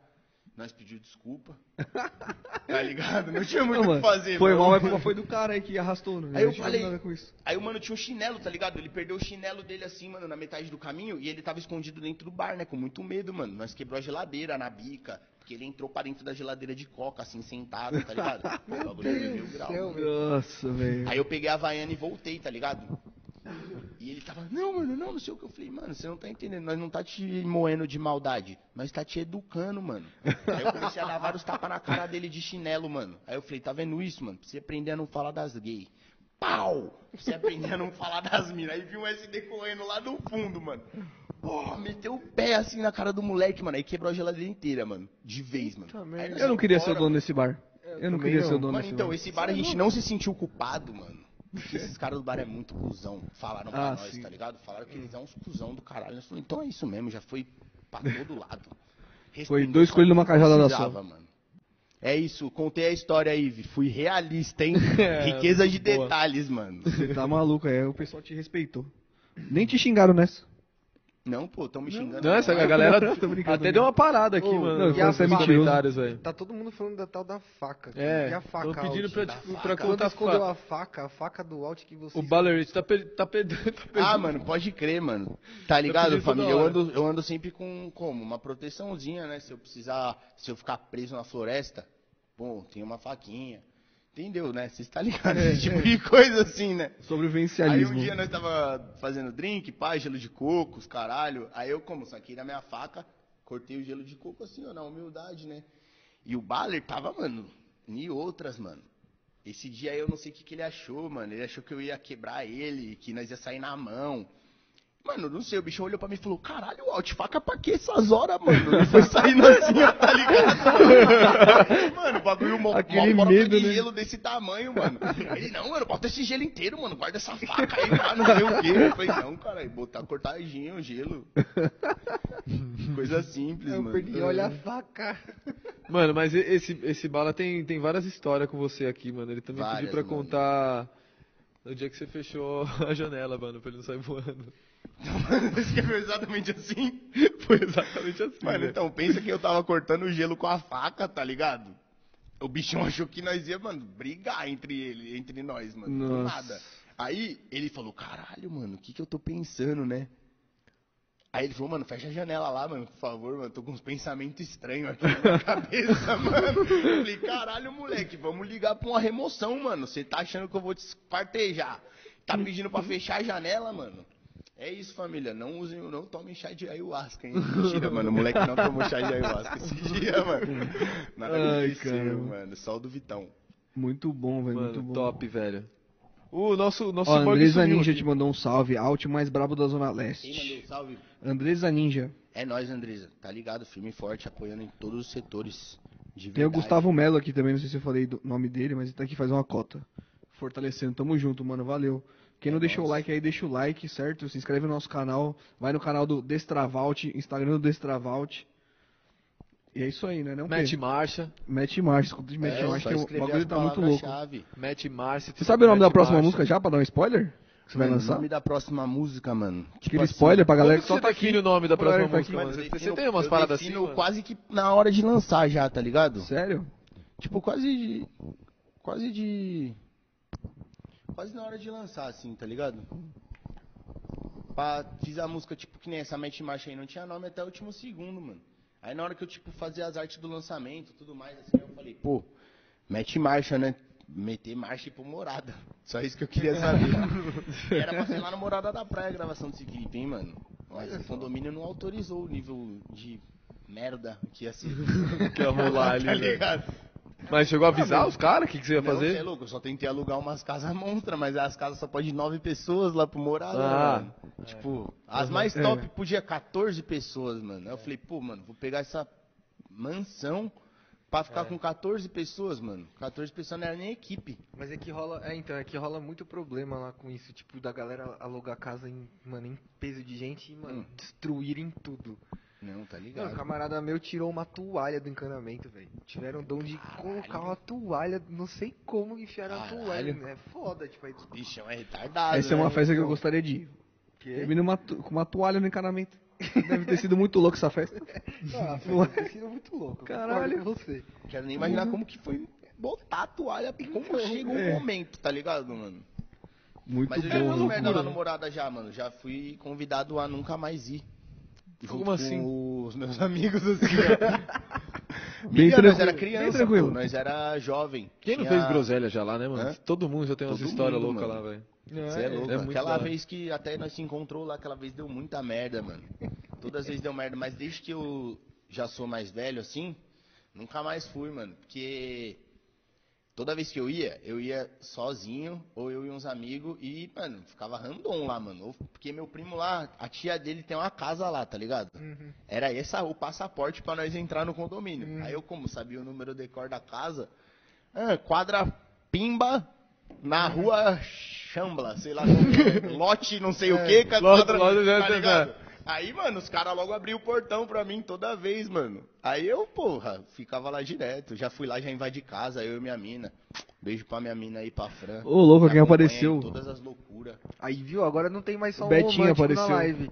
Nós pediu desculpa. Tá ligado? Não tinha muito o que fazer, foi mal, mas culpa foi do cara aí que arrastou, né? Aí eu falei- nada com isso. Aí o mano tinha um chinelo, tá ligado? Ele perdeu o chinelo dele assim, mano, na metade do caminho e ele tava escondido dentro do bar, né? Com muito medo, mano. Nós quebrou a geladeira na bica, porque ele entrou pra dentro da geladeira de coca, assim, sentado, tá ligado? Meu mil grau, mano. Nossa, velho. Aí eu peguei a Havaiana e voltei, tá ligado? E ele tava, não, mano, não, não sei o que. Eu falei, mano, você não tá entendendo, nós não tá te moendo de maldade, nós tá te educando, mano. Aí eu comecei a dar vários tapas na cara dele de chinelo, mano. Aí eu falei, tá vendo isso, mano? Pra você aprender a não falar das gays. Pau! Pra você aprender a não falar das minas. Aí vi um SD correndo lá do fundo, mano. Porra, meteu o pé assim na cara do moleque, mano. Aí quebrou a geladeira inteira, mano. De vez, mano. Aí Eu não ia queria ser o embora, dono desse bar. Eu não também queria não. ser o dono Mano, desse então, bar. esse bar a gente não se sentiu culpado, mano. Esses caras do bar é muito cuzão. Falaram pra Ah, nós, sim. tá ligado? Falaram que eles são uns cuzão do caralho. Nós falamos, então é isso mesmo, já foi pra todo lado. Foi dois coelhos numa cajada da precisava, mano. É isso, contei a história aí, Vi. Fui realista, hein? Riqueza de boa. detalhes, mano. Você tá maluco, aí o pessoal te respeitou. Nem te xingaram nessa. Não, pô, tão me xingando. Não, essa não. galera Tô brincando, até deu uma parada aqui, Ô, mano. não, e a faca? comentários, velho. Tá todo mundo falando da tal da faca. aqui. É, e a faca tô pedindo pra, faca. pra Quando contar escondeu fa- a faca, a faca do out que você... O Ballerite tá, per- tá perdendo. Tá perdendo. Ah, mano, pode crer, mano. Tá ligado, pedindo toda família? Eu ando, eu ando sempre com como? Uma proteçãozinha, né? Se eu precisar, se eu ficar preso na floresta, bom, tem uma faquinha. Entendeu, né? Vocês tá ligado? Esse tipo de coisa assim, né? Aí Sobrevivencialismo. um dia nós tava fazendo drink, pá, gelo de coco, os caralho. Aí eu, como, saquei na minha faca, cortei o gelo de coco assim, ó, na humildade, né? E o Baller tava, mano, em outras, mano. Esse dia aí eu não sei o que, que ele achou, mano. Ele achou que eu ia quebrar ele, que nós ia sair na mão. Mano, não sei, o bicho olhou pra mim e falou, caralho, Alt, faca pra quê essas horas, mano? Ele foi saindo assim, ó, tá ligado? mano, o bagulho mó, Aquele mó medo, de né? gelo desse tamanho, mano. Ele, não, mano, bota esse gelo inteiro, mano, guarda essa faca aí, lá, não sei o quê. Eu falei, não, cara, botar cortadinho o gelo. Coisa simples, Eu mano. perdi, olha a faca. Mano, mas esse, esse bala tem, tem várias histórias com você aqui, mano. Ele também Várias, pediu pra mano. contar no dia que você fechou a janela, mano, pra ele não sair voando. Você escreveu exatamente assim? Foi exatamente assim. Mano, velho. então, pensa que eu tava cortando o gelo com a faca, tá ligado? O bichão achou que nós ia, mano, brigar entre ele, entre nós, mano. Do Nossa. nada. Aí ele falou, caralho, mano, o que que eu tô pensando, né? Aí ele falou, mano, fecha a janela lá, mano, por favor, mano. Tô com uns pensamentos estranhos aqui na minha cabeça, mano. Eu falei, caralho, moleque, vamos ligar pra uma remoção, mano. Você tá achando que eu vou te espartejar? Tá pedindo pra fechar a janela, mano? É isso, família. Não usem, não tomem chá de ayahuasca, hein? Mentira, mano. O moleque não tomou chá de ayahuasca esse dia, mano. Nada Ai, caramba. mano. Só o do Vitão. Muito bom, velho. Muito Mano, bom. top, velho. O nosso, nosso Ó, Andresa Ninja aqui. te mandou um salve. Alt mais brabo da Zona Quem Leste. mandou salve? Andresa Ninja. É nós, Andresa. Tá ligado? Firme e forte, apoiando em todos os setores. De Tem o. Gustavo Melo aqui também, não sei se eu falei o nome dele, mas ele tá aqui faz uma cota. Fortalecendo, tamo junto, mano, valeu. Quem não É deixou o like aí, deixa o like, certo? Se inscreve no nosso canal, vai no canal do Destravalt, Instagram do Destravalt. E é isso aí, né? Não Mete marcha. Mete marcha, escuta de É, mete marcha, só que o bagulho tá muito louco. Mete marcha. Você sabe o nome da próxima marcha. música já, pra dar um spoiler? Que você vai lançar? O nome da próxima música, mano. Tipo Aquele assim, spoiler pra galera que só você tá aqui. o nome da próxima tá música, aqui. mano? Você defino- tem umas eu paradas assim, mano? quase que na hora de lançar já, tá ligado? Sério? Tipo, quase de. Quase de. Quase na hora de lançar, assim, tá ligado? Pá, fiz a música, tipo, que nem essa Mete Marcha aí, não tinha nome até o último segundo, mano. Aí na hora que eu, tipo, fazia as artes do lançamento tudo mais, assim, eu falei, pô, mete marcha, né? Meter marcha e pro Morada. Só isso que eu queria saber. Era pra ser lá no Morada da Praia a gravação desse clipe, hein, mano? Mas o condomínio não autorizou o nível de merda que ia ser. Que ia rolar ali, tá né? ligado? Mas chegou a avisar os caras? O que, que você ia Não, fazer? cê é louco, eu só tentei alugar umas casas monstras, mas as casas só pode nove pessoas lá pro Morada, Ah. mano. Tipo, as mais top podia 14 pessoas, mano. Aí eu falei, pô, mano, vou pegar essa mansão pra ficar com 14 pessoas, mano. 14 pessoas não era nem equipe. Mas é que rola. É, então, é que rola muito problema lá com isso, tipo, da galera alugar casa em, mano, em peso de gente e, mano, Hum. destruírem tudo. Não, tá Não, um ligado? camarada meu tirou uma toalha do encanamento, velho. Tiveram dom de colocar uma toalha, não sei como enfiaram a Caralho. toalha. É foda, tipo, aí. Bichão é retardado. Essa é uma né? festa que eu gostaria de ir. Termina uma com uma toalha no encanamento. Deve ter sido muito louco essa festa. Ah, é? foi tem sido muito louco. Caralho. você. Quero nem imaginar como que foi botar a toalha, como chega o é. momento, tá ligado, mano? Muito Mas eu já bom. fiz merda lá loucura. no Morada já, mano. Já fui convidado a nunca mais ir. Como assim? Com os meus amigos, assim, ó. Bem Miga, nós tranquilo, era bem criança, pô. Nós era jovem. Quem não Tinha- fez groselha já lá, né, mano? Hã? Todo mundo já tem umas Todo histórias mundo, loucas mano. lá, velho. Você é louco. é muito aquela hora. vez que até nós se encontrou lá, aquela vez deu muita merda, mano. Todas as vezes deu merda, mas desde que eu já sou mais velho assim, nunca mais fui, mano. Porque toda vez que eu ia, eu ia sozinho, ou eu e uns amigos, e, mano, ficava random lá, mano. Porque meu primo lá, a tia dele tem uma casa lá, tá ligado? Era esse o passaporte pra nós entrar no condomínio. Aí eu, como sabia o número de cor da casa, ah, quadra Pimba na rua Chambla, sei lá, é. lote não sei o que, É. Lote- lote, já tá ligado? Aí, mano, os caras logo abriam o portão pra mim toda vez, mano. Aí eu, porra, ficava lá direto. Já fui lá, já invadi casa, eu e minha mina. Beijo pra minha mina aí, pra Fran. Ô, louco, quem apareceu? Todas as loucuras. Aí, viu? Agora não tem mais só um Betinho apareceu. na live.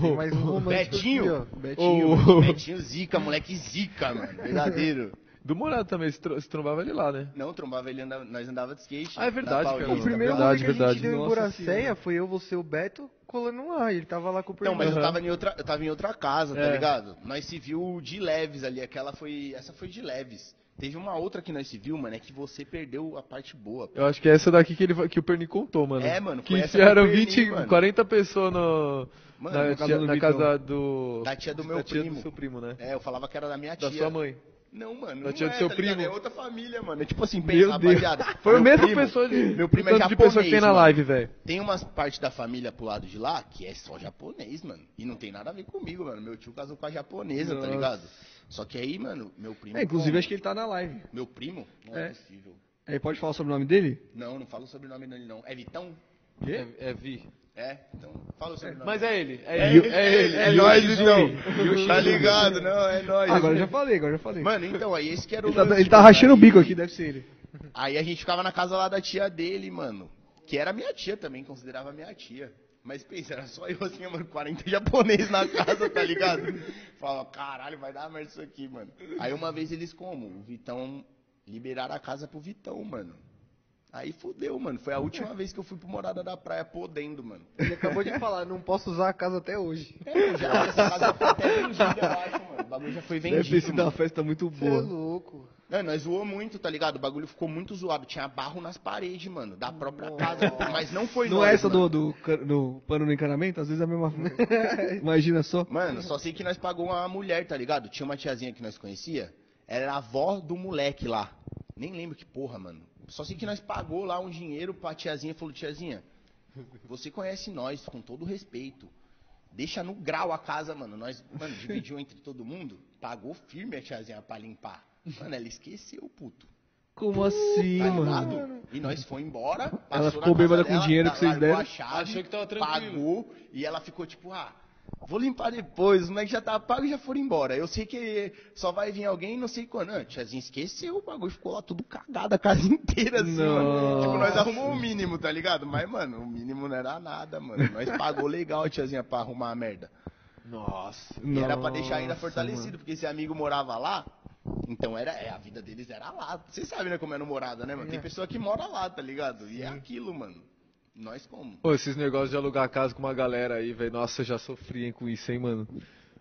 Tem mais um romântico Betinho? aqui, ó. Betinho. Betinho zica, moleque zica, mano. Verdadeiro. Do Morado também, se, tro- se trombava ele lá, né? Não, trombava ele, andava, nós andava de skate. Ah, é verdade, cara. O primeiro Verdade, que a verdade. gente deu em Nossa Boracéia Senhora. foi eu, você e o Beto colando lá. Ele tava lá com o Não, mas eu Uhum. tava em outra, eu tava em outra casa, tá É. ligado? Nós se viu de leves ali, aquela foi, essa foi de leves. Teve uma outra que nós se viu, mano, é que você perdeu a parte boa. Eu acho que é essa daqui que, ele, que o Perni contou, mano. É, mano, Que foi essa enfiaram do Perni, 20, mano. 40 pessoas no, Mano, na, tia- do na casa do... Da tia do meu da tia primo. do seu primo, né? É, eu falava que era da minha tia. Da sua mãe. Não, mano, não do é, seu tá ligado? primo. É outra família, mano. É tipo assim, pensa, Meu Deus. rapaziada. Foi a mesma primo- pessoa de... Meu primo é o tanto de pessoa que tem na japonês, live, velho. Tem umas partes da família pro lado de lá que é só japonês, mano. E não tem nada a ver comigo, mano. Meu tio casou com a japonesa, tá Nossa. ligado? Só que aí, mano, meu primo. É, inclusive como? acho que ele tá na live. Meu primo? Não é, É. possível. Aí pode falar sobre o nome dele? Não, não fala o sobrenome dele, não. É Vitão? É, é Vi. É? Então, fala o sobrenome. Mas é ele. É, É ele. ele, É ele. é nóis, Zui. então. Tá ligado? Não, é nóis. Ah, agora eu já falei, agora eu já falei. Mano, então, aí esse que era o ele tá, lance, ele tá mano. rachando o Aí- bico aqui, deve ser ele. Aí a gente ficava na casa lá da tia dele, mano. Que era minha tia também, considerava minha tia. Mas pensa, era só eu assim, mano, 40 japoneses na casa, tá ligado? Falava, caralho, vai dar merda isso aqui, mano. Aí uma vez eles como? O Vitão liberaram a casa pro Vitão, mano. Aí fudeu, mano. Foi a última vez que eu fui pro Morada da Praia podendo, mano. Ele acabou de falar, não posso usar a casa até hoje. É, já, essa casa foi até vendida, eu acho, mano. O bagulho já foi Deve ter vendido, sido mano. uma festa muito Você é boa. louco. É, nós zoou muito, tá ligado? O bagulho ficou muito zoado. Tinha barro nas paredes, mano, da própria casa. Mas não foi Não nós, é essa do, do, do pano no encanamento? Às vezes é a mesma coisa. Imagina só. Mano, só sei que nós pagou uma mulher, tá ligado? Tinha uma tiazinha que nós conhecia. Ela era a avó do moleque lá. Nem lembro que porra, mano. Só sei que nós pagou lá um dinheiro pra tiazinha e falou, tiazinha, você conhece nós, com todo respeito. Deixa no grau a casa, mano. Nós, mano, dividiu entre todo mundo. Pagou firme a tiazinha pra limpar. Mano, ela esqueceu, puto. Como assim, Tá mano? E nós foi embora. Ela passou ficou na casa bêbada com o dinheiro que vocês deram. Chave, Achou que tava tranquilo. Pagou. E ela ficou tipo, ah, vou limpar depois. Os moleques já tá pago e já foram embora. Eu sei que só vai vir alguém não sei quando. Ah, tiazinha esqueceu o bagulho. Ficou lá tudo cagado a casa inteira, assim, mano. Tipo, nós arrumamos o mínimo, tá ligado? Mas, mano, o mínimo não era nada, mano. Nós pagou legal a tiazinha pra arrumar a merda. Nossa. E era pra deixar ainda Nossa, fortalecido, mano. porque esse amigo morava lá, então era, é, a vida deles era lá. Vocês sabem, né, como é no morada, né, mano? Tem pessoa que mora lá, tá ligado? E é aquilo, mano. Nós como? Pô, esses negócios de alugar casa com uma galera aí, velho. Nossa, eu já sofri hein, com isso, hein, mano.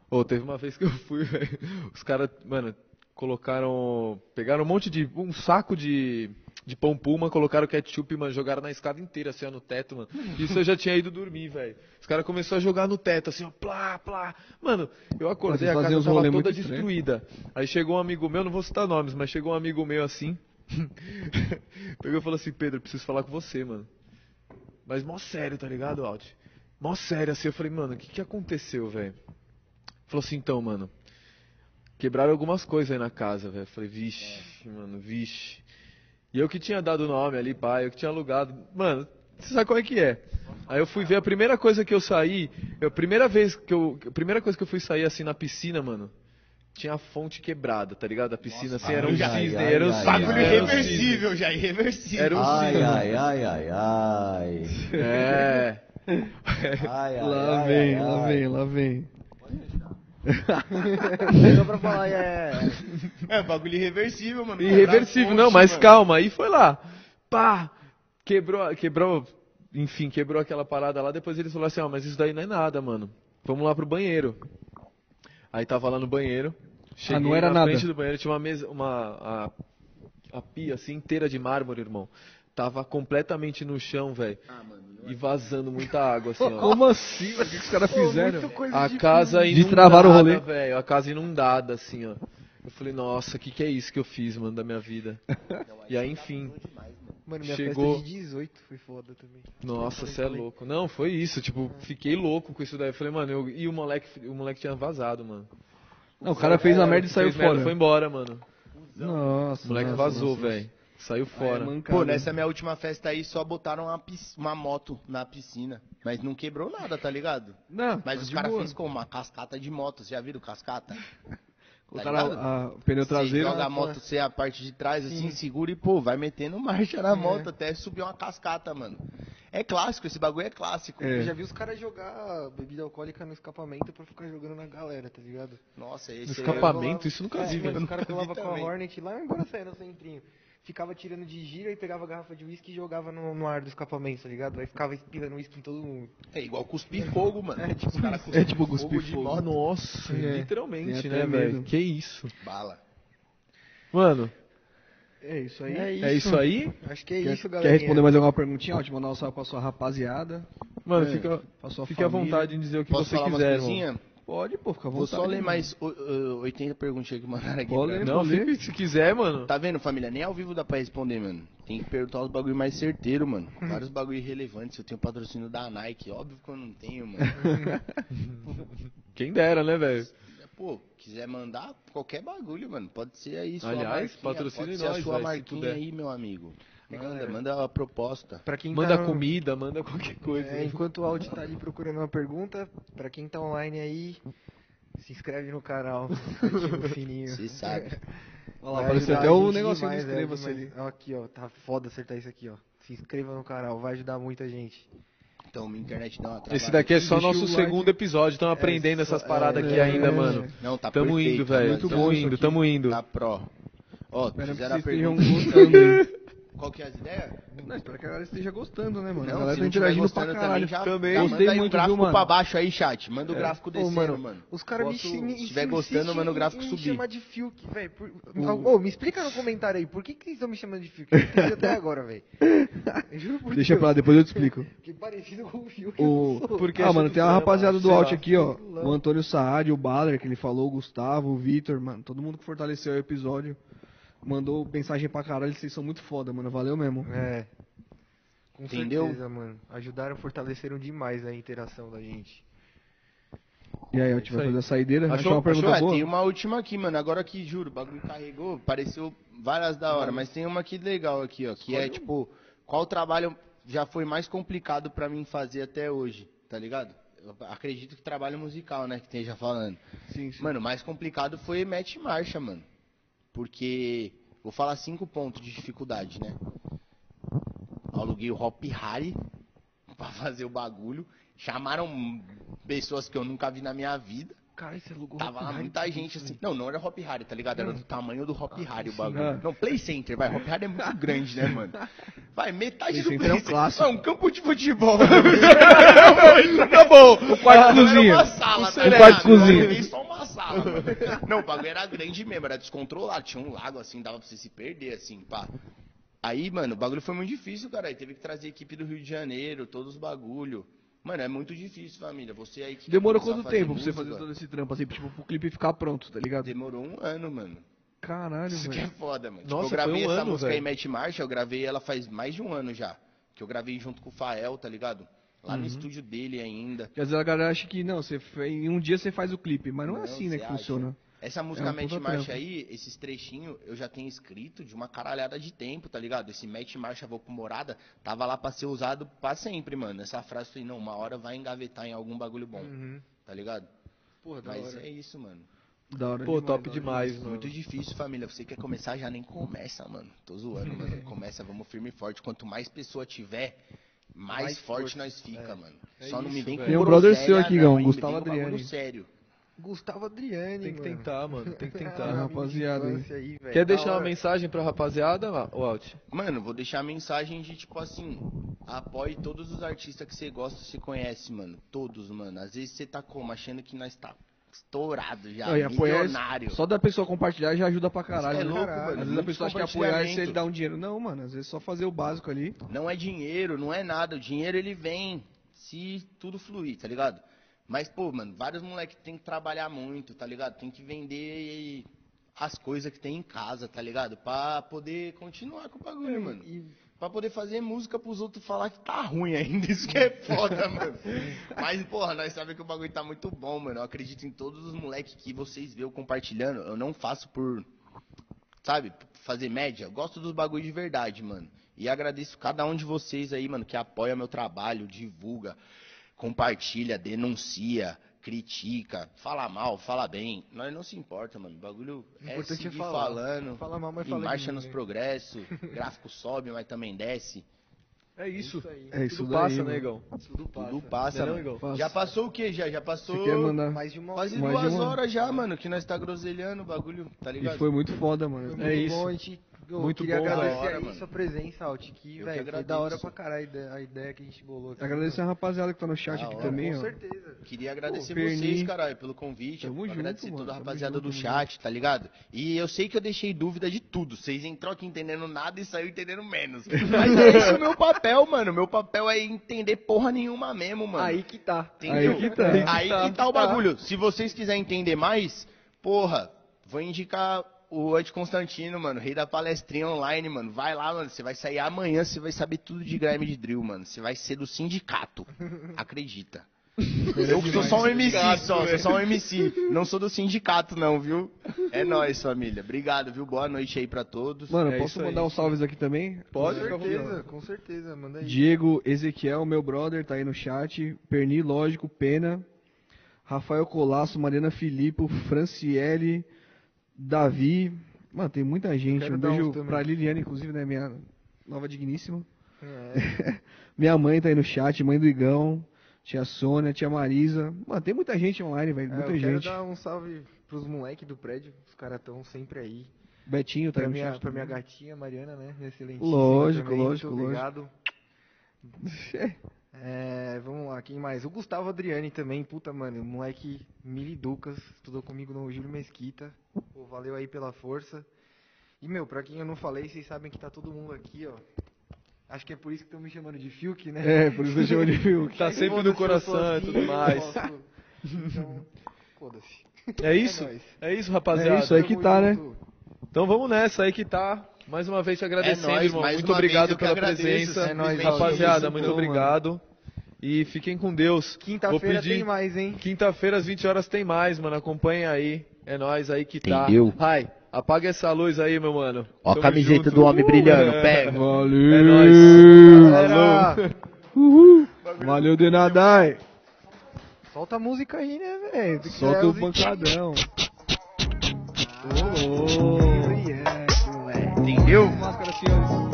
Ô, teve uma vez que eu fui, velho. Os caras, mano, colocaram. Pegaram um monte de. um saco de. De pão puma, colocaram ketchup, mano, jogaram na escada inteira, assim, ó, no teto, mano. Isso eu já tinha ido dormir, velho. Os caras começaram a jogar no teto, assim, ó, plá, plá. Mano, eu acordei, a casa tava toda muito estranho. destruída. Aí chegou um amigo meu, não vou citar nomes, mas chegou um amigo meu assim. Pegou e falou assim, Pedro, eu preciso falar com você, mano. Mas mó sério, tá ligado, Alt? Mó sério, assim, eu falei, mano, o que que aconteceu, velho? Falou assim, então, mano, quebraram algumas coisas aí na casa, velho. Falei, vixe, mano, vixe. E eu que tinha dado o nome ali, pai, eu que tinha alugado. Mano, você sabe qual é que é? Aí eu fui ver a primeira coisa que eu saí, a primeira vez que eu, a primeira coisa que eu fui sair assim na piscina, mano, tinha a fonte quebrada, tá ligado? A piscina assim, era um ai, cisne, ai, era um ai, cisne. Bagulho irreversível já, irreversível. Era um Ai, cisne. ai, ai, ai, ai. É. Ai, ai, Lá ai, vem, ai, lá ai. vem, lá vem. Só pra falar, é. É, bagulho irreversível, mano. Irreversível, a não, fonte, mas mano. calma, aí foi lá. Pá! Quebrou, quebrou, enfim, quebrou aquela parada lá. Depois eles falaram assim: Ó, mas isso daí não é nada, mano. Vamos lá pro banheiro. Aí tava lá no banheiro. Cheguei não era na nada. frente do banheiro, tinha uma mesa, uma. A, a pia assim inteira de mármore, irmão. Tava completamente no chão, velho. E vazando muita água, assim, ó. Como assim? O que que os caras fizeram? A casa inundada, Destravaram o rolê. velho. A casa inundada, assim, ó. Eu falei, nossa, o que, que é isso que eu fiz, mano, da minha vida? E aí, enfim. Mano, minha Chegou- festa de 18 foi foda também. Nossa, você é louco. Não, foi isso. Tipo, fiquei louco com isso daí. Eu falei, mano, eu- e o moleque, o moleque tinha vazado, mano. Não, o cara fez a merda e saiu Fez merda, fora. Foi embora, mano. Nossa. O moleque nossa, vazou, velho. Saiu fora. É, mancada. Pô, nessa minha última festa aí só botaram uma, pis- uma moto na piscina. Mas não quebrou nada, tá ligado? Não, Mas tá os caras fez como? Uma cascata de moto. Vocês já viram cascata? Colocaram a, a pneu Você traseiro. joga a moto, você a parte de trás, assim, segura e, pô, vai metendo marcha na moto até subir uma cascata, mano. É clássico, esse bagulho é clássico. É. Eu já vi os caras jogar bebida alcoólica no escapamento pra ficar jogando na galera, tá ligado? Nossa, No esse escapamento, isso nunca É, vi, mano, velho. os caras colavam com a. Hornet lá embora saia no centrinho. Ficava tirando de gira e pegava a garrafa de uísque e jogava no, no ar do escapamento, tá ligado? Aí ficava espirrando uísque em todo mundo. É igual cuspir fogo, mano. É, tipo É tipo cuspir de fogo. moto. Nossa, É. literalmente, Tem né, velho? Que isso. Bala. Mano, É isso aí. é isso aí? Acho que é Quer, isso, quer galera. responder mais alguma perguntinha? Ó, te mandar um salve pra sua rapaziada. Mano, É, fica, fique à vontade em dizer o que Posso você falar quiser, coisinhas? Pode, pô, fica à Vou vontade. só ler mais o- o- 80 perguntinhas que mandaram aqui. Pode pra ler. Não, fica, se quiser, mano. Tá vendo, família? Nem ao vivo dá pra responder, mano. Tem que perguntar os bagulho mais certeiro, mano. Vários bagulho irrelevantes. Eu tenho patrocínio da Nike. Óbvio que eu não tenho, mano. Quem dera, né, velho? Pô, quiser mandar qualquer bagulho, mano. Pode ser aí sua Aliás, patrocine pode ser nós, a sua se marquinha aí, meu amigo. Manda, Galera. manda a proposta. Pra quem Manda tá, comida, manda qualquer coisa. É, enquanto o Audi tá ali procurando uma pergunta, pra quem tá online aí, se inscreve no canal, ativa o sininho. Você sabe. Olha lá, apareceu até o gente negocinho do demais, é, inscreva-se mas- ali. ó, Aqui, ó, tá foda acertar isso aqui, ó. Se inscreva no canal, vai ajudar muita gente. Então, minha internet dá uma travada. Esse daqui é só Deixa nosso segundo episódio, estamos aprendendo só- essas paradas é, aqui ainda, é. mano. Não, tá Tamo perfeito, indo, velho. Tamo indo, tamo indo. Tá pró. Ó, que fizeram a pergunta. gostando. Qual que é as ideias? Não, espero que a galera esteja gostando, né, mano? a Não, galera se tá interagindo pra gostando caralho. também, já, Também. já Gostei manda aí muito, o gráfico viu, mano? pra baixo aí, chat. Manda o É. gráfico Ô, descendo, mano, mano. Os caras me, me se tiver insistem gostando, manda o gráfico subir. chamar de Fiuk, velho. Por... Ô, me explica no comentário aí, por que, que eles estão me chamando de Fiuk? Eu não entendi até agora, velho. Eu Juro por Deixa Deus. pra lá, depois eu te explico. Que parecido com o Fiuk. O... Porque ah, mano, tem uma rapaziada do Alt aqui, ó. O Antônio Saad, o Baller, que ele falou, o Gustavo, o Vitor, mano. Todo mundo que fortaleceu o episódio. Mandou mensagem pra caralho, vocês são muito foda, mano. Valeu mesmo. É. Com Entendeu? certeza, mano. Ajudaram, fortaleceram demais a interação da gente. E aí, Isso vai aí. fazer a saideira? Achou- Achou uma pergunta Ué, boa? tem uma última aqui, mano. Agora que, juro, o bagulho carregou, pareceu várias da hora, mas tem uma aqui legal aqui, ó. Que é, tipo, qual trabalho já foi mais complicado pra mim fazer até hoje, tá ligado? Eu acredito que trabalho musical, né, que esteja falando. Sim, sim. Mano, o mais complicado foi Match Marcha, mano. Porque, vou falar cinco pontos de dificuldade, né? Aluguei o Hop Harry pra fazer o bagulho. Chamaram pessoas que eu nunca vi na minha vida. Cara, você alugou Tava lá muita gente assim. Não, não era Hop Harry, tá ligado? Era do tamanho do Hop Harry o bagulho. Ah. Não, Play Center, vai. Hop Harry é muito grande, né, mano? Vai, metade Play do Center Play é um Center. clássico. É um campo de futebol. tá bom. O quarto cozinha. Uma sala, O tá ligado? quarto cozinha. Eu só uma barra, mano. Não, o bagulho era grande mesmo, era descontrolado. Tinha um lago assim, dava pra você se perder, assim, pá. Aí, mano, o bagulho foi muito difícil, cara. Aí teve que trazer a equipe do Rio de Janeiro, todos os bagulho. Mano, é muito difícil, família. Você aí que. Demorou quanto tempo pra você fazer todo esse trampo, assim, tipo, pro clipe ficar pronto, tá ligado? Demorou um ano, mano. Caralho, Isso que é velho. foda, mano. Nossa, tipo, eu gravei um essa ano, música velho. aí, Match Marcha, eu gravei ela faz mais de um ano já. Que eu gravei junto com o Fael, tá ligado? Lá Uhum. no estúdio dele ainda. Porque às vezes a galera acha que, não, você em um dia você faz o clipe, mas não, é Não, assim, né, que acha? funciona. Essa música um Match Marcha aí, esses trechinhos, eu já tenho escrito de uma caralhada de tempo, tá ligado? Esse Match Marcha Vou Pro Morada, tava lá pra ser usado pra sempre, mano. Essa frase foi, não, uma hora vai engavetar em algum bagulho bom, Uhum. tá ligado? Porra, da Mas hora. é isso, mano. Da hora Pô, demais, top da hora demais, mano. Muito difícil, família. Você quer começar, já nem começa, mano. Tô zoando, mano. Começa, vamos firme e forte. Quanto mais pessoa tiver, mais, Mais forte nós fica, mano. É Só não me vem com. Tem um brother seu aqui, não, Gão? Gustavo Adriani. sério. Gustavo Adriani, Tem que mano. tentar, mano. Tem que Ah, tentar. De rapaziada, aí. Quer deixar uma hora. mensagem pra rapaziada, Walt? Mano, vou deixar a mensagem de tipo assim: apoie todos os artistas que você gosta se conhece, mano. Todos, mano. Às vezes você tá como? Achando que nós tá estourado já, Não, e apoiar, milionário. só da pessoa compartilhar já ajuda pra caralho. É né? louco, Às mano. vezes a pessoa acha que apoiar compartilhamento. se ele dá um dinheiro. Não, mano, às vezes só fazer o básico ali. Não é dinheiro, não é nada. O dinheiro ele vem se tudo fluir, tá ligado? Mas, pô, mano, vários moleques tem que trabalhar muito, tá ligado? Tem que vender as coisas que tem em casa, tá ligado? Pra poder continuar com o bagulho, mano. Pra poder fazer música pros outros falar que tá ruim ainda. Isso que é foda, mano. Mas, porra, nós sabemos que o bagulho tá muito bom, mano. Eu acredito em todos os moleques que vocês vê eu compartilhando. Eu não faço por sabe, fazer média. Eu gosto dos bagulho de verdade, mano. E agradeço cada um de vocês aí, mano, que apoia meu trabalho, divulga, compartilha, denuncia, critica, fala mal, fala bem. Nós não se importa, mano. O bagulho O é é seguir falar. falando. Fala mal, mas e fala marcha nos né? progressos, gráfico sobe, mas também desce. É isso. aí. É isso Tudo daí, passa, mano. né, Igão? Tudo passa. Tudo passa, Não é. Igão? Passa. Já passou o quê? Já, já passou Você quer mandar? Mais de uma quase duas uma? horas já, mano, que nós tá groselhando o bagulho, tá E ligado? foi muito foda, mano. Foi É muito isso. bom, a gente eu Muito queria bom, agradecer hora, aí mano. sua presença, Alt, que, que velho, foi da hora pra caralho a ideia, a que a gente bolou aqui. Agradecer a rapaziada que tá no chat Da aqui hora, também, Com ó. certeza. Queria agradecer Perni. vocês, caralho, pelo convite. Tamo junto, agradecer mano, toda a rapaziada junto, do chat, tá ligado? E eu sei que eu deixei dúvida de tudo. Vocês entrou aqui entendendo nada e saiu entendendo menos. Mas é esse o meu papel, mano. Meu papel é entender porra nenhuma mesmo, mano. Aí que tá. Entendeu? Aí que tá. Aí que tá o bagulho. Se vocês quiserem entender mais, porra, vou indicar o Ante Constantino, mano, rei da palestrinha online, mano. Vai lá, mano. Você vai sair amanhã, você vai saber tudo de grime de drill, mano. Você vai ser do sindicato. Acredita. Eu que sou só um MC, só, sou só um MC. Não sou do sindicato, não, viu? É nóis, família. Obrigado, viu? Boa noite aí pra todos. Mano, É posso isso aí. mandar uns salves aqui também? Pode, Com certeza, com certeza. Manda aí. Diego Ezequiel, meu brother, tá aí no chat. Perni, lógico, Pena. Rafael Colasso, Mariana Filippo, Franciele, Davi. Mano, tem muita gente. Quero Um beijo também. pra Liliane, inclusive, né? Minha nova digníssima. É. Minha mãe tá aí no chat, mãe do Igão. Tia Sônia, tia Marisa. Mano, tem muita gente online, velho. É, Muita eu quero gente. dar um salve pros moleques do prédio. Os caras estão sempre aí. Betinho tá aí Pra no minha, chat. pra minha gatinha Mariana, né? Excelente. Lógico, lógico, Muito lógico. obrigado. É, vamos lá, quem mais? O Gustavo Adriani também, puta, mano, moleque Mili Ducas, estudou comigo no Júlio Mesquita. Pô, valeu aí pela força. E, meu, pra quem eu não falei, vocês sabem que tá todo mundo aqui, ó. Acho que é por isso que estão me chamando de Fiuk, né? É, por isso eu chamo de Fiuk. Tá sempre no coração eu sou e assim, tudo mais. Então, foda-se. É isso? nóis. É isso, rapaziada. É isso aí que tá, né? Então vamos nessa aí que tá. Mais uma vez te agradecendo, É nóis, irmão. mais Muito obrigado pela agradeço, presença. É nóis, rapaziada, muito pô, obrigado. E fiquem com Deus. Quinta-feira pedir- tem mais, hein? Quinta-feira às 20 horas tem mais, mano. Acompanha aí. É nóis aí que tá. Entendeu? Rai, apaga essa luz aí, meu mano. Ó a Tamo camiseta junto. do homem brilhando, É. pega. Valeu. É nóis. Galera, Valeu de nadar. solta a música aí, né, velho? Solta o pancadão. Ô, Ô, moleque,